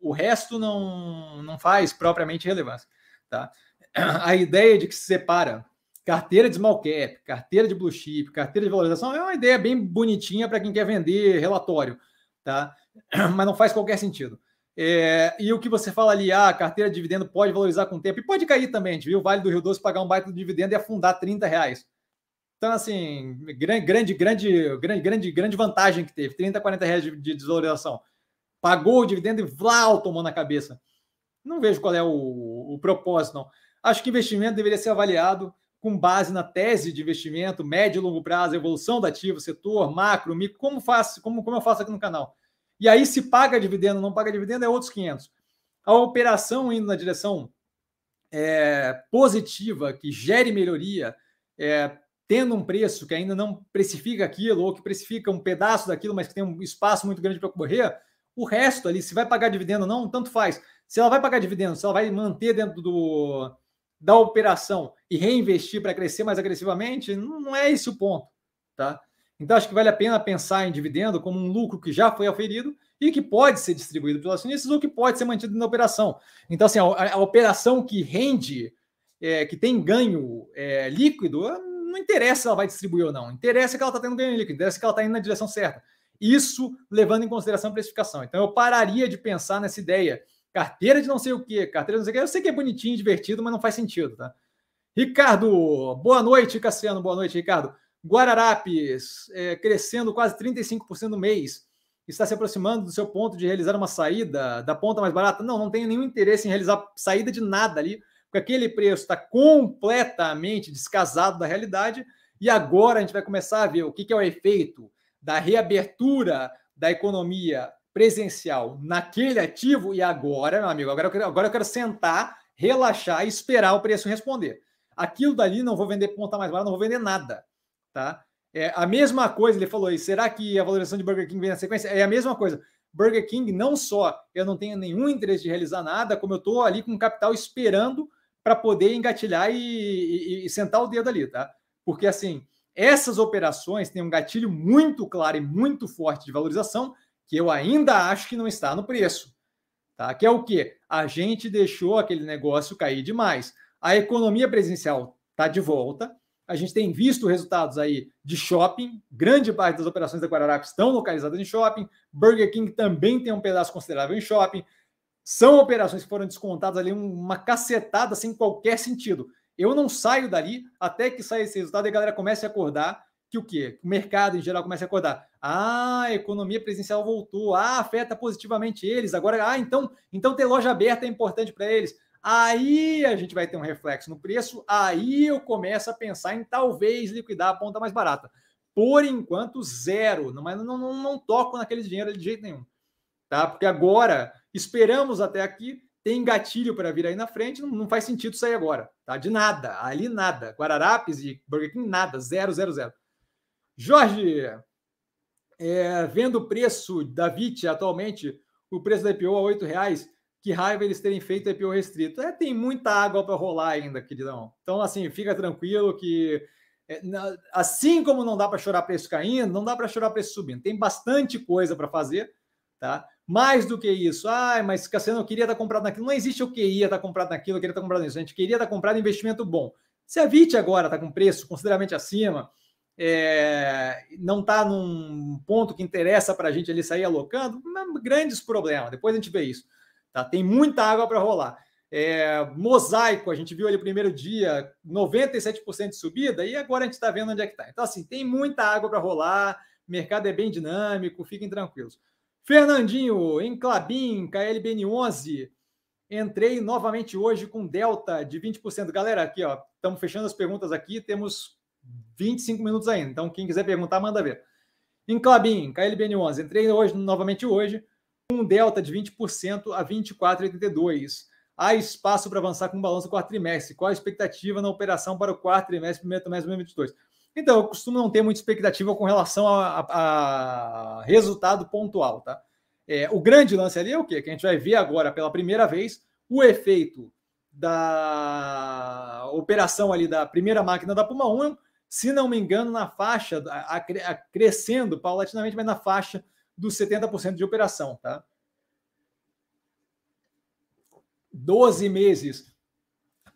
A: o resto não, não faz propriamente relevância. Tá? A ideia de que se separa carteira de small cap, carteira de blue chip, carteira de valorização é uma ideia bem bonitinha para quem quer vender relatório, tá? mas não faz qualquer sentido. É, e o que você fala ali, ah, carteira de dividendo pode valorizar com o tempo, e pode cair também, a viu o Vale do Rio Doce pagar um baita de dividendo e afundar 30 reais. Então, assim, grande, grande, grande, grande, grande vantagem que teve, 30, 40 reais de, de desvalorização pagou o dividendo e vláu, tomou na cabeça. Não vejo qual é o, o propósito, não. Acho que investimento deveria ser avaliado com base na tese de investimento, médio e longo prazo, evolução do ativo, setor, macro, micro, como, faço, como, como eu faço aqui no canal. E aí, se paga dividendo ou não paga dividendo, é outros 500. A operação indo na direção é, positiva, que gere melhoria, é, tendo um preço que ainda não precifica aquilo, ou que precifica um pedaço daquilo, mas que tem um espaço muito grande para correr, o resto ali, se vai pagar dividendo ou não, tanto faz. Se ela vai pagar dividendo, se ela vai manter dentro do, da operação e reinvestir para crescer mais agressivamente, não é esse o ponto, tá? Então acho que vale a pena pensar em dividendo como um lucro que já foi oferido e que pode ser distribuído pelos acionistas ou que pode ser mantido na operação. Então assim, a, a operação que rende, é, que tem ganho é, líquido, não interessa se ela vai distribuir ou não. Interessa que ela está tendo ganho líquido, interessa que ela está indo na direção certa. Isso levando em consideração a precificação. Então eu pararia de pensar nessa ideia. Carteira de não sei o quê, carteira de não sei o quê. Eu sei que é bonitinho, divertido, mas não faz sentido, tá? Ricardo, boa noite, Cassiano. Boa noite, Ricardo. Guararapes, é, crescendo quase 35% no mês. Está se aproximando do seu ponto de realizar uma saída da ponta mais barata? Não, não tenho nenhum interesse em realizar saída de nada ali, porque aquele preço está completamente descasado da realidade. E agora a gente vai começar a ver o que, que é o efeito da reabertura da economia presencial naquele ativo e agora, meu amigo, agora eu quero, agora eu quero sentar, relaxar e esperar o preço responder. Aquilo dali não vou vender ponta mais barata, não vou vender nada, tá? É a mesma coisa, ele falou aí, será que a valorização de Burger King vem na sequência? É a mesma coisa. Burger King, não só eu não tenho nenhum interesse de realizar nada, como eu estou ali com capital esperando para poder engatilhar e, e, e sentar o dedo ali, tá? Porque assim, essas operações têm um gatilho muito claro e muito forte de valorização, que eu ainda acho que não está no preço. Tá? Que é o que? A gente deixou aquele negócio cair demais. A economia presencial está de volta. A gente tem visto resultados aí de shopping. Grande parte das operações da Guararapes estão localizadas em shopping. Burger King também tem um pedaço considerável em shopping. São operações que foram descontadas ali uma cacetada sem qualquer sentido. Eu não saio dali até que saia esse resultado e a galera comece a acordar que o quê? O mercado em geral comece a acordar. Ah, a economia presencial voltou. Ah, afeta positivamente eles. Agora, ah, então, então ter loja aberta é importante para eles. Aí a gente vai ter um reflexo no preço. Aí eu começo a pensar em talvez liquidar a ponta mais barata. Por enquanto, zero. Não, não, não, não toco naquele dinheiro de jeito nenhum. Tá? Porque agora esperamos até aqui tem gatilho para vir aí na frente, não, não, faz sentido sair agora, tá? De nada, ali nada. Guararapes e Burger King, nada, zero, zero, zero. Jorge, é, vendo o preço da VIT atualmente, o preço da IPO a R$ reais, que raiva eles terem feito IPO restrito. É, tem muita água para rolar ainda, queridão. Então, assim, fica tranquilo que é, assim como não dá para chorar preço caindo, não dá para chorar preço subindo. Tem bastante coisa para fazer, tá? Mais do que isso, ah, mas Cassiano, eu queria estar comprado naquilo. Não existe eu queria estar comprado naquilo, eu queria estar comprado nisso. A gente queria estar comprado em investimento bom. Se a VIT agora está com preço consideravelmente acima, é, não está num ponto que interessa para a gente ali sair alocando, grandes problemas. Depois a gente vê isso. Tá? Tem muita água para rolar. É, mosaico, a gente viu o primeiro dia, 97% de subida, e agora a gente está vendo onde é que está. Então, assim, tem muita água para rolar, mercado é bem dinâmico, fiquem tranquilos. Fernandinho, em Clabin, KLBN11, entrei novamente hoje com delta de 20%. Galera, aqui, ó, estamos fechando as perguntas aqui, temos 25 minutos ainda. Então, quem quiser perguntar, manda ver. Em Clabin, KLBN11, entrei hoje, novamente hoje, um delta de 20% a 24,82. Há espaço para avançar com o balanço do quarto trimestre. Qual a expectativa na operação para o quarto trimestre, primeiro trimestre de 2022? Então, eu costumo não ter muita expectativa com relação a, a, a resultado pontual, tá? É, o grande lance ali é o quê? Que a gente vai ver agora pela primeira vez o efeito da operação ali da primeira máquina da Puma 1, se não me engano, na faixa, a, a, crescendo paulatinamente, mas na faixa dos 70% de operação, tá? 12 meses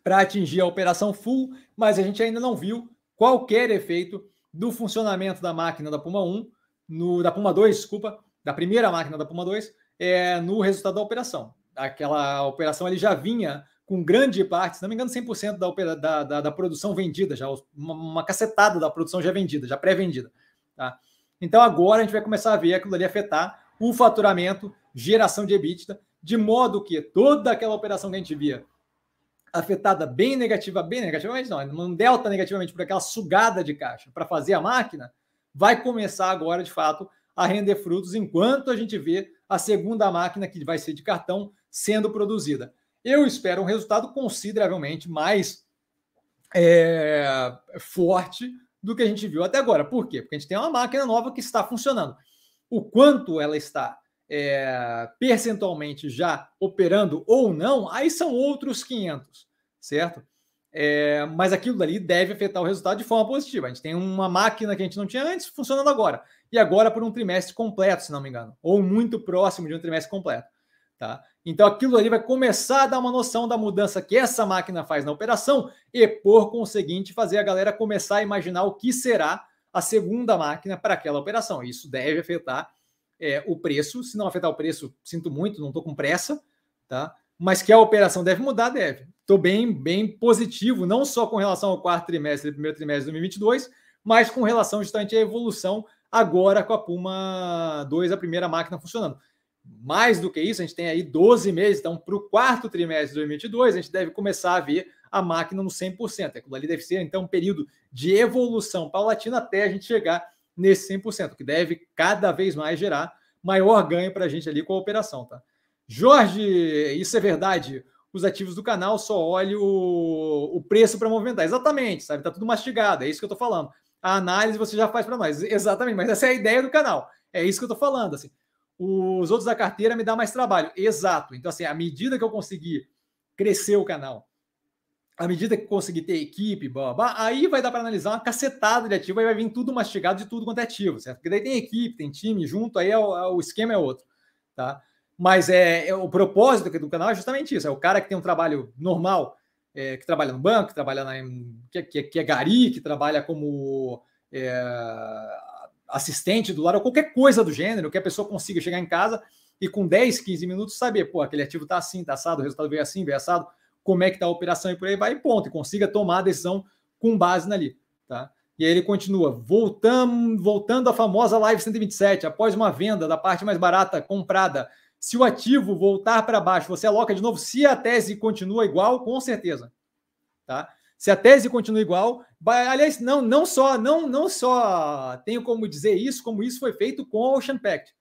A: para atingir a operação full, mas a gente ainda não viu qualquer efeito do funcionamento da máquina da Puma 1, no, da Puma 2, desculpa, da primeira máquina da Puma 2, é, no resultado da operação. Aquela operação ele já vinha com grande parte, se não me engano, 100% da, da, da, da, produção vendida, já uma, uma, cacetada da produção já vendida, já pré-vendida. Tá? Então agora a gente vai começar a ver aquilo ali afetar o faturamento, geração de EBITDA, de modo que toda aquela operação que a gente via afetada bem negativa, bem negativamente, não, não delta negativamente por aquela sugada de caixa para fazer a máquina, vai começar agora, de fato, a render frutos enquanto a gente vê a segunda máquina, que vai ser de cartão, sendo produzida. Eu espero um resultado consideravelmente mais é, forte do que a gente viu até agora. Por quê? Porque a gente tem uma máquina nova que está funcionando. O quanto ela está é, percentualmente já operando ou não, aí são outros 500, certo? É, mas aquilo dali deve afetar o resultado de forma positiva. A gente tem uma máquina que a gente não tinha antes funcionando agora, e agora por um trimestre completo, se não me engano, ou muito próximo de um trimestre completo. Tá? Então aquilo ali vai começar a dar uma noção da mudança que essa máquina faz na operação e, por conseguinte, fazer a galera começar a imaginar o que será a segunda máquina para aquela operação. Isso deve afetar é, o preço. Se não afetar o preço, sinto muito, não estou com pressa, tá? Mas que a operação deve mudar, deve. Estou bem, bem positivo, não só com relação ao quarto trimestre, primeiro trimestre de 2022, mas com relação justamente à evolução agora com a Puma 2, a primeira máquina funcionando. Mais do que isso, a gente tem aí 12 meses, então para o quarto trimestre de 2022, a gente deve começar a ver a máquina no 100%. Aquilo ali deve ser, então, um período de evolução paulatina até a gente chegar nesse 100%, que deve cada vez mais gerar maior ganho para a gente ali com a operação, tá? Jorge, isso é verdade. Os ativos do canal só olham o, o preço para movimentar. Exatamente, sabe? Tá tudo mastigado, é isso que eu estou falando. A análise você já faz para nós. Exatamente, mas essa é a ideia do canal. É isso que eu estou falando, assim. Os outros da carteira me dá mais trabalho. Exato. Então, assim, à medida que eu conseguir crescer o canal, à medida que conseguir ter equipe, blá, blá, aí vai dar para analisar uma cacetada de ativo, aí vai vir tudo mastigado de tudo quanto é ativo, certo? Porque daí tem equipe, tem time junto, aí é o, é o esquema é outro, tá? Mas é, é, o propósito do canal é justamente isso: é o cara que tem um trabalho normal, é, que trabalha no banco, que trabalha na, que, que, que é gari, que trabalha como é, assistente do lar, ou qualquer coisa do gênero, que a pessoa consiga chegar em casa e com 10, 15 minutos saber, pô, aquele ativo está assim, está assado, o resultado veio assim, veio assado como é que está a operação e por aí vai, e ponto, e consiga tomar a decisão com base nali, tá? E aí ele continua, voltando, voltando à famosa Live 127, após uma venda da parte mais barata comprada, se o ativo voltar para baixo, você aloca de novo, se a tese continua igual, com certeza, tá? Se a tese continua igual, aliás, não, não só, não, não só tenho como dizer isso, como isso foi feito com a Ocean Pact,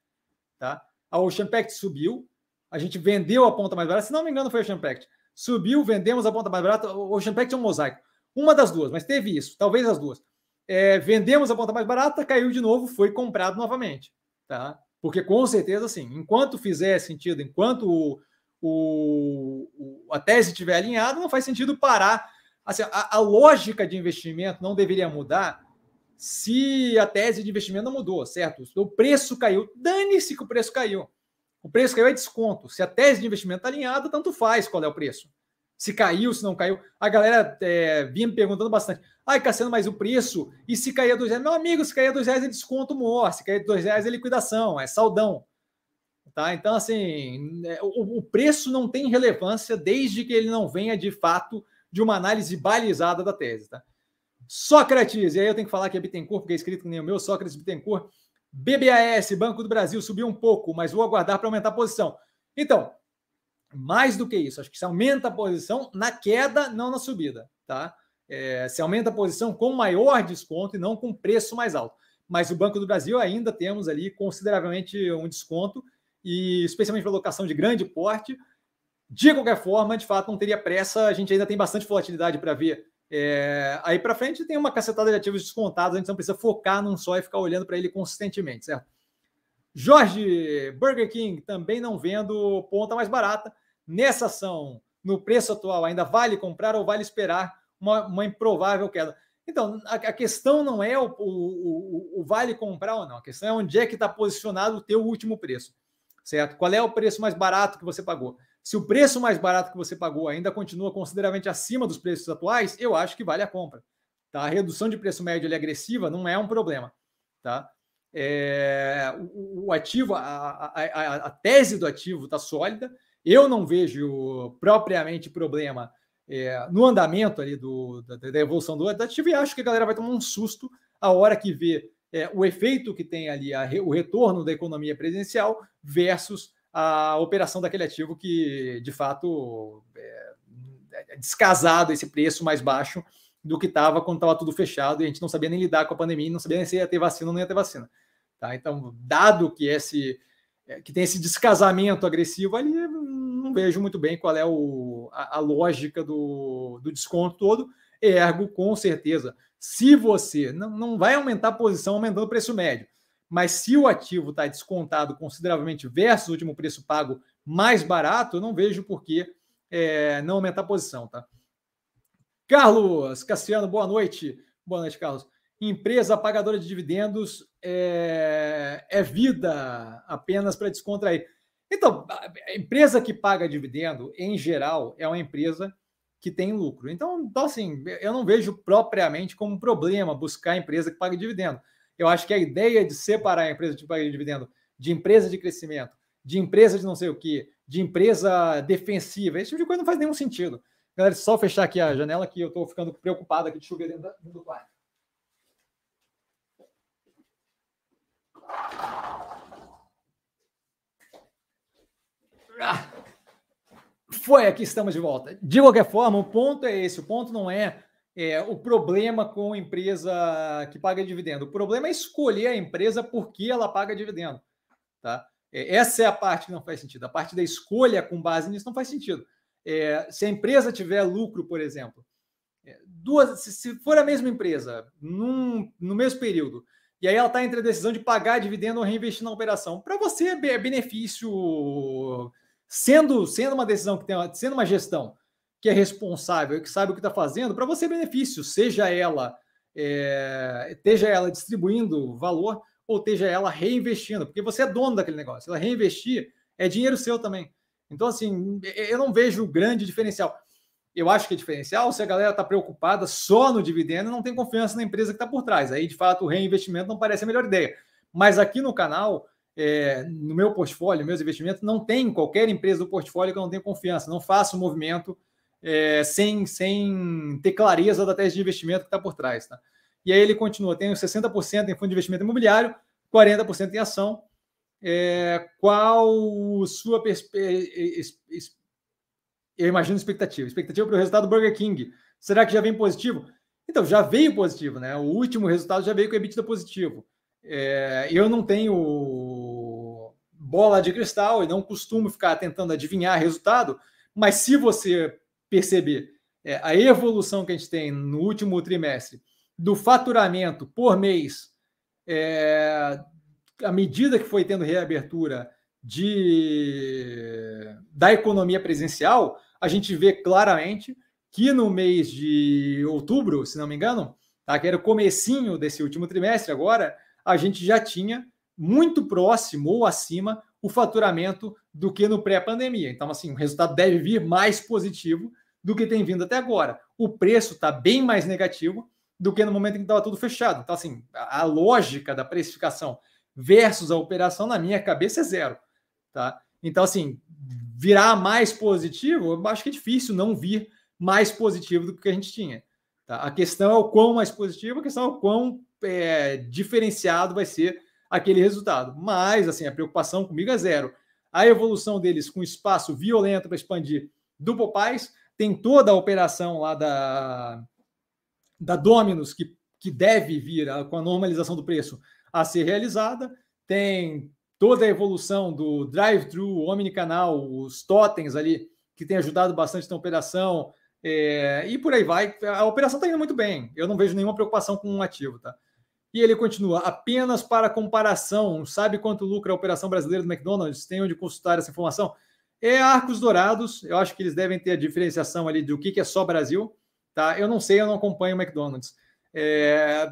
A: tá? A Ocean Pact subiu, a gente vendeu a ponta mais barata, se não me engano foi a Ocean Pact subiu, vendemos a ponta mais barata. O Ocean Pact é um mosaico. Uma das duas, mas teve isso, talvez as duas. é, vendemos a ponta mais barata, caiu de novo, foi comprado novamente. Tá? Porque com certeza, assim, enquanto fizer sentido, enquanto o, o, a tese estiver alinhada, não faz sentido parar. Assim, a, a, lógica de investimento não deveria mudar se a tese de investimento não mudou, certo? O preço caiu, dane-se que o preço caiu. O preço caiu é desconto. Se a tese de investimento está alinhada, tanto faz qual é o preço. Se caiu, se não caiu. A galera é, vinha me perguntando bastante. Ai, Cassiano, mas o preço? E se cair dois reais? Meu amigo, se cair dois reais é desconto maior. Se cair dois reais é liquidação, é saldão. Tá? Então, assim, é, o, o preço não tem relevância desde que ele não venha de fato de uma análise balizada da tese. Tá? Sócrates, e aí eu tenho que falar que é Bittencourt, porque é escrito nem o meu, Sócrates Bittencourt. BBAS, Banco do Brasil, subiu um pouco, mas vou aguardar para aumentar a posição. Então, mais do que isso, acho que se aumenta a posição na queda, não na subida, tá? É, se aumenta a posição com maior desconto e não com preço mais alto. Mas o Banco do Brasil ainda temos ali consideravelmente um desconto, e especialmente para locação de grande porte. De qualquer forma, de fato, não teria pressa, a gente ainda tem bastante volatilidade para ver é, aí para frente tem uma cacetada de ativos descontados, a gente não precisa focar num só e ficar olhando para ele consistentemente, certo? Jorge, Burger King também não vendo ponta mais barata. Nessa ação, no preço atual, ainda vale comprar ou vale esperar uma, uma improvável queda? Então, a, a questão não é o, o, o, o, vale comprar ou não, a questão é onde é que está posicionado o teu último preço, certo? Qual é o preço mais barato que você pagou? Se o preço mais barato que você pagou ainda continua consideravelmente acima dos preços atuais, eu acho que vale a compra. Tá? A redução de preço médio agressiva não é um problema. Tá? É, o, o, ativo, a, a, a, a, tese do ativo está sólida. Eu não vejo propriamente problema é, no andamento ali do, da, da, evolução do ativo e acho que a galera vai tomar um susto a hora que vê é, o efeito que tem ali o retorno da economia presidencial versus a operação daquele ativo que, de fato, é, é descasado esse preço mais baixo do que estava quando estava tudo fechado e a gente não sabia nem lidar com a pandemia, não sabia nem se ia ter vacina ou não ia ter vacina. Tá? Então, dado que esse é, que tem esse descasamento agressivo ali, não vejo muito bem qual é o, a, a lógica do, do desconto todo. Ergo, com certeza, se você não, não vai aumentar a posição aumentando o preço médio, mas se o ativo está descontado consideravelmente versus o último preço pago mais barato, eu não vejo por que é, não aumentar a posição, tá? Carlos Cassiano, boa noite. Boa noite, Carlos. Empresa pagadora de dividendos é, é vida apenas para descontrair. Então, empresa que paga dividendo, em geral, é uma empresa que tem lucro. Então, então assim, eu não vejo propriamente como problema buscar empresa que paga dividendo. Eu acho que a ideia de separar a empresa de pagamento de dividendo de empresa de crescimento, de empresa de não sei o que, de empresa defensiva, esse tipo de coisa não faz nenhum sentido. Galera, só fechar aqui a janela que eu estou ficando preocupado aqui de chover dentro, do quarto. Ah, foi, aqui estamos de volta. De qualquer forma, o ponto é esse: o ponto não é é, o problema com empresa que paga dividendo. O problema é escolher a empresa porque ela paga dividendo. Tá? É, essa é a parte que não faz sentido. A parte da escolha com base nisso não faz sentido. É, se a empresa tiver lucro, por exemplo, é, duas, se, se, for a mesma empresa num, no mesmo período, e aí ela está entre a decisão de pagar dividendo ou reinvestir na operação, para você é benefício, sendo, sendo uma decisão que tem, sendo uma gestão que é responsável, que sabe o que está fazendo, para você benefício, seja ela é, esteja ela distribuindo valor ou esteja ela reinvestindo, porque você é dono daquele negócio. Ela reinvestir é dinheiro seu também. Então, assim, eu não vejo grande diferencial. Eu acho que é diferencial se a galera está preocupada só no dividendo e não tem confiança na empresa que está por trás. Aí, de fato, o reinvestimento não parece a melhor ideia. Mas aqui no canal, é, no meu portfólio, meus investimentos, não tem qualquer empresa do portfólio que eu não tenha confiança. Não faço movimento é, sem, sem ter clareza da tese de investimento que está por trás. Tá? E aí ele continua: tenho 60% em fundo de investimento imobiliário, 40% em ação. É, qual sua perspectiva? Eu imagino expectativa. Expectativa para o resultado do Burger King. Será que já vem positivo? Então, já veio positivo, né? O último resultado já veio com EBITDA positivo. É, eu não tenho bola de cristal e não costumo ficar tentando adivinhar resultado, mas se você perceber é, a evolução que a gente tem no último trimestre do faturamento por mês, é, à medida que foi tendo reabertura de, da economia presencial, a gente vê claramente que no mês de outubro, se não me engano, tá, que era o comecinho desse último trimestre agora, a gente já tinha muito próximo ou acima o faturamento do que no pré-pandemia. Então, assim, o resultado deve vir mais positivo do que tem vindo até agora. O preço está bem mais negativo do que no momento em que estava tudo fechado. Então, assim, a, lógica da precificação versus a operação, na minha cabeça, é zero. Tá? Então, assim, virar mais positivo, eu acho que é difícil não vir mais positivo do que a gente tinha. Tá? A questão é o quão mais positivo, a questão é o quão é, diferenciado vai ser aquele resultado. Mas, assim, a preocupação comigo é zero. A evolução deles com espaço violento para expandir do Popais, tem toda a operação lá da, da Dominus, que, que deve vir a, com a normalização do preço a ser realizada, tem toda a evolução do drive-thru, omnicanal, os totens ali, que tem ajudado bastante na operação, é, e por aí vai. A operação está indo muito bem. Eu não vejo nenhuma preocupação com um ativo, tá? E ele continua, apenas para comparação, sabe quanto lucra a operação brasileira do McDonald's? Tem onde consultar essa informação? É Arcos Dourados, eu acho que eles devem ter a diferenciação ali do que, é só Brasil, tá? Eu não sei, eu não acompanho o McDonald's. É,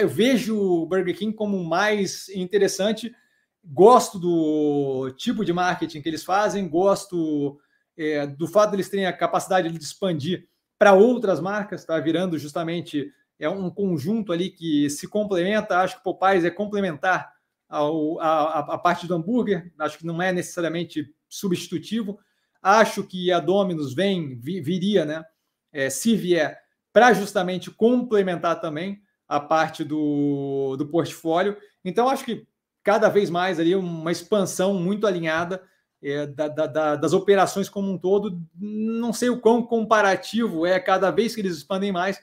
A: eu vejo o Burger King como mais interessante gosto do tipo de marketing que eles fazem, gosto é, do fato de eles terem a capacidade de expandir para outras marcas, está virando justamente é um conjunto ali que se complementa. Acho que Popeyes é complementar ao, a, a, parte do hambúrguer, acho que não é necessariamente substitutivo. Acho que a Domino's vem, viria, né? É, se vier, para justamente complementar também a parte do, do portfólio. Então, acho que cada vez mais ali uma expansão muito alinhada é, da, da, das operações como um todo. Não sei o quão comparativo é cada vez que eles expandem mais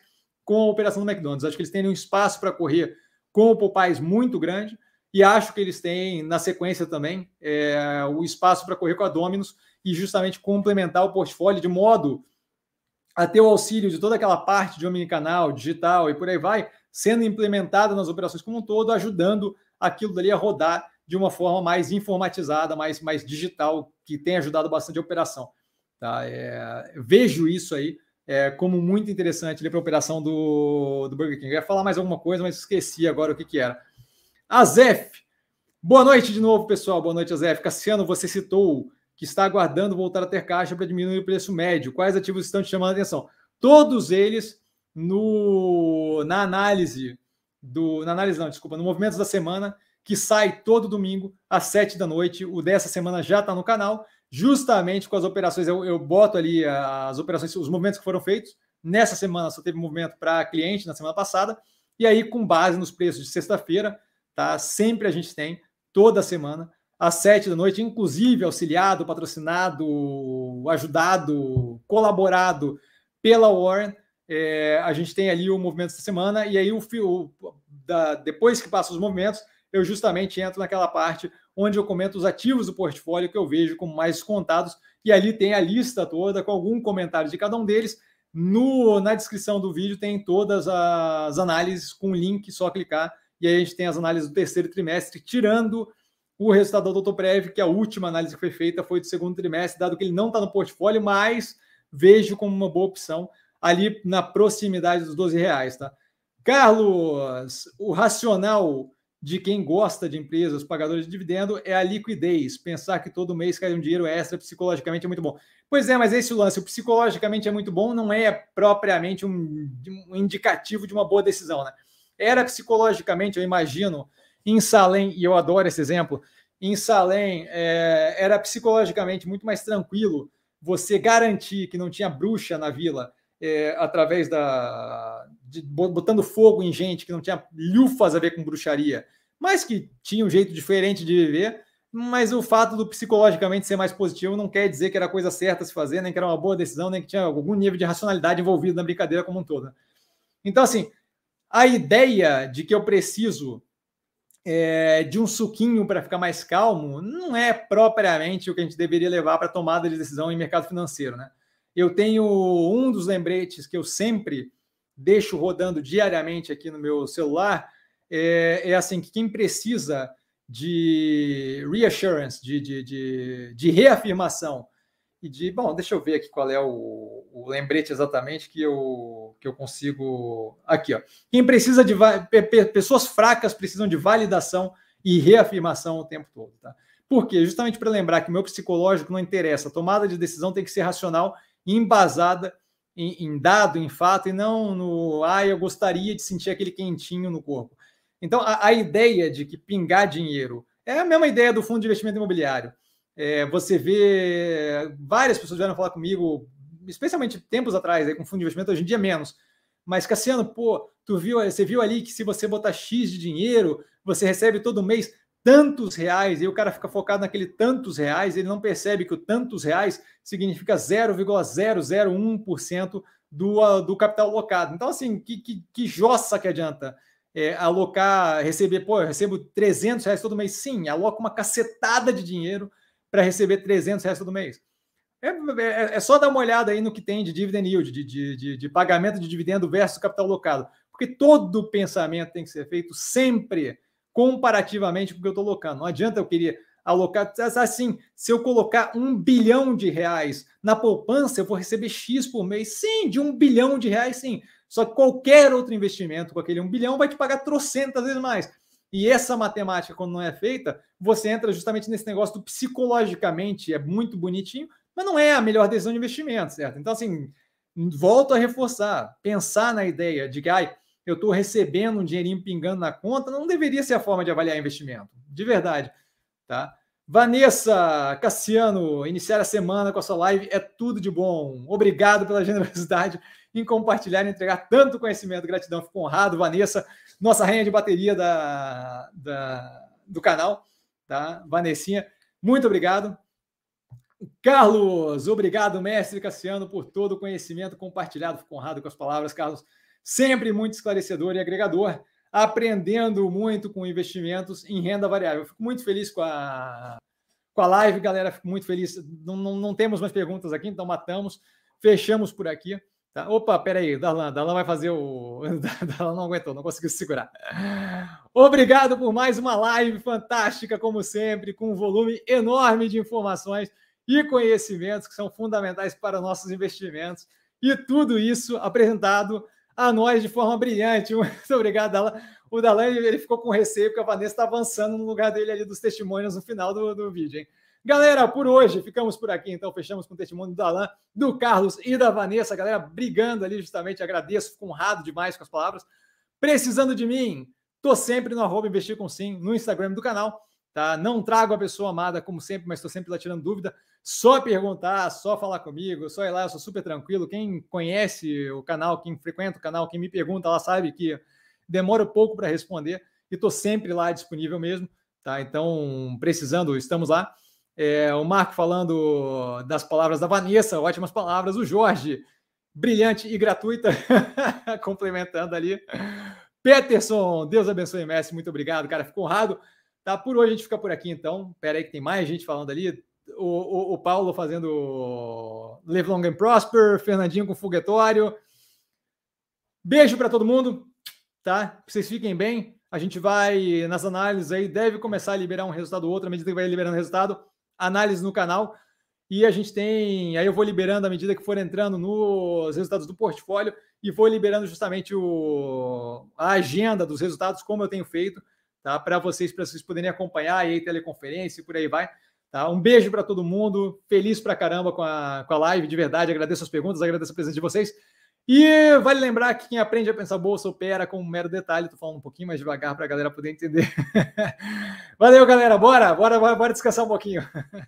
A: com a operação do McDonald's. Acho que eles têm um espaço para correr com o Popeyes muito grande e acho que eles têm na sequência também é, o espaço para correr com a Domino's e justamente complementar o portfólio de modo a ter o auxílio de toda aquela parte de omnicanal, digital e por aí vai, sendo implementada nas operações como um todo, ajudando aquilo dali a rodar de uma forma mais informatizada, mais, mais digital, que tem ajudado bastante a operação. Tá? É, vejo isso aí é, como muito interessante para a operação do, do Burger King. Eu ia falar mais alguma coisa, mas esqueci agora o que, que era. Azef, boa noite de novo, pessoal. Boa noite, Azef. Cassiano, você citou que está aguardando voltar a ter caixa para diminuir o preço médio. Quais ativos estão te chamando a atenção? Todos eles no, na análise do. Na análise, não, desculpa, no Movimentos da Semana, que sai todo domingo às sete da noite. O dessa semana já está no canal, justamente com as operações. Eu, eu boto ali as operações, os movimentos que foram feitos. Nessa semana só teve movimento para cliente na semana passada. E aí, com base nos preços de sexta-feira, tá? Sempre a gente tem, toda semana, às sete da noite, inclusive auxiliado, patrocinado, ajudado, colaborado pela Warren é, a gente tem ali o movimento essa semana, e aí o, fio da, depois que passa os movimentos, eu justamente entro naquela parte onde eu comento os ativos do portfólio que eu vejo como mais descontados, e ali tem a lista toda com algum comentário de cada um deles. No, na descrição do vídeo tem todas as análises com link, só clicar, e aí a gente tem as análises do terceiro trimestre, tirando o resultado do Doutor que a última análise que foi feita foi do segundo trimestre, dado que ele não está no portfólio, mas vejo como uma boa opção ali na proximidade dos 12 reais, tá? Carlos, o racional de quem gosta de empresas pagadores de dividendo é a liquidez. Pensar que todo mês cai um dinheiro extra psicologicamente é muito bom. Pois é, mas esse lance, o psicologicamente é muito bom, não é propriamente um, um indicativo de uma boa decisão, né? Era psicologicamente, eu imagino, em Salem, e eu adoro esse exemplo, em Salem é, era psicologicamente muito mais tranquilo você garantir que não tinha bruxa na vila é, através da. De, botando fogo em gente que não tinha lufas a ver com bruxaria, mas que tinha um jeito diferente de viver. Mas o fato do psicologicamente ser mais positivo não quer dizer que era a coisa certa a se fazer, nem que era uma boa decisão, nem que tinha algum nível de racionalidade envolvido na brincadeira como um todo. Né? Então, assim, a ideia de que eu preciso é, de um suquinho para ficar mais calmo não é propriamente o que a gente deveria levar para tomada de decisão em mercado financeiro, né? eu tenho um dos lembretes que eu sempre deixo rodando diariamente aqui no meu celular, é, é assim que quem precisa de reassurance, de, de, de, de, reafirmação e de. Bom, deixa eu ver aqui qual é o, o, lembrete exatamente que eu, que eu consigo. Aqui, ó. Quem precisa de. Pessoas fracas precisam de validação e reafirmação o tempo todo, tá? Por quê? Justamente para lembrar que o meu psicológico não interessa. A tomada de decisão tem que ser racional e embasada em, em dado, em fato, e não no. Ah, eu gostaria de sentir aquele quentinho no corpo. Então, a, a, ideia de que pingar dinheiro é a mesma ideia do fundo de investimento imobiliário. É, você vê várias pessoas vieram falar comigo, especialmente tempos atrás, aí, com fundo de investimento, hoje em dia menos. Mas, Cassiano, pô, tu viu, você viu ali que se você botar X de dinheiro, você recebe todo mês tantos reais, e o cara fica focado naquele tantos reais, ele não percebe que o tantos reais significa 0,001% do, do capital alocado. Então, assim, que, que, que jossa que adianta é, alocar, receber, pô, eu recebo 300 reais todo mês. Sim, aloca uma cacetada de dinheiro para receber 300 reais todo mês. É, é, é, só dar uma olhada aí no que tem de dividend yield, de, de, de, de pagamento de dividendo versus capital alocado. Porque todo pensamento tem que ser feito sempre comparativamente com o que eu estou alocando. Não adianta eu querer alocar assim, se eu colocar um bilhão de reais na poupança, eu vou receber X por mês. Sim, de um bilhão de reais, sim. Só que qualquer outro investimento com aquele um bilhão vai te pagar trocentas vezes mais. E essa matemática, quando não é feita, você entra justamente nesse negócio do psicologicamente, é muito bonitinho, mas não é a melhor decisão de investimento, certo? Então, assim, volto a reforçar, pensar na ideia de que ai, eu estou recebendo um dinheirinho pingando na conta, não deveria ser a forma de avaliar investimento, de verdade, tá? Vanessa Cassiano, iniciar a semana com a sua live é tudo de bom. Obrigado pela generosidade em compartilhar e entregar tanto conhecimento. Gratidão, fico honrado, Vanessa, nossa rainha de bateria da, da, do canal, tá? Vanessinha, muito obrigado. Carlos, obrigado, mestre Cassiano, por todo o conhecimento compartilhado. Fico honrado com as palavras, Carlos. Sempre muito esclarecedor e agregador, aprendendo muito com investimentos em renda variável. fico muito feliz com a, com a live, galera. Fico muito feliz. Não, não, não temos mais perguntas aqui, então matamos. Fechamos por aqui. Tá? Opa, peraí, Darlan, Darlan vai fazer o. Darlan não aguentou, não conseguiu segurar. Obrigado por mais uma live fantástica, como sempre, com um volume enorme de informações e conhecimentos que são fundamentais para nossos investimentos. E tudo isso apresentado a nós de forma brilhante. Muito obrigado, Darlan. O Darlan ele ficou com receio porque a Vanessa está avançando no lugar dele ali dos testemunhos no final do, do vídeo, hein? Galera, por hoje ficamos por aqui, então fechamos com o testemunho do Alan, do Carlos e da Vanessa, galera brigando ali justamente, agradeço, fico honrado demais com as palavras. Precisando de mim, tô sempre no arroba investir com sim, no Instagram do canal, tá? Não trago a pessoa amada como sempre, mas estou sempre lá tirando dúvida, só perguntar, só falar comigo, só ir lá, eu sou super tranquilo. Quem conhece o canal, quem frequenta o canal, quem me pergunta, ela sabe que demora um pouco para responder e tô sempre lá disponível mesmo, tá? Então, precisando, estamos lá. É, o Marco falando das palavras da Vanessa, ótimas palavras. O Jorge, brilhante e gratuita, complementando ali. Peterson, Deus abençoe, Messi, muito obrigado, cara, fico honrado. Tá, por hoje a gente fica por aqui, então. Pera aí que tem mais gente falando ali. O, o, o Paulo fazendo Live Long and Prosper, Fernandinho com foguetório. Beijo para todo mundo, tá? Vocês fiquem bem. A gente vai nas análises aí, deve começar a liberar um resultado ou outro à medida que vai liberando resultado análise no canal. E a gente tem. Aí eu vou liberando à medida que for entrando nos resultados do portfólio e vou liberando justamente o, a agenda dos resultados, como eu tenho feito, tá? Para vocês, para vocês poderem acompanhar aí, teleconferência e por aí vai. Tá? Um beijo para todo mundo, feliz pra caramba com a, com a live, de verdade. Agradeço as perguntas, agradeço a presença de vocês. E vale lembrar que quem aprende a pensar bolsa opera com um mero detalhe. Estou falando um pouquinho mais devagar para a galera poder entender. Valeu, galera. Bora, bora, bora, bora descansar um pouquinho.